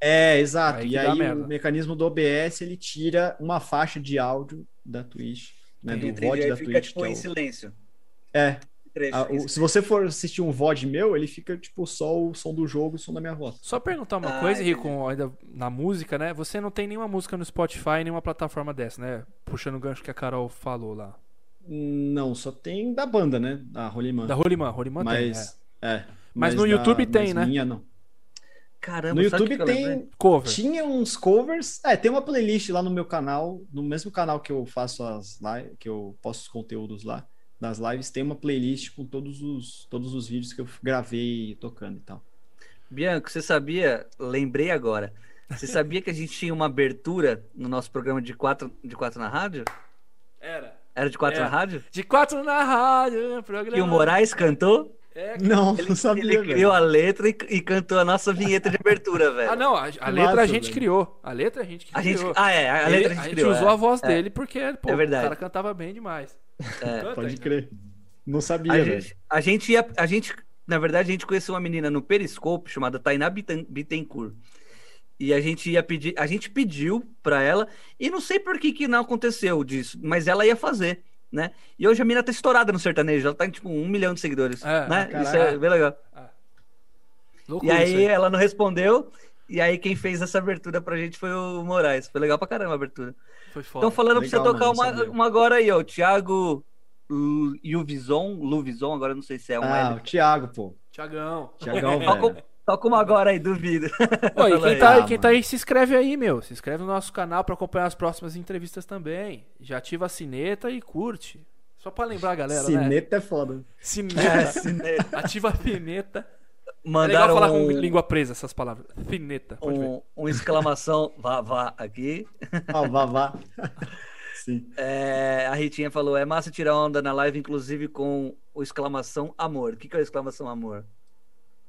É, exato. Aí e aí merda. o mecanismo do OBS ele tira uma faixa de áudio da Twitch, né, do VOD da fica Twitch. tipo que é em o- silêncio. É, Trecho, a- em o- se você for assistir um VOD meu, ele fica tipo só o som do jogo e o som da minha voz. só perguntar uma Ah, coisa. Rico, ainda na música, né? Você não tem nenhuma música no Spotify, nenhuma plataforma dessa, né? Puxando o gancho que a Carol falou lá. Não, só tem da banda, né? Da Rolimã. Da Roliman, Roliman tem, é. mas, é. Mas no da- YouTube tem, mas né? Minha não. Caramba, No YouTube tem Cover. Tinha uns covers. É, tem uma playlist lá no meu canal, no mesmo canal que eu faço as lives, que eu posto os conteúdos lá das lives, tem uma playlist com todos os todos os vídeos que eu gravei tocando e tal. Bianco, você sabia? Lembrei agora. Você sabia que a gente tinha uma abertura no nosso programa de quatro, de quatro na rádio? Era. Era de quatro É. na rádio? De quatro na rádio, programa. Que o Moraes cantou? É, Não, Ele, não sabia, ele velho. criou a letra e, e cantou a nossa vinheta de abertura, velho. Ah, não, a, a letra a gente velho. criou. A letra a gente que A gente, criou. ah, é, a Ele- letra a gente, criou. usou é. a voz É. dele porque, pô, É verdade. o cara cantava bem demais. É. Canta Pode crer. Não sabia, A velho. gente, a gente ia, a gente, na verdade, a gente conheceu uma menina no Periscope chamada Tainá Bittencourt. E a gente ia pedir, a gente pediu pra ela, e não sei por que que não aconteceu disso, mas ela ia fazer, né? E hoje a menina tá estourada no sertanejo, ela tá em tipo um milhão de seguidores, É, né? caralho. Isso é bem legal. E Loucura aí aí. ela não respondeu, e aí quem fez essa abertura pra gente foi o Moraes. Foi legal pra caramba a abertura. Foi foda. Estão falando Legal, pra você tocar mano, uma, uma agora aí, ó. O Thiago Lu- Luvison, Luvison, agora eu não sei se é um Ah, L. o Thiago, pô. Tiagão. Thiagão, Toca, velho. Toca uma agora aí, duvido. Oi, Fala quem tá, Ah, quem tá aí, se inscreve aí, meu. Se inscreve no nosso canal pra acompanhar as próximas entrevistas também. Já ativa a sineta e curte. Só pra lembrar, galera, né? Cineta é foda. Sineta. É, cineta. Ativa a fineta. É legal Mandaram falar com um, língua presa essas palavras. Fineta. Pode ver. um, um exclamação, vá, vá, aqui. Ah, o Vavá. Sim. É, a Ritinha falou, é massa tirar onda na live, inclusive com o exclamação amor. O que, que é o exclamação amor?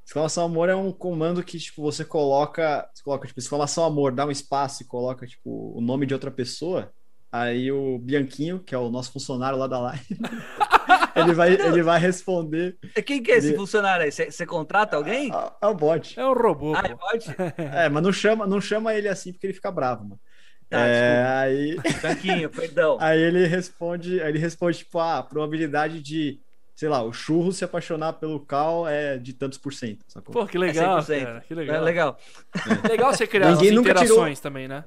Exclamação amor é um comando que, tipo, você coloca, você coloca, tipo, exclamação amor, dá um espaço e coloca, tipo, o nome de outra pessoa. Aí o Bianquinho, que é o nosso funcionário lá da live, ele vai, ele vai responder. E Quem que é esse Ele- funcionário aí? Você contrata alguém? É é o bot. É um robô, Ah, pô. pode? É, mas não chama, não chama ele assim porque ele fica bravo, mano. Tá, É, aí, Tanquinho, perdão. aí ele responde, aí ele responde, tipo, ah, a probabilidade de, sei lá, o churro se apaixonar pelo Cal é de tantos por cento, sacou? Pô, que legal, é 100%. cara. Que É legal. legal. Legal você criar Ninguém as nunca tirou- interações também, né?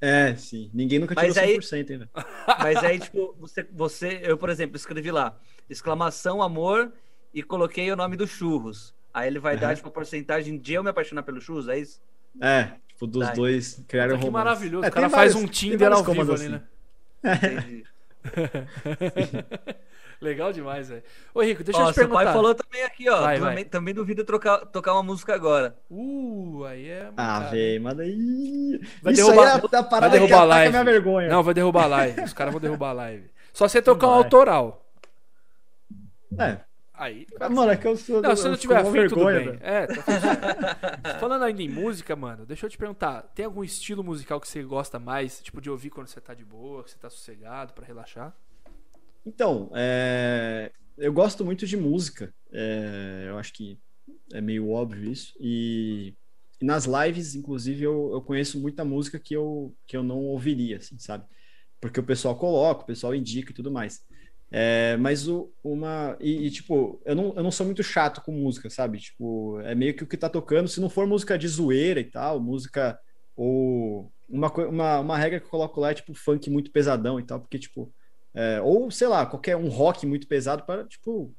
É, sim. Ninguém nunca tirou aí- 100%, hein, velho? Mas aí, tipo, você, você, eu, por exemplo, escrevi lá, exclamação amor e coloquei o nome do churros. Aí ele vai dar, Aham. tipo, a porcentagem de eu me apaixonar pelo churros, é isso? É, tipo, dos Tá. dois criaram que romance. maravilhoso. É, o cara faz vários- um Tinder ao vivo comandos ali, assim. né? Entendi. Legal demais, velho. Ô, Rico, deixa Ó, eu te seu perguntar. pai falou também aqui, ó. Vai, também, vai. também duvido trocar, tocar uma música agora. Uh, aí é. Ah, velho, manda aí. Vai Isso derrubar- aí é a parada derrubar que a live. minha vergonha. Não, vai derrubar a live. Os caras vão derrubar a live. Só você tocar um vai. autoral. É, Aí. mano, é que eu sou. Não, se eu não fico tiver afim, tudo vergonha, bem. velho. É, tá tudo certo. Falando ainda em música, mano, deixa eu te perguntar. Tem algum estilo musical que você gosta mais, tipo, de ouvir quando você tá de boa, que você tá sossegado, pra relaxar? Então, é, eu gosto muito de música. É, eu acho que é meio óbvio isso. E, e nas lives, inclusive, eu, eu conheço muita música que eu, que eu não ouviria, assim, sabe? Porque o pessoal coloca, o pessoal indica e tudo mais. É, mas o, uma. E, e, tipo, eu não, eu não sou muito chato com música, sabe? Tipo, é meio que o que tá tocando. Se não for música de zoeira e tal, música. Ou. Uma, uma, uma regra que eu coloco lá é tipo funk muito pesadão e tal, porque, tipo. É, ou, sei lá, qualquer um rock muito pesado para, tipo.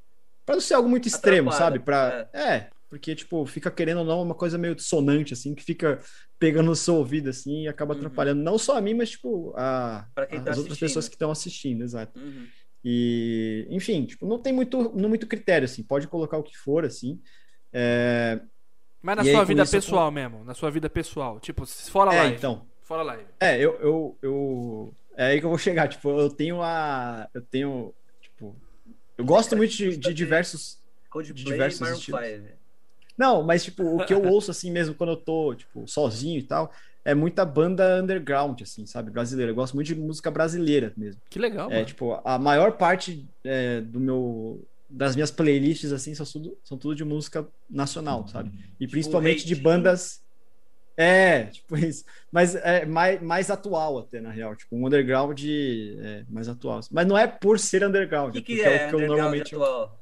Pra não ser algo muito extremo, Atrapalha, sabe? Pra, é. porque, tipo, fica querendo ou não uma coisa meio dissonante, assim, que fica pegando no seu ouvido, assim, e acaba Uhum. atrapalhando não só a mim, mas, tipo, a, tá as outras assistindo. pessoas que estão assistindo, exato. Uhum. E, enfim, tipo, não tem muito, não muito critério, assim, pode colocar o que for, assim. É, Mas na E aí, sua com vida isso, eu pessoal mesmo, na sua vida pessoal. Tipo, fora É, live. então. Fora live. É, eu, eu, eu. É aí que eu vou chegar. Tipo, eu tenho a. Eu tenho. Tipo. Eu gosto muito de, de diversos. Coldplay e diversos estilos. 5. Não, mas, tipo, o que eu ouço, assim mesmo, quando eu tô, tipo, sozinho e tal, é muita banda underground, assim, sabe? Brasileira. Eu gosto muito de música brasileira mesmo. Que legal, É, mano. tipo, a maior parte é, do meu. Das minhas playlists, assim, são tudo, são tudo de música nacional, sabe? E principalmente de bandas. É, tipo isso. Mas é mais, mais atual até, na real. Tipo, um underground é, mais atual. Mas não é por ser underground. O que, é que porque é, o que eu normalmente. atual?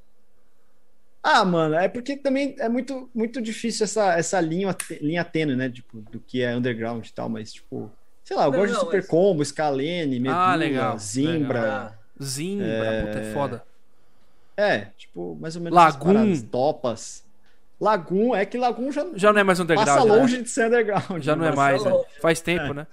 Ah, mano, é porque também é muito, muito difícil essa, essa linha, linha tênue, né? Tipo, do que é underground e tal, mas, tipo. Sei lá, eu Não, gosto de não, Super mas- Combo, Scalene, Medula, Ah, legal, Zimbra. Ah, Zimbra, puta, é foda. É, tipo, mais ou menos paradas, topas. Lagoon, é que Lagoon já, Já não é mais underground. passa né? longe de ser underground. Já não é mas- mais, né? Faz tempo, É. né?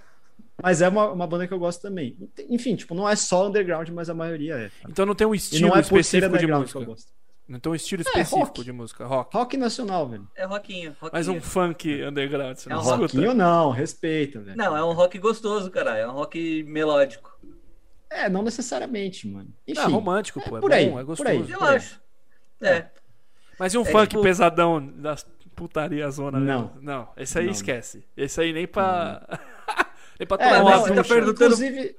Mas é uma, uma banda que eu gosto também. Enfim, tipo, não é só underground, mas a maioria é. Então não tem um E estilo não é específico de underground que eu música. gosto. Não tem um estilo É, específico rock. de música. Rock. Rock nacional, velho. é rockinho, rockinho. Mas um funk underground, você É não um escuta? Rockinho não, respeita, velho. Não, é um rock gostoso, cara. É um rock melódico. É, não necessariamente, mano. Enfim, Não, é romântico, é pô. É por aí, bom, é por gostoso. aí. Eu por aí. acho. É. Mas e um É, funk tipo- pesadão das putaria zona Não. mesmo? Não, esse aí Não. esquece. Esse aí nem pra. nem pra É, tomar não, uma tá ducha. Inclusive,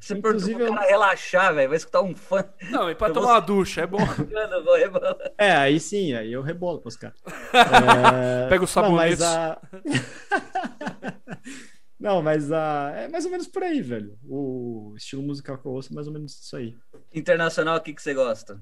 Você Inclusive, perguntou pro eu- cara relaxar, velho. Vai escutar um funk. Não, e pra Eu tomar vou- uma ducha, é bom. É, aí sim, aí eu rebolo pros caras. É, Pega o Não, sabonete. a... Não, mas a... é mais ou menos por aí, velho. O estilo musical que eu ouço é mais ou menos isso aí. Internacional, o que, que você gosta?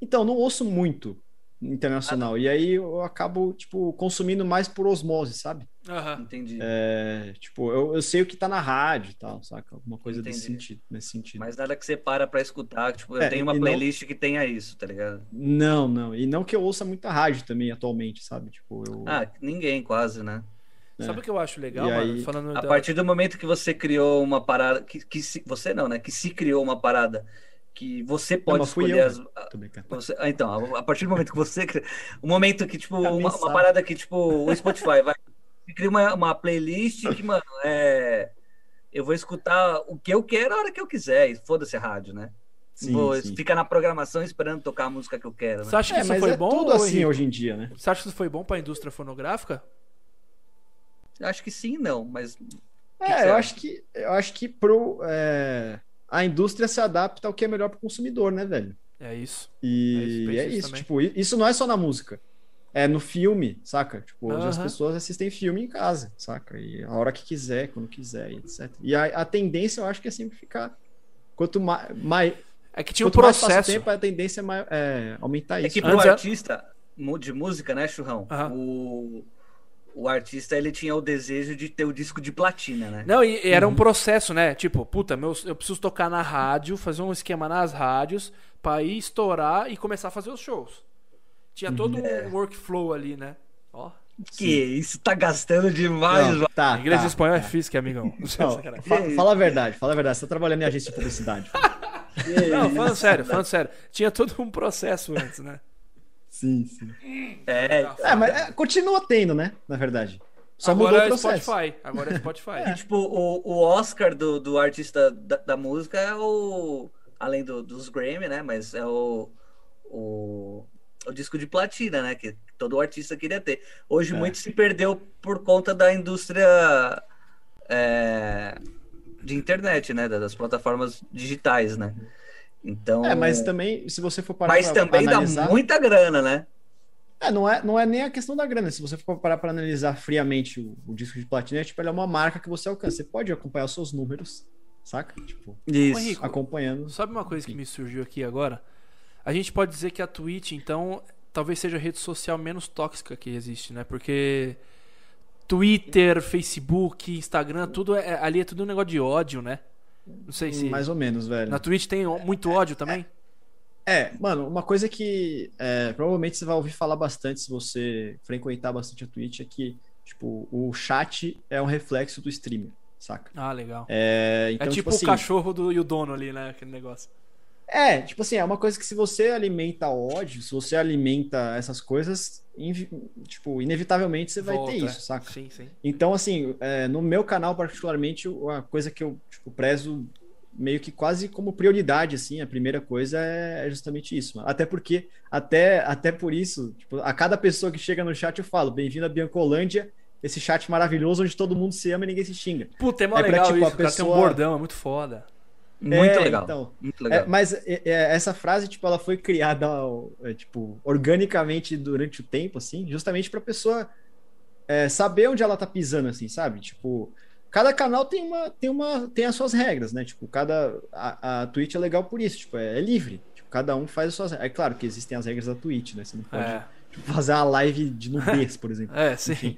Então, não ouço muito internacional. E aí eu acabo, tipo, consumindo mais por osmose, sabe? Aham. Entendi. É, tipo, eu, eu sei o que tá na rádio e tal, saca? Alguma coisa desse Entendi. sentido, nesse sentido. Mas nada que você para pra escutar. Tipo, eu É, tenho uma não- playlist que tenha isso, tá ligado? Não, não. E não que eu ouça muita rádio também atualmente, sabe? Tipo, eu. Ah, ninguém quase, né? Sabe o que eu acho legal, mano? aí- Falando A da- partir do momento que você criou uma parada. Que, que se- você não, né? Que se criou uma parada que você pode fui escolher eu, as. a- brincando. você- ah, então, a, a partir do momento que você. O momento que, tipo, uma, uma Cabeçada. parada que, tipo, o Spotify vai. Você cria uma, uma playlist que, mano, é. Eu vou escutar o que eu quero a hora que eu quiser. E foda-se a rádio, né? Sim, vou sim. ficar na programação esperando tocar a música que eu quero, né? Você acha que É, isso mas foi é bom? tudo ou, assim hoje em dia, né? Você acha que isso foi bom pra indústria fonográfica? Acho que sim, não, mas. É, que eu acha? acho que eu acho que pro, é, a indústria se adapta ao que é melhor pro consumidor, né, velho? É isso. E É isso, é isso tipo, isso não é só na música. É no filme, saca? Tipo, hoje as Aham. pessoas assistem filme em casa, saca? E a hora que quiser, quando quiser, etc. E a, a tendência, eu acho que é sempre ficar. Quanto mais. mais É que tinha um quanto mais passa o processo. tempo, a tendência é, mai- é aumentar É isso. que pro Antes artista de música, né, Churrão? Aham. O, o artista ele tinha o desejo de ter o disco de platina, né? Não, e e era um Uhum. processo, né? Tipo, puta, meus, eu preciso tocar na rádio, fazer um esquema nas rádios pra ir estourar e começar a fazer os shows. Tinha todo Uhum. um workflow ali, né? Ó. Que isso tá gastando demais, Não, mano. tá, Inglês tá, e espanhol é tá. física, amigão. Não, Sacanagem. fa- fala a verdade, fala a verdade. Você tá trabalhando em agência de publicidade. Não, falando sério, falando sério. Tinha todo um processo antes, né? Sim, sim. É, É, mas é, continua tendo, né? Na verdade. Só mudou Agora o é processo. Spotify. Agora é Spotify. tipo, o, o Oscar do, do artista da, da música é o. Além do- dos Grammy, né? Mas é o, o. o disco de platina, né? Que todo artista queria ter. Hoje É. muito se perdeu por conta da indústria é, de internet, né? Das plataformas digitais, né? Então. É, mas também, se você for parar mas pra, também pra dá analisar... muita grana, né? É, não é, não é nem a questão da grana. Se você for parar para analisar friamente o, o disco de platina, é, tipo, ele é uma marca que você alcança. Você pode acompanhar os seus números, saca? Tipo, Isso. Henrique, acompanhando. Sabe uma coisa que me surgiu aqui agora? A gente pode dizer que a Twitch, então, talvez seja a rede social menos tóxica que existe, né? Porque Twitter, Facebook, Instagram, tudo é, ali é tudo um negócio de ódio, né? Não sei se. Mais ou menos, velho. Na Twitch tem muito ódio também? É, mano, uma coisa que é, provavelmente você vai ouvir falar bastante se você frequentar bastante a Twitch é que, tipo, o chat é um reflexo do streamer, saca? Ah, legal. É, É então, tipo tipo o assim, cachorro do, e o dono ali, né? Aquele negócio. É, tipo assim, é uma coisa que se você alimenta ódio, se você alimenta essas coisas, tipo, inevitavelmente você vai Volta, ter é. isso, saca? Sim, sim. Então, assim, é, no meu canal, particularmente, a coisa que eu tipo, prezo meio que quase como prioridade, assim, a primeira coisa é, é justamente isso. mano. Até porque, até, até por isso, tipo, a cada pessoa que chega no chat eu falo, bem-vindo a Biancolândia, esse chat maravilhoso onde todo mundo se ama e ninguém se xinga. Puta, é mó É pra, legal tipo, isso. a O cara tem um pessoa- bordão, é muito foda. Muito É, legal. então. Muito legal. É, mas é, é, essa frase, tipo, ela foi criada, é, tipo, organicamente durante o tempo, assim, justamente pra pessoa é, saber onde ela tá pisando, assim, sabe? Tipo, cada canal tem uma, tem uma, tem as suas regras, né? Tipo, cada a, a Twitch é legal por isso, tipo, é, livre. Tipo, cada um faz as suas. É claro que existem as regras da Twitch, né? Você não pode tipo, fazer uma live de nudez, por exemplo. é sim. Enfim.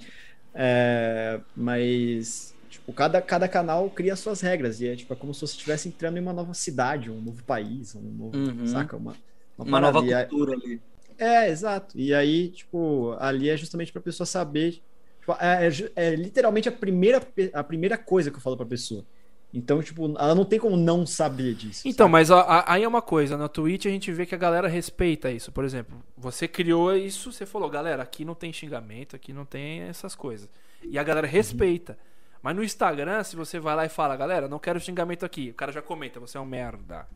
Mas, tipo, cada, cada canal cria suas regras. E é, tipo, é como se você estivesse entrando em uma nova cidade, um novo país, um novo. Uhum. Saca? Uma, Uma nova. E aí- cultura ali. É, exato. E aí, tipo, ali é justamente pra pessoa saber. tipo, é, é é literalmente a primeira, a primeira coisa que eu falo pra pessoa. Então, tipo, ela não tem como não saber disso. Então, sabe? mas ó, a- aí é uma coisa, na Twitch a gente vê que a galera respeita isso. Por exemplo, você criou isso, você falou, galera, aqui não tem xingamento, aqui não tem essas coisas. E a galera respeita. Mas no Instagram, se você vai lá e fala, galera, não quero xingamento aqui, o cara já comenta, você é um merda.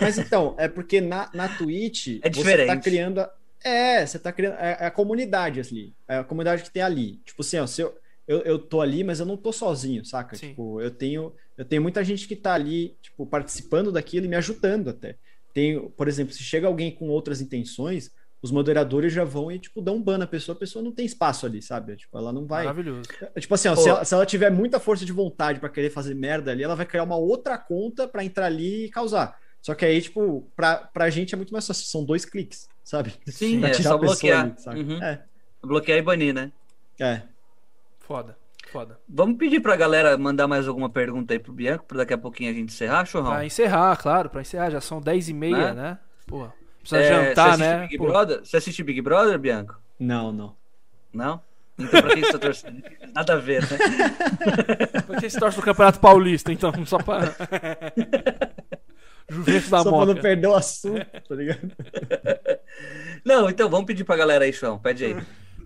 Mas então, é porque na, na Twitch É você tá diferente. criando. a- É, você tá criando. É, é a comunidade ali. É a comunidade que tem ali. Tipo assim, ó, se eu, eu, eu tô ali, mas eu não tô sozinho, saca? Sim. Tipo, eu tenho, eu tenho muita gente que tá ali, tipo, participando daquilo e me ajudando até. Tem, por exemplo, se chega alguém com outras intenções, os moderadores já vão e, tipo, dão um ban na pessoa, a pessoa não tem espaço ali, sabe? Tipo, ela não vai. Maravilhoso. Tipo assim, ó, se, ela, se ela tiver muita força de vontade pra querer fazer merda ali, ela vai criar uma outra conta pra entrar ali e causar. Só que aí, tipo, pra, pra gente é muito mais fácil. São dois cliques, sabe? Sim, Pra é só bloquear. ali, sabe? Uhum. É, Bloquear e banir, né? é. Foda, foda. Vamos pedir pra galera mandar mais alguma pergunta aí pro Bianco, pra daqui a pouquinho a gente encerrar, churrão? Pra encerrar, claro, pra encerrar, já são 10 e meia, Né? né? Porra, precisa É, jantar, você assiste né? Big Pô, Brother? Você assiste Big Brother, Bianco? Não, não. Não? Então pra quem você tá torcendo? Nada a ver, né? Por que você torce pro Campeonato Paulista, então? Só pra. Juventus da Só pra não Moca. perder o assunto, tá ligado? Não, então vamos pedir pra galera aí, Chão. Pede aí.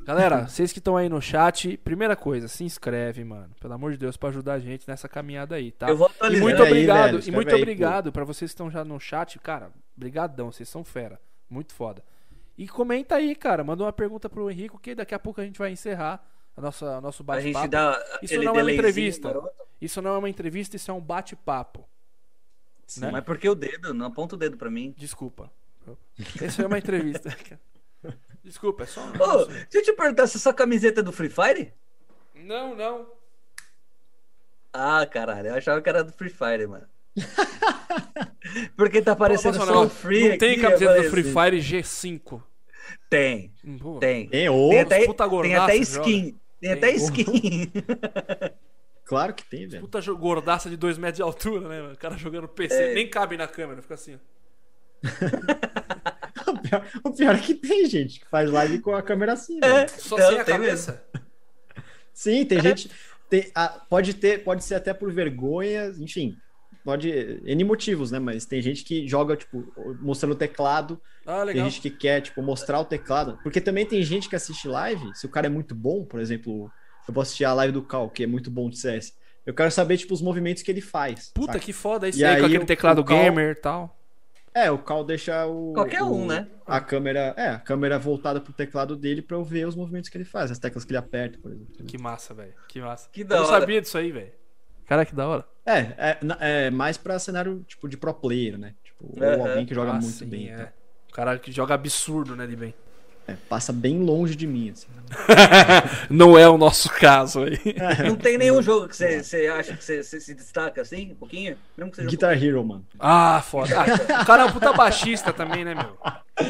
Galera, vocês que estão aí no chat, primeira coisa, se inscreve, mano. Pelo amor de Deus, pra ajudar a gente nessa caminhada aí, tá? Eu vou E atualizar. muito aí, obrigado, velho, e muito aí, obrigado pra vocês que estão já no chat, cara. Brigadão, vocês são fera. Muito foda. E comenta aí, cara, manda uma pergunta pro Henrico que daqui a pouco a gente vai encerrar a nossa nosso bate-papo. Isso não é uma entrevista. maroto. Isso não é uma entrevista, isso é um bate-papo. Né? Mas por que o dedo? Não aponta o dedo pra mim. Desculpa. Isso é uma entrevista. Desculpa, é só um... Ô, deixa eu te perguntar, se essa camiseta é do Free Fire? Não, não. Ah, caralho, eu achava que era do Free Fire, mano. Porque tá aparecendo só Free não tem aqui, camiseta do. Free Fire G5. Tem, Hum, pô. tem. Tem, ô, Tem até, puta tem até skin. Tem Tem. até skin. claro que tem, velho. Puta gordaça de 2 metros de altura, né? mano? O cara jogando PC. É. Nem cabe na câmera, fica assim. O pior, o pior é que tem gente que faz live com a câmera assim, É, velho. Só não, sem a tem cabeça. Sim, É. tem gente. tem- ah, pode ter, pode ser até por vergonha, enfim. Pode. N motivos, né? Mas tem gente que joga, tipo, mostrando o teclado. Ah, Tem gente que quer, tipo, mostrar o teclado. Porque também tem gente que assiste live, se o cara é muito bom, por exemplo, eu vou assistir a live do Cal, que é muito bom de CS. Eu quero saber, tipo, os movimentos que ele faz. Puta, saca? que foda isso E aí, com aquele teclado Cal- gamer e tal. É, o Cal deixa o. Qualquer um, o- né? A câmera. É, a câmera voltada pro teclado dele pra eu ver os movimentos que ele faz, as teclas que ele aperta, por exemplo. Que massa, velho. Que massa. Que Eu da não hora. sabia disso aí, velho. Cara, que da hora. É, é, é mais pra cenário, tipo, de pro player, né? Tipo, ou alguém que joga Ah, muito sim, bem. é. tá? O cara que joga absurdo, né, de bem. É, passa bem longe de mim, assim. não é o nosso caso aí. Não tem nenhum jogo que você, você acha que você, você se destaca assim, um pouquinho? Mesmo que seja um Guitar Hero, mano. Ah, foda. Ah, o cara é um puta baixista também, né, meu?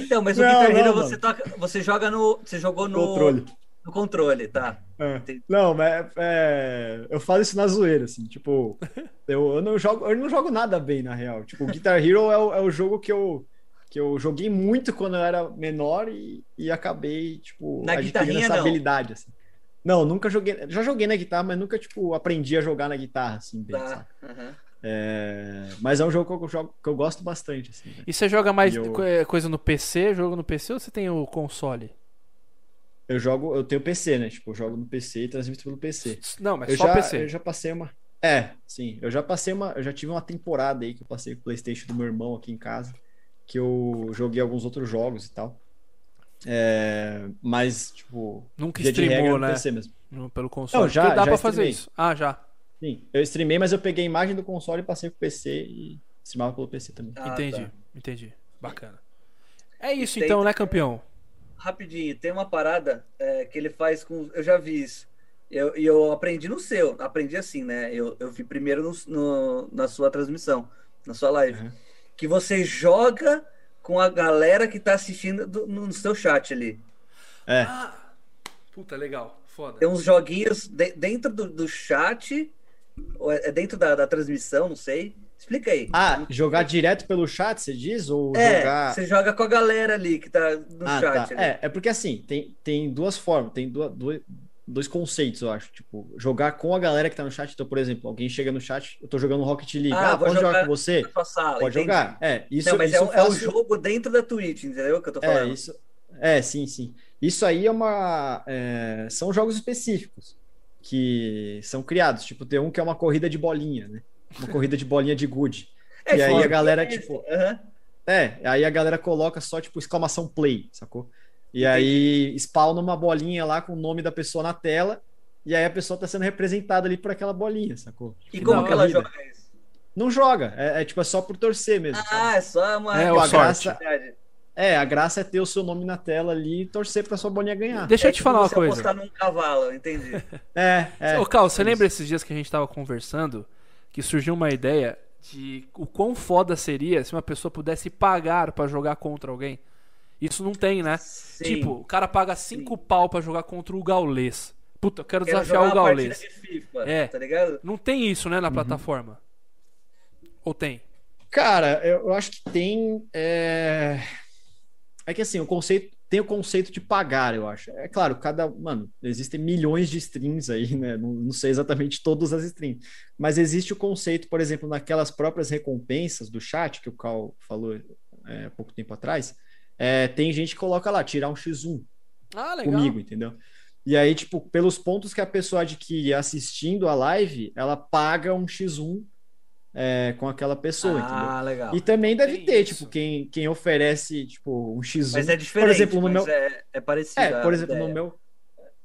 Então, mas o Não, Guitar Hero não, você, mano. toca, você joga no. Você jogou no Controle. no controle, tá? É. Não, mas é, eu falo isso na zoeira, assim, tipo, eu, eu não jogo, eu não jogo nada bem, na real. Tipo, Guitar Hero é o, é o jogo que eu, que eu joguei muito quando eu era menor e, e acabei, tipo, Na adquirindo essa não. habilidade, assim. Não, nunca joguei, já joguei na guitarra, mas nunca, tipo, aprendi a jogar na guitarra, assim, bem, Tá. sabe? aham. É, Mas é um jogo que eu, jogo, que eu gosto bastante. Assim, né? E você joga mais eu- é, coisa no PC, jogo no PC ou você tem o console? Eu jogo, eu tenho PC, né? Tipo, eu jogo no PC e transmito pelo PC. Não, mas eu só já, PC. eu já passei uma. É, sim. Eu já passei uma. Eu já tive uma temporada aí que eu passei com o PlayStation do meu irmão aqui em casa. Que eu joguei alguns outros jogos e tal. É, mas, tipo. Nunca streamou, no né? PC mesmo. No- pelo console. Não, já- Porque dá já pra fazer streamei. isso. Ah, já. Sim, eu streamei, mas eu peguei a imagem do console e passei pro PC e streamava pelo PC também. Ah, entendi, tá. entendi. Bacana. É isso Tem- então, né, campeão? Rapidinho, tem uma parada é, que ele faz com. Eu já vi isso. E eu, e eu aprendi no seu. Aprendi assim, né? Eu, eu vi primeiro no, no- na sua transmissão, na sua live. Uhum. Que você joga com a galera que tá assistindo do- no seu chat ali. É. Ah, puta, legal. Foda. Tem uns joguinhos de- dentro do, do chat, ou é é dentro da, da transmissão, não sei. Explica aí. Ah, jogar direto pelo chat, você diz? Ou é, jogar. você joga com a galera ali que tá no Ah, chat. tá. ali. É, é porque assim, tem, tem duas formas, tem duas, dois, conceitos, eu acho. Tipo, jogar com a galera que tá no chat. Então, por exemplo, alguém chega no chat, eu tô jogando Rocket League. Ah, Ah, pode jogar, jogar com você? Sala, Pode entendi. jogar. É, isso, Não, mas isso é, eu um, é faço- jogo dentro da Twitch, entendeu? o Que eu tô É, falando. isso. É, sim, sim. Isso aí é uma. é, são jogos específicos que são criados. Tipo, tem um que é uma corrida de bolinha, né? Uma corrida de bolinha de good. É e aí a galera, É, tipo, aham. É, aí a galera coloca só, tipo, exclamação play, sacou? E Entendi. aí spawna uma bolinha lá com o nome da pessoa na tela, e aí a pessoa tá sendo representada ali por aquela bolinha, sacou? E Que como que ela corrida. joga isso? Não joga, é, é, tipo, é só por torcer mesmo. sabe? Ah, é só uma. É, a graça, é, a graça é ter o seu nome na tela ali e torcer pra sua bolinha ganhar. Deixa eu É te tipo falar uma você coisa. apostar num cavalo, entendi. É, é. Ô, Cal, você é lembra esses dias que a gente tava conversando que surgiu uma ideia de o quão foda seria se uma pessoa pudesse pagar pra jogar contra alguém? Isso não tem, né? Sim. Tipo, o cara paga cinco pau pra jogar contra o Gaulês. Puta, eu quero Quero desafiar o Gaulês. partida de FIFA, É. tá ligado? Não tem isso, Uhum. né, na plataforma. Ou tem? Cara, eu, acho que tem. É... é que assim, o conceito. Tem o conceito de pagar, eu acho. É claro, cada. Mano, existem milhões de streams aí, né? Não, não sei exatamente todas as streams. Mas existe o conceito, por exemplo, naquelas próprias recompensas do chat, que o Cal falou é, há pouco tempo atrás. É, tem gente que coloca lá, tirar um X1 Ah, comigo, entendeu? E aí, tipo, pelos pontos que a pessoa adquire assistindo a live, ela paga um X1 é, com aquela pessoa, entendeu? ah, legal. E também deve Tem ter, isso. tipo, quem, quem oferece, tipo, um X1. Mas é diferente, Por exemplo, no meu. é, é parecido. É, por exemplo, no ideia. meu.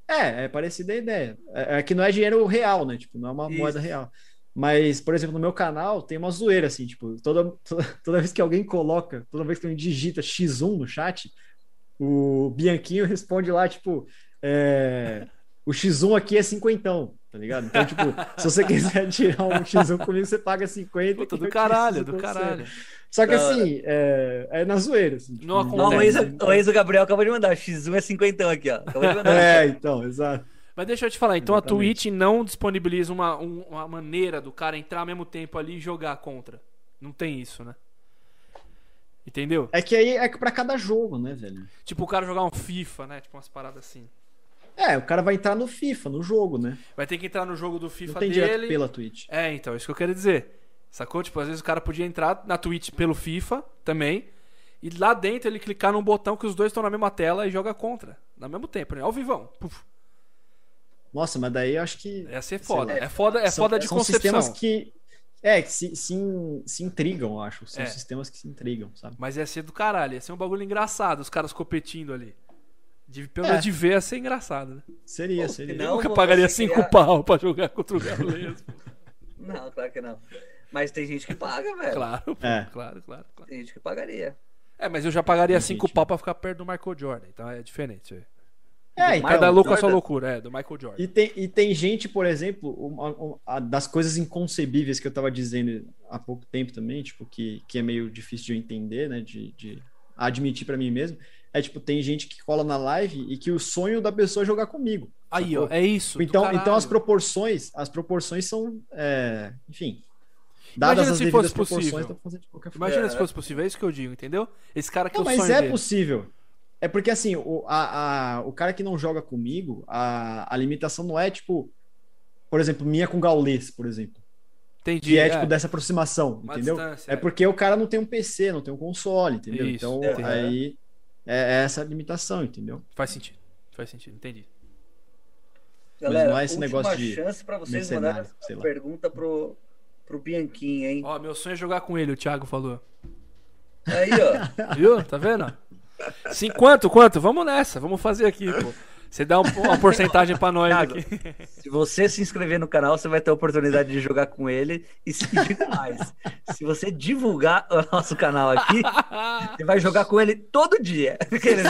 É, é parecida a ideia. É, é que não é dinheiro real, né? Tipo, não é uma Isso. moeda real. Mas, por exemplo, no meu canal tem uma zoeira, assim, tipo, toda, toda, toda vez que alguém coloca, toda vez que alguém digita X1 no chat, o Bianquinho responde lá, tipo, é, o X1 aqui é cinquentão, tá ligado? Então, tipo, se você quiser tirar um X1 comigo, você paga 50. Puta, do caralho, do caralho. Só que Da assim, é, é na zoeira. Assim, tipo, Não Ó, o acontece. Enzo, o Enzo Gabriel acabou de mandar. X1 é 50 aqui, ó. Acabou de mandar. É, então, exato. Mas deixa eu te falar, então a Exatamente. Twitch não disponibiliza uma, um- uma maneira do cara entrar ao mesmo tempo ali e jogar contra. Não tem isso, né? Entendeu? É que aí é pra cada jogo, né, velho? Tipo o cara jogar um FIFA, né? Tipo umas paradas assim. É, o cara vai entrar no FIFA, no jogo, né? Vai ter que entrar no jogo do Não FIFA tem dele. pela Twitch. É, então, isso que eu quero dizer. Sacou? Tipo, às vezes o cara podia entrar na Twitch pelo FIFA também. E lá dentro ele clicar num botão que os dois estão na mesma tela e joga contra. No mesmo tempo, né? Ao vivão. Puf. Nossa, mas daí eu acho que. Ia ser foda. lá. É foda, é são, foda de são concepção. sistemas que. É, que se, se, se intrigam, eu acho. São É. sistemas que se intrigam, sabe? Mas ia ser do caralho. Ia ser um bagulho engraçado, os caras competindo ali. De, pelo É. menos de ver ia ser engraçado, né? Seria, Ou seria. se Eu Não, nunca pagaria 5 criar- pau pra jogar contra o Gaules. Não, claro que não. Mas tem gente que paga, velho. claro, pô, É. claro, claro, claro. Tem gente que pagaria. É, mas eu já pagaria Tem 5 gente. pau pra ficar perto do Michael Jordan. Então é diferente. É. É, então, Cada louco a sua Jordan? loucura, é, do Michael Jordan. E tem, e tem gente, por exemplo, uma- uma- das coisas inconcebíveis que eu tava dizendo há pouco tempo também, tipo, que, que é meio difícil de eu entender, né, de, de admitir pra mim mesmo, é tipo, tem gente que cola na live e que o sonho da pessoa é jogar comigo. Aí, sacou? ó, é isso. Então, então as proporções, as proporções são, é, enfim, dadas Imagina as se fosse proporções, possível. dá pra fazer de qualquer forma. Imagina É. se fosse possível, é isso que eu digo, entendeu? Esse cara que é Não, o mas sonho é dele. possível. É porque assim, o, a, a- o cara que não joga comigo, a, a limitação não é tipo, por exemplo, minha com Gaulês, por exemplo. Entendi. que é, é. tipo dessa aproximação, Uma entendeu? distância, É porque o cara não tem um PC, não tem um console, entendeu? Isso, então entendi. aí é essa a limitação, entendeu? Faz sentido. Faz sentido, entendi. Galera, não é esse negócio de chance pra vocês mandarem lá. pergunta pro, pro Bianchini, hein? Ó, meu sonho é jogar com ele, o Thiago falou. Aí, ó. Viu? Tá vendo? Sim, quanto, quanto? Vamos nessa, vamos fazer aqui, pô. Você dá um- uma porcentagem pra nós aqui. Se você se inscrever no canal, você vai ter a oportunidade de jogar com ele. E se mais, se você divulgar o nosso canal aqui, você vai jogar com ele todo dia.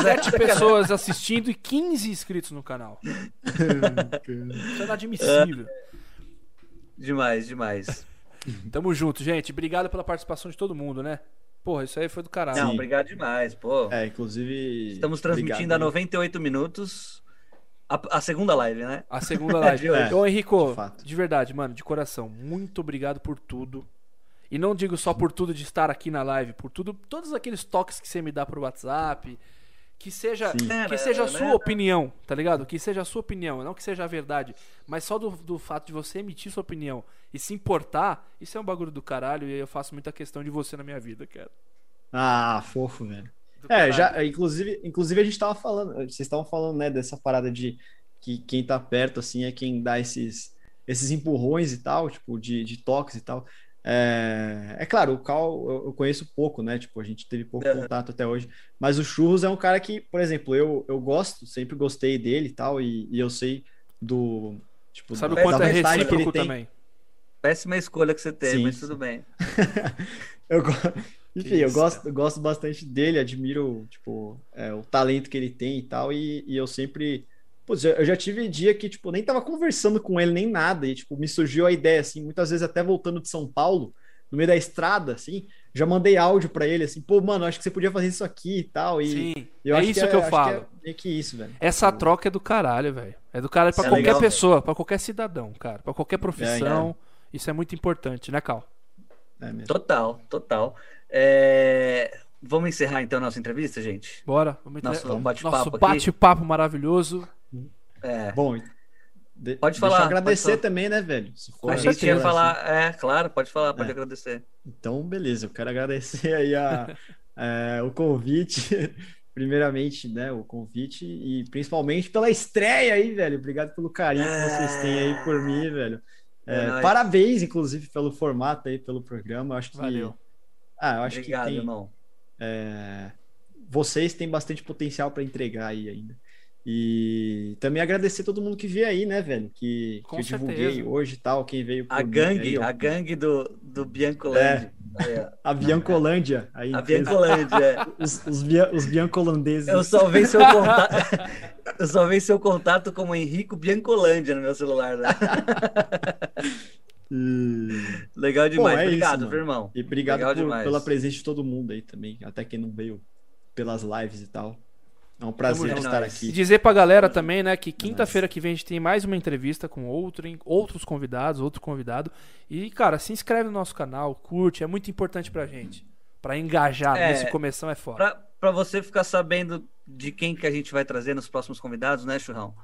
Sete pessoas assistindo e 15 inscritos no canal. Isso é inadmissível. Demais, demais. Tamo junto, gente. Obrigado pela participação de todo mundo, né? Porra, isso aí foi do caralho. Não, Sim. obrigado demais, pô. É, inclusive. Estamos transmitindo obrigado há aí. 98 minutos a, a segunda live, né? A segunda live. De hoje. Ô, Henrico, de de verdade, mano, de coração, muito obrigado por tudo. E não digo só por tudo de estar aqui na live, por tudo, todos aqueles toques que você me dá pro WhatsApp. Que seja, Sim. que seja a Né? sua opinião, tá ligado? Que seja a sua opinião, não que seja a verdade. Mas só do, do fato de você emitir sua opinião e se importar, isso é um bagulho do caralho e eu faço muita questão de você na minha vida, cara. Ah, fofo, velho. Do É, caralho. já, inclusive, inclusive a gente tava falando, vocês estavam falando, né, dessa parada de que quem tá perto, assim, é quem dá esses, esses empurrões e tal, tipo, de, de toques e tal. É, é claro, o Cal eu, conheço pouco, né, tipo, a gente teve pouco Aham. contato até hoje, mas o Churros é um cara que, por exemplo, eu, eu gosto, sempre gostei dele e tal, e, eu sei do, tipo, Sabe o da, quanto da é vontade que ele recíproco tem. também. Péssima escolha que você teve, Sim, mas tudo bem. Eu, enfim, eu gosto, eu gosto bastante dele, admiro, tipo, é, o talento que ele tem e tal, e, e eu sempre. Putz, eu eu já tive dia que, tipo, nem tava conversando com ele nem nada, e, tipo, me surgiu a ideia, assim, muitas vezes até voltando de São Paulo, no meio da estrada, assim, já mandei áudio pra ele, assim, pô, mano, acho que você podia fazer isso aqui e tal, e Sim, eu é acho isso que, é, eu acho falo. é meio que isso, velho. Essa troca é do caralho, velho. É do caralho pra Isso é qualquer legal, pessoa, pra qualquer cidadão, cara. Pra qualquer profissão. Isso é muito importante, né, Cal? É mesmo. Total, total. É, Vamos encerrar então a nossa entrevista, gente? Bora. Vamos Nosso bate-papo Nosso bate-papo maravilhoso. É. Bom, de, Pode deixa falar, eu agradecer pode falar. também, né, velho? Se for A gente ia falar, é, claro, pode falar, pode É. agradecer. Então, beleza, eu quero agradecer aí a, é, o convite, primeiramente, né, o convite e principalmente pela estreia aí, velho. Obrigado pelo carinho que vocês têm aí por mim, velho. É, É parabéns, inclusive, pelo formato aí, pelo programa. Eu acho que, Valeu. ah, eu acho Obrigado, que tem, irmão. é, vocês têm bastante potencial para entregar aí ainda. E também agradecer todo mundo que veio aí, né, velho? Que, que eu divulguei hoje e tal, quem veio A mim gangue, aí, ó. a gangue do, do Biancolândia. Ó. a Biancolândia. Aí, A Biancolândia, é. os, os, bia- os biancolandeses. Eu salvei seu contato. Eu salvei seu contato como Henrico Biancolândia no meu celular, né? E, Legal demais. Pô, é isso, Obrigado, viu, irmão. e obrigado por- pela presença de todo mundo aí também, até quem não veio pelas lives e tal. É um prazer estar É nóis. E aqui. dizer pra galera também, né, que quinta-feira que vem a gente tem mais uma entrevista com outro, outros convidados, outro convidado. E, cara, se inscreve no nosso canal, curte, é muito importante pra gente. Pra engajar É, nesse começão é foda. Pra, pra você ficar sabendo de quem que a gente vai trazer nos próximos convidados, né, Churrão?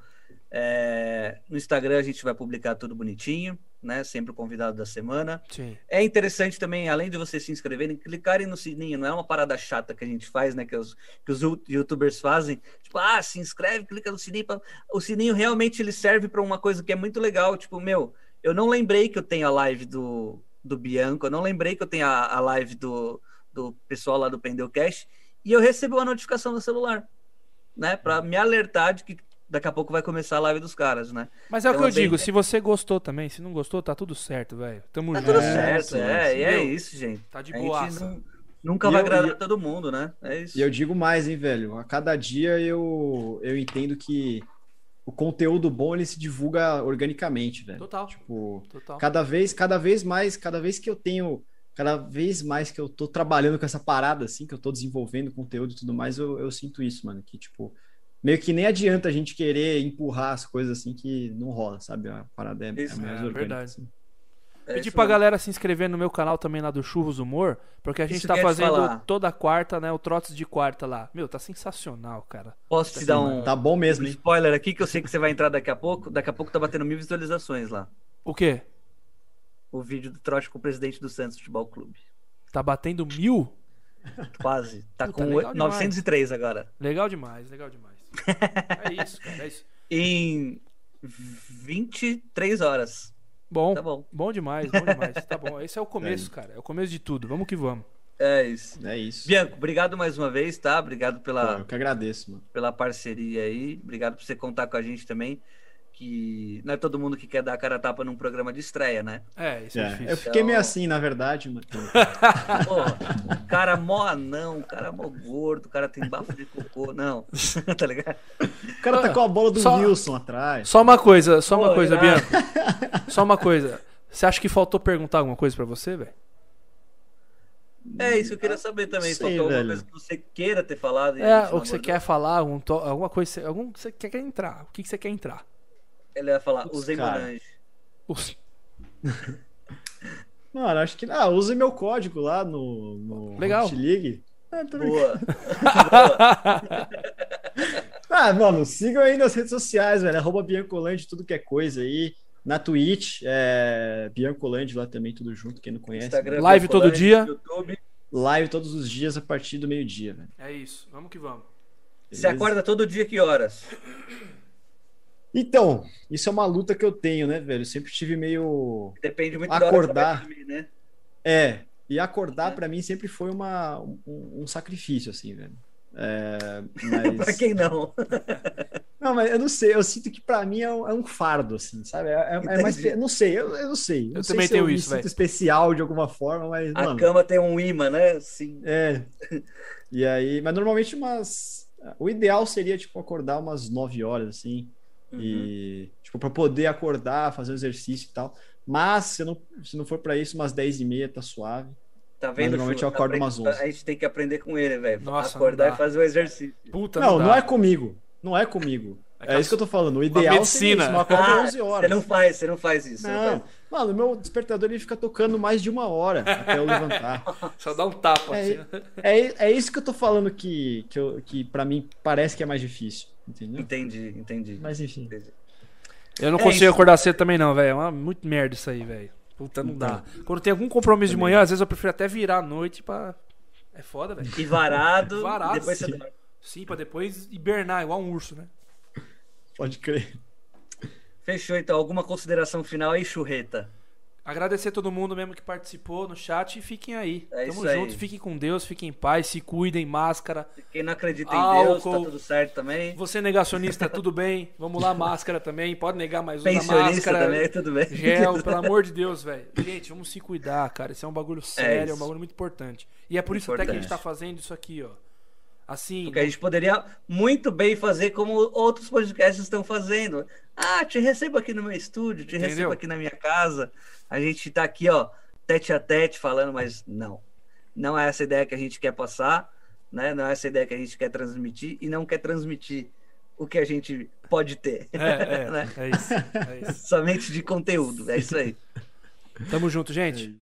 É, no Instagram a gente vai publicar tudo bonitinho, né? Sempre o convidado da semana. Sim. É interessante também, além de vocês se inscreverem, clicarem no sininho. Não é uma parada chata que a gente faz, né? Que os, que os you- youtubers fazem. Tipo, ah, se inscreve, clica no sininho. pra- O sininho realmente ele serve para uma coisa que é muito legal. Tipo, meu, eu não lembrei que eu tenho a live do, do Bianco, eu não lembrei que eu tenho a, a live do, do pessoal lá do Pendelcast. E eu recebo uma notificação no celular, né? Para me alertar de que daqui a pouco vai começar a live dos caras, né? Mas é o que Então, eu bem- digo, se você gostou também, se não gostou, tá tudo certo, velho. Tamo Tá junto. tudo É, certo, é, sim. e é isso, gente. Tá de A gente boaça. não- nunca E vai eu- agradar e- todo mundo, né? É isso. E eu digo mais, hein, velho. A cada dia eu, eu entendo que o conteúdo bom ele se divulga organicamente, velho. Total. Tipo, Total. cada vez, cada vez mais, cada vez que eu tenho, cada vez mais que eu tô trabalhando com essa parada, assim, que eu tô desenvolvendo conteúdo e tudo mais, eu, eu sinto isso, mano. Que, tipo, meio que nem adianta a gente querer empurrar as coisas assim que não rola, sabe? A parada é, é Isso, mais é orgânica. verdade. assim. É Pedir pra mesmo. galera se inscrever no meu canal também lá do Churros Humor, porque a gente Isso tá fazendo toda quarta, né, o Trotes de quarta lá. Meu, tá sensacional, cara. Posso te dar um, Tá bom mesmo, um hein? spoiler aqui que eu sei que você vai entrar daqui a pouco. Daqui a pouco tá batendo mil visualizações lá. O quê? o vídeo do trote com o presidente do Santos Futebol Clube. Tá batendo mil? Quase. Tá Puta, com legal 903 agora. Legal demais, legal demais. É isso, cara, é isso. Em 23 horas. Bom, Tá bom. bom demais, bom demais. Tá bom, esse é o começo, cara. É o começo de tudo. Vamos que vamos. É isso. É isso. Bianco, obrigado mais uma vez, tá? Obrigado Pô, pela, eu que agradeço, mano. pela parceria aí. Obrigado por você contar com a gente também. Que não é todo mundo que quer dar a cara a tapa num programa de estreia, né? É, isso é, É, difícil. eu fiquei meio assim, na verdade, mano. Pô, cara mó anão, cara mó gordo, o cara tem bafo de cocô. Não, tá ligado? O cara tá com a bola do Só- Wilson atrás. Só uma coisa, só uma Pô, coisa, irado. Bianco. Só uma coisa. Você acha que faltou perguntar alguma coisa pra você, velho? É isso que eu queria saber também. Sei, Faltou alguma velho. coisa que você queira ter falado. É, ou que você quer falar, algum to- alguma coisa, algum que você quer quer entrar. O que que você quer entrar? Ele vai falar, Putz, usei cara. Monange. Os- Mano, acho que. Ah, use meu código lá no, no Legal. Rocket League. Ah, tô Boa. Ah, mano, sigam aí nas redes sociais, velho. Arroba Biancolande, tudo que é coisa aí. Na Twitch, é Biancolande lá também, tudo junto, quem não conhece. Instagram, Live todo Biancolante, dia. YouTube. Live todos os dias a partir do meio-dia, velho. É isso, vamos que vamos. Você Beleza? acorda todo dia que horas? Então, isso é uma luta que eu tenho, né, velho? Eu sempre tive meio. Depende muito Acordar. da dormir, né? É, e acordar É. pra mim sempre foi uma, um, um sacrifício, assim, velho. É, pra mas... quem não? Não, mas eu não sei, eu sinto que pra mim é um, é um fardo, assim, sabe? É, é- é mais. Não sei, eu, eu não sei. Não Eu sei também se tenho eu me isso, sinto velho. especial de alguma forma, mas, A mano. cama tem um imã, né? Sim. É. E aí, mas normalmente umas. O ideal seria, tipo, acordar umas 9 horas, assim. Uhum. E, tipo, pra poder acordar, fazer um exercício e tal. Mas, se não, se não for pra isso, umas 10 e meia tá suave. Tá vendo? normalmente Chu? eu acordo Aprende- umas 11. A gente tem que aprender com ele, velho. Acordar e fazer o exercício. Puta, não, não, não é comigo. Não é comigo. É É, isso que eu tô falando. O ideal medicina. seria isso, mas acordo Ah, 11 horas. Você não faz, você não faz isso. não Não, faz. mano, meu despertador ele fica tocando mais de uma hora até eu levantar. Só dá um tapa É, assim. É, é isso que eu tô falando que, que, eu, que pra mim parece que é mais difícil. Entendeu? Entendi, entendi. Mas enfim. Entendi. Eu não É consigo isso. acordar cedo também, não, velho. É uma- muito merda isso aí, velho. Puta, não dá. Quando tem algum compromisso de Também. manhã, às vezes eu prefiro até virar à noite pra. É foda, velho. E varado, Varado, e depois sim. você. Sim, pra depois hibernar, igual um urso, né? Pode crer. Fechou, então. Alguma consideração final aí, churreta? Agradecer a todo mundo mesmo que participou no chat e fiquem aí. É Tamo isso aí. junto, fiquem com Deus, fiquem em paz, se cuidem, máscara. Quem não acredita em Deus, tá Álcool. tudo certo também. Você negacionista, tudo bem. Vamos lá, máscara também. Pode negar, usa Pensionista máscara. também, tudo bem. Gel, pelo amor de Deus, velho. Gente, vamos se cuidar, cara. Isso é um bagulho sério, é, isso. um bagulho muito importante. E é por isso até que a gente Importante. tá fazendo isso aqui, ó. Assim, Porque a gente poderia muito bem fazer como outros podcasts estão fazendo. Ah, te recebo aqui no meu estúdio, te Entendeu? recebo aqui na minha casa. A gente tá aqui, ó, tete a tete falando, mas não. Não é essa ideia que a gente quer passar, né? Não é essa ideia que a gente quer transmitir e não quer transmitir o que a gente pode ter. é, é, né? é isso. É isso. Somente de conteúdo. É isso aí. Tamo junto, gente.